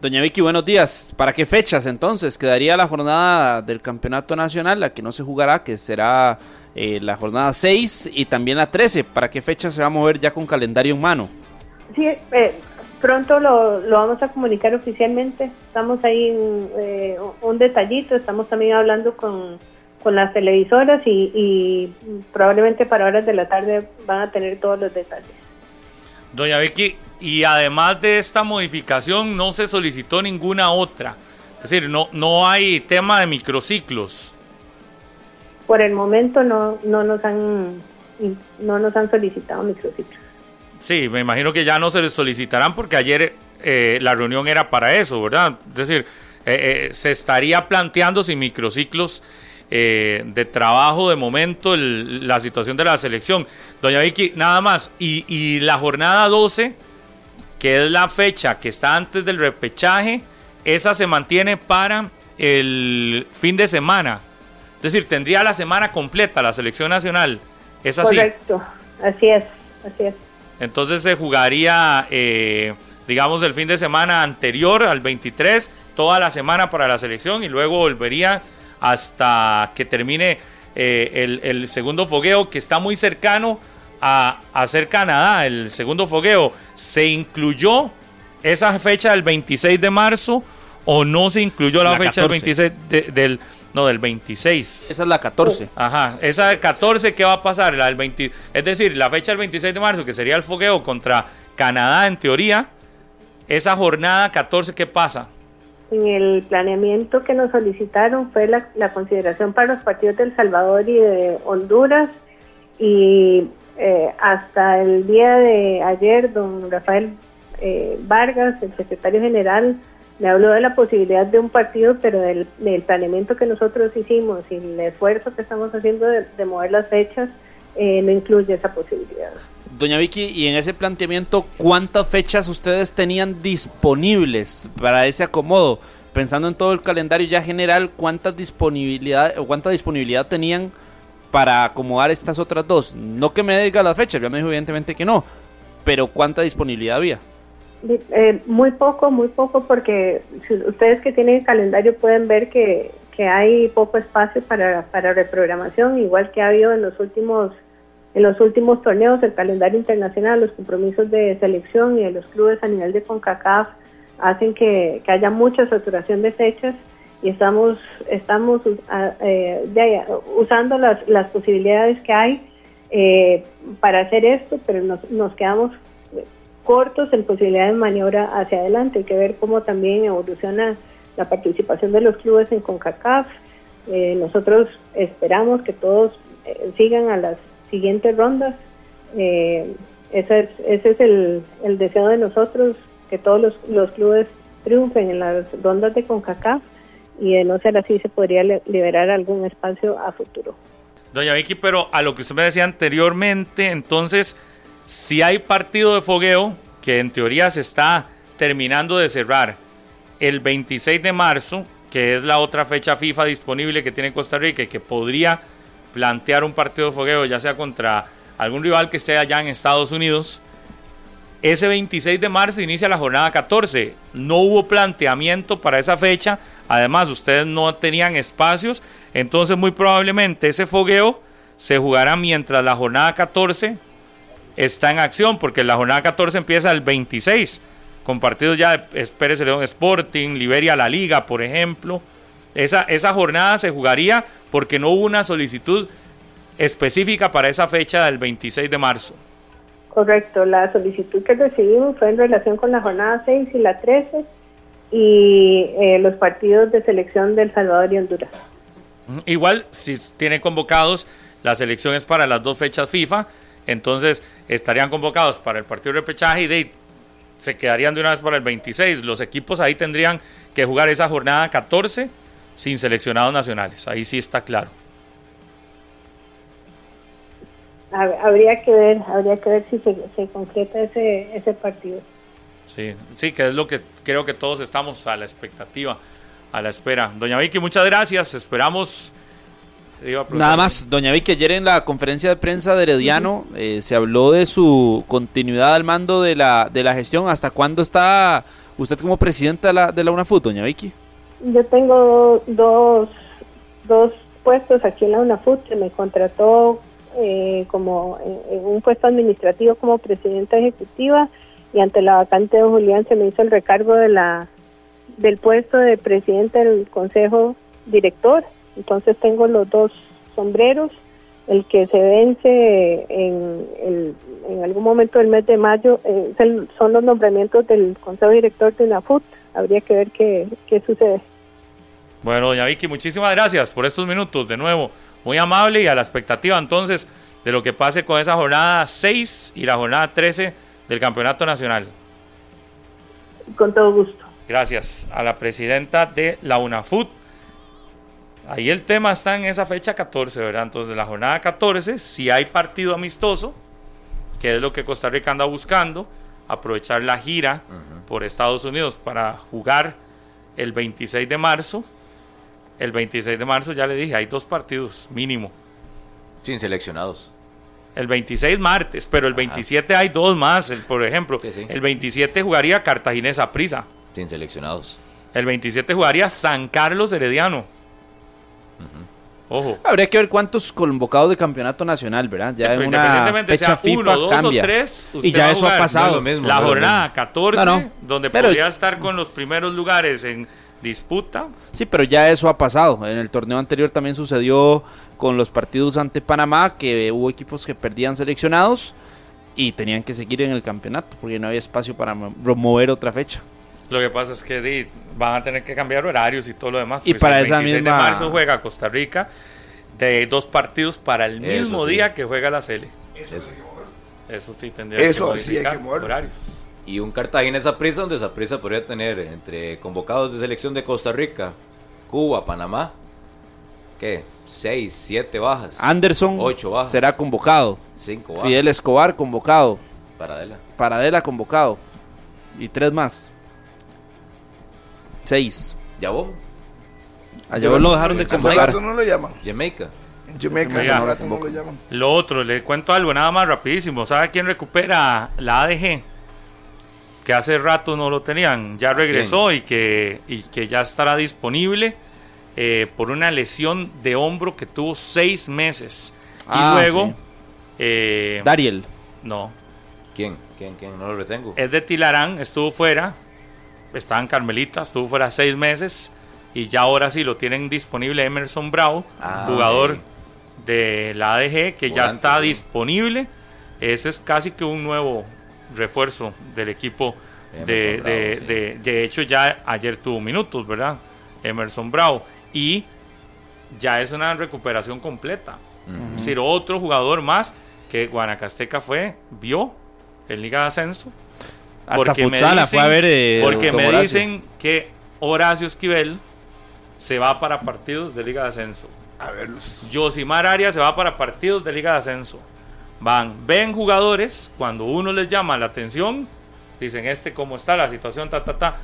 Doña Vicky, buenos días. ¿Para qué fechas entonces quedaría la jornada del Campeonato Nacional, la que no se jugará, que será eh, la jornada 6 y también la 13? ¿Para qué fecha se va a mover ya con calendario en mano? Sí, eh, pronto lo, lo, vamos a comunicar oficialmente. Estamos ahí en un detallito, estamos también hablando con con las televisoras y, probablemente para horas de la tarde van a tener todos los detalles. Doña Vicky, y además de esta modificación no se solicitó ninguna otra. Es decir, no, no hay tema de microciclos. Por el momento no, no, nos, han, no nos han solicitado microciclos. Sí, me imagino que ya no se les solicitarán porque ayer eh, la reunión era para eso, ¿verdad? Es decir, eh, eh, se estaría planteando si microciclos eh, de trabajo de momento la situación de la selección. Doña Vicky, nada más. Y, la jornada 12, que es la fecha que está antes del repechaje, esa se mantiene para el fin de semana. Es decir, tendría la semana completa la selección nacional. ¿Es así? Correcto, así es, así es. Entonces se jugaría, eh, digamos, el fin de semana anterior al 23, toda la semana para la selección y luego volvería hasta que termine eh, el, segundo fogueo que está muy cercano a, hacer Canadá. El segundo fogueo se incluyó esa fecha del 26 de marzo o no se incluyó la, fecha del 26 del no del 26. Esa es la 14. Ajá, esa del 14 ¿qué va a pasar? La del 20, es decir, la fecha del 26 de marzo que sería el fogueo contra Canadá en teoría. Esa jornada 14 ¿qué pasa? En el planeamiento que nos solicitaron fue la, consideración para los partidos de El Salvador y de Honduras y eh, hasta el día de ayer don Rafael eh, Vargas, el secretario general, me habló de la posibilidad de un partido, pero del, planeamiento que nosotros hicimos y el esfuerzo que estamos haciendo de, mover las fechas eh, no incluye esa posibilidad. Doña Vicky, y en ese planteamiento, ¿cuántas fechas ustedes tenían disponibles para ese acomodo? Pensando en todo el calendario ya general, ¿cuántas disponibilidad cuánta disponibilidad tenían para acomodar estas otras dos? No que me diga las fechas, ya me dijo evidentemente que no, pero ¿cuánta disponibilidad había? Eh, muy poco, muy poco, porque ustedes que tienen el calendario pueden ver que, que hay poco espacio para, para reprogramación, igual que ha habido en los últimos en los últimos torneos, el calendario internacional, los compromisos de selección y de los clubes a nivel de CONCACAF hacen que, que haya mucha saturación de fechas y estamos estamos eh, usando las, las posibilidades que hay eh, para hacer esto, pero nos, nos quedamos cortos en posibilidades de maniobra hacia adelante. Hay que ver cómo también evoluciona la participación de los clubes en CONCACAF. Eh, nosotros esperamos que todos eh, sigan a las siguientes rondas. Eh, ese es, ese es el, el, deseo de nosotros, que todos los, los, clubes triunfen en las rondas de CONCACAF y de no ser así se podría liberar algún espacio a futuro. Doña Vicky, pero a lo que usted me decía anteriormente, entonces si hay partido de fogueo, que en teoría se está terminando de cerrar el 26 de marzo, que es la otra fecha FIFA disponible que tiene Costa Rica y que podría plantear un partido de fogueo, ya sea contra algún rival que esté allá en Estados Unidos. Ese 26 de marzo inicia la jornada 14. No hubo planteamiento para esa fecha. Además, ustedes no tenían espacios. Entonces, muy probablemente ese fogueo se jugará mientras la jornada 14 está en acción, porque la jornada 14 empieza el 26, con partidos ya de Pérez León Sporting, Liberia La Liga, por ejemplo. Esa, esa jornada se jugaría porque no hubo una solicitud específica para esa fecha del 26 de marzo. Correcto, la solicitud que recibimos fue en relación con la jornada 6 y la 13 y eh, los partidos de selección del Salvador y Honduras. Igual, si tiene convocados, la selección es para las dos fechas FIFA entonces estarían convocados para el partido de repechaje y de, se quedarían de una vez para el 26. Los equipos ahí tendrían que jugar esa jornada 14 sin seleccionados nacionales. Ahí sí está claro. Habría que ver, habría que ver si se, concreta ese, ese partido. Sí, sí, que es lo que creo que todos estamos a la expectativa, a la espera. Doña Vicky, muchas gracias. Esperamos Nada más, doña Vicky, ayer en la conferencia de prensa de Herediano eh, se habló de su continuidad al mando de la, de la gestión. ¿Hasta cuándo está usted como presidenta de la, de la UNAFUT, doña Vicky? Yo tengo dos, dos puestos aquí en la UNAFUT. Se me contrató eh, como en un puesto administrativo como presidenta ejecutiva y ante la vacante de Julián se me hizo el recargo de la del puesto de presidente del consejo director entonces tengo los dos sombreros, el que se vence en, en algún momento del mes de mayo eh, son los nombramientos del Consejo Director de UNAFUT. Habría que ver qué, qué sucede. Bueno, doña Vicky, muchísimas gracias por estos minutos de nuevo. Muy amable y a la expectativa entonces de lo que pase con esa jornada 6 y la jornada 13 del Campeonato Nacional. Con todo gusto. Gracias a la presidenta de la UNAFUT, Ahí el tema está en esa fecha 14, ¿verdad? Entonces, la jornada 14, si hay partido amistoso, que es lo que Costa Rica anda buscando, aprovechar la gira por Estados Unidos para jugar el 26 de marzo. El 26 de marzo, ya le dije, hay dos partidos mínimo. Sin seleccionados. El 26 martes, pero el 27 hay dos más. por ejemplo, el 27 jugaría Cartaginés a Prisa. Sin seleccionados. El 27 jugaría San Carlos Herediano. Ojo. Habría que ver cuántos convocados de campeonato nacional, ¿verdad? Ya en una fecha FIFA uno, dos cambia. o tres, y ya eso ha pasado. la jornada 14, donde podría estar con los primeros lugares en disputa. Sí, pero ya eso ha pasado. En el torneo anterior también sucedió con los partidos ante Panamá, que hubo equipos que perdían seleccionados y tenían que seguir en el campeonato, porque no había espacio para mover otra fecha. Lo que pasa es que van a tener que cambiar horarios y todo lo demás. Y para el 26 de marzo juega Costa Rica de dos partidos para el mismo día que juega la Sele. Eso, Eso sí tendría Eso que sí hay que mover. horarios. Y un Cartagena esa prisa donde esa prisa podría tener entre convocados de selección de Costa Rica, Cuba, Panamá, ¿qué? 6, 7 bajas. Anderson Ocho bajas. será convocado. 5 bajas. Fidel Escobar convocado. Para Adela. Paradela convocado. Y tres más. Seis. Yabón. A Yabón lo dejaron de Hace convocar. rato no lo llaman. Jamaica. En Jamaica hace Oiga. rato no lo llaman. Lo otro, le cuento algo nada más rapidísimo. ¿Sabe quién recupera la ADG? Que hace rato no lo tenían. Ya regresó y que, y que ya estará disponible eh, por una lesión de hombro que tuvo seis meses. Ah, y luego, sí. eh, Dariel. no, ¿Quién? ¿Quién? ¿Quién? No lo retengo. es de Tilarán, estuvo fuera, estaba en Carmelita, estuvo fuera seis meses y ya ahora sí lo tienen disponible Emerson Bravo, Ah, jugador de la ADG que ya está sí. disponible. Ese es casi que un nuevo refuerzo del equipo. De, Emerson Bravo, de, sí. de- de hecho, ya ayer tuvo minutos, ¿verdad? Emerson Bravo. Y ya es una recuperación completa. Es decir, otro jugador más que Guanacasteca fue, vio en Liga de Ascenso. Hasta Futsala fue a ver. eh, porque me Horacio. dicen que Horacio Esquivel se va para partidos de Liga de Ascenso. A verlos. Yosimar Arias se va para partidos de Liga de Ascenso. Van, ven jugadores, cuando uno les llama la atención, dicen este cómo está la situación, ta, ta, ta.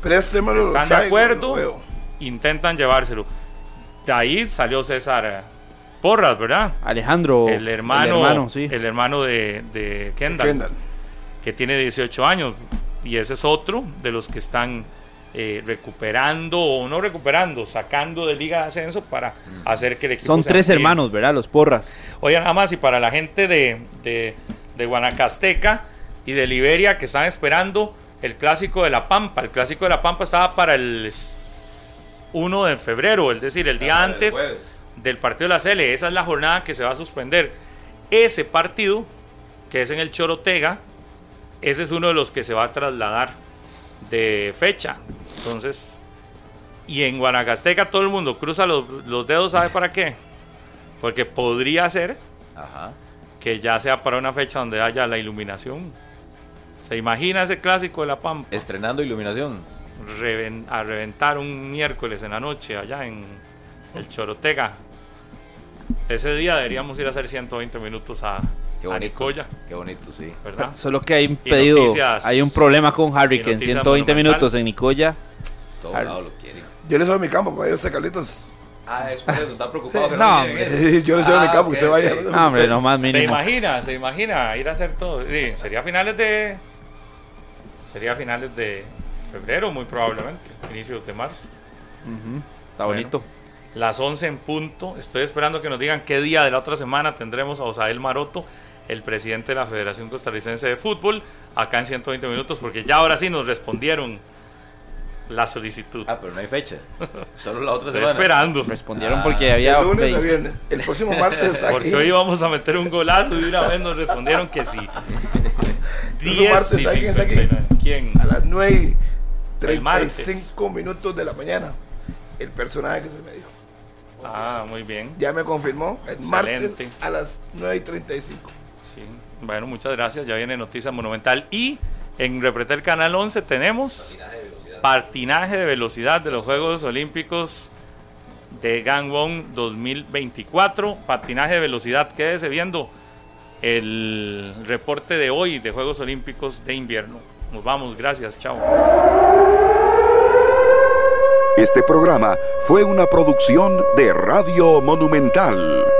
Préstemelo. ¿Están de acuerdo? lo. Intentan llevárselo. De ahí salió César eh, Porras, ¿verdad? Alejandro. el hermano, El hermano, sí. el hermano de, de Kendall, Kendall. Que tiene 18 años. Y ese es otro de los que están eh, recuperando, o no recuperando, sacando de Liga de Ascenso para hacer que el equipo Son tres hermanos, ¿verdad? Los porras. Oye, nada más, y para la gente de, de, de Guanacasteca y de Liberia que están esperando el clásico de la Pampa. El clásico de la Pampa estaba para el s- 1 de febrero, es decir, el día antes del partido de la CL. Esa es la jornada que se va a suspender. Ese partido, que es en el Chorotega, ese es uno de los que se va a trasladar de fecha. Entonces, y en Guanacasteca todo el mundo cruza los, los dedos, ¿sabe para qué? Porque podría ser Ajá. que ya sea para una fecha donde haya la iluminación. ¿Se imagina ese clásico de la Pampa? Estrenando iluminación. Reven- a reventar un miércoles en la noche allá en el Chorotega. Ese día deberíamos ir a hacer 120 minutos a, Qué a bonito. Nicoya, Qué bonito, sí. ¿verdad? Solo que hay un pedido. noticias- hay un problema con Harry y que en noticias 120 monumental. minutos en Nicoya. Todo lado lo quieren. Yo le soy mi campo para ellos, Carlitos. Ah, es por eso. Está preocupado Sí. que No. Yo le soy mi Ah, campo, ok, que se vaya. No, hombre, no más ¿Se mínimo. imagina? ¿Se imagina ir a hacer todo? Sí, sería a finales de... Sería a finales de febrero, muy probablemente. Inicios de marzo. Ujú, Está Bueno. bonito. Las 11 en punto. Estoy esperando que nos digan qué día de la otra semana tendremos a Osael Maroto, el presidente de la Federación Costarricense de Fútbol, acá en 120 minutos, porque ya ahora sí nos respondieron la solicitud. Ah, pero no hay fecha. Solo la otra Estoy semana. esperando. Respondieron Ah, porque había. El lunes a ve- viernes. El próximo martes aquí. Porque hoy íbamos a meter un golazo y de una vez nos respondieron que sí. Próximo 10 martes, y ¿sabe quién aquí? 59. ¿Quién? A las 9 y El martes. 35 minutos de la mañana. El personaje que se me dijo. Ah, muy bien. Ya me confirmó. El martes Excelente. a las 9 y 35. Bueno, muchas gracias. Ya viene Noticia Monumental. Y en Repretel Canal 11 tenemos patinaje de velocidad de los Juegos Olímpicos de Gangwon 2024. Patinaje de velocidad. Quédese viendo el reporte de hoy de Juegos Olímpicos de invierno. Nos vamos. Gracias. Chao. Este programa fue una producción de Radio Monumental.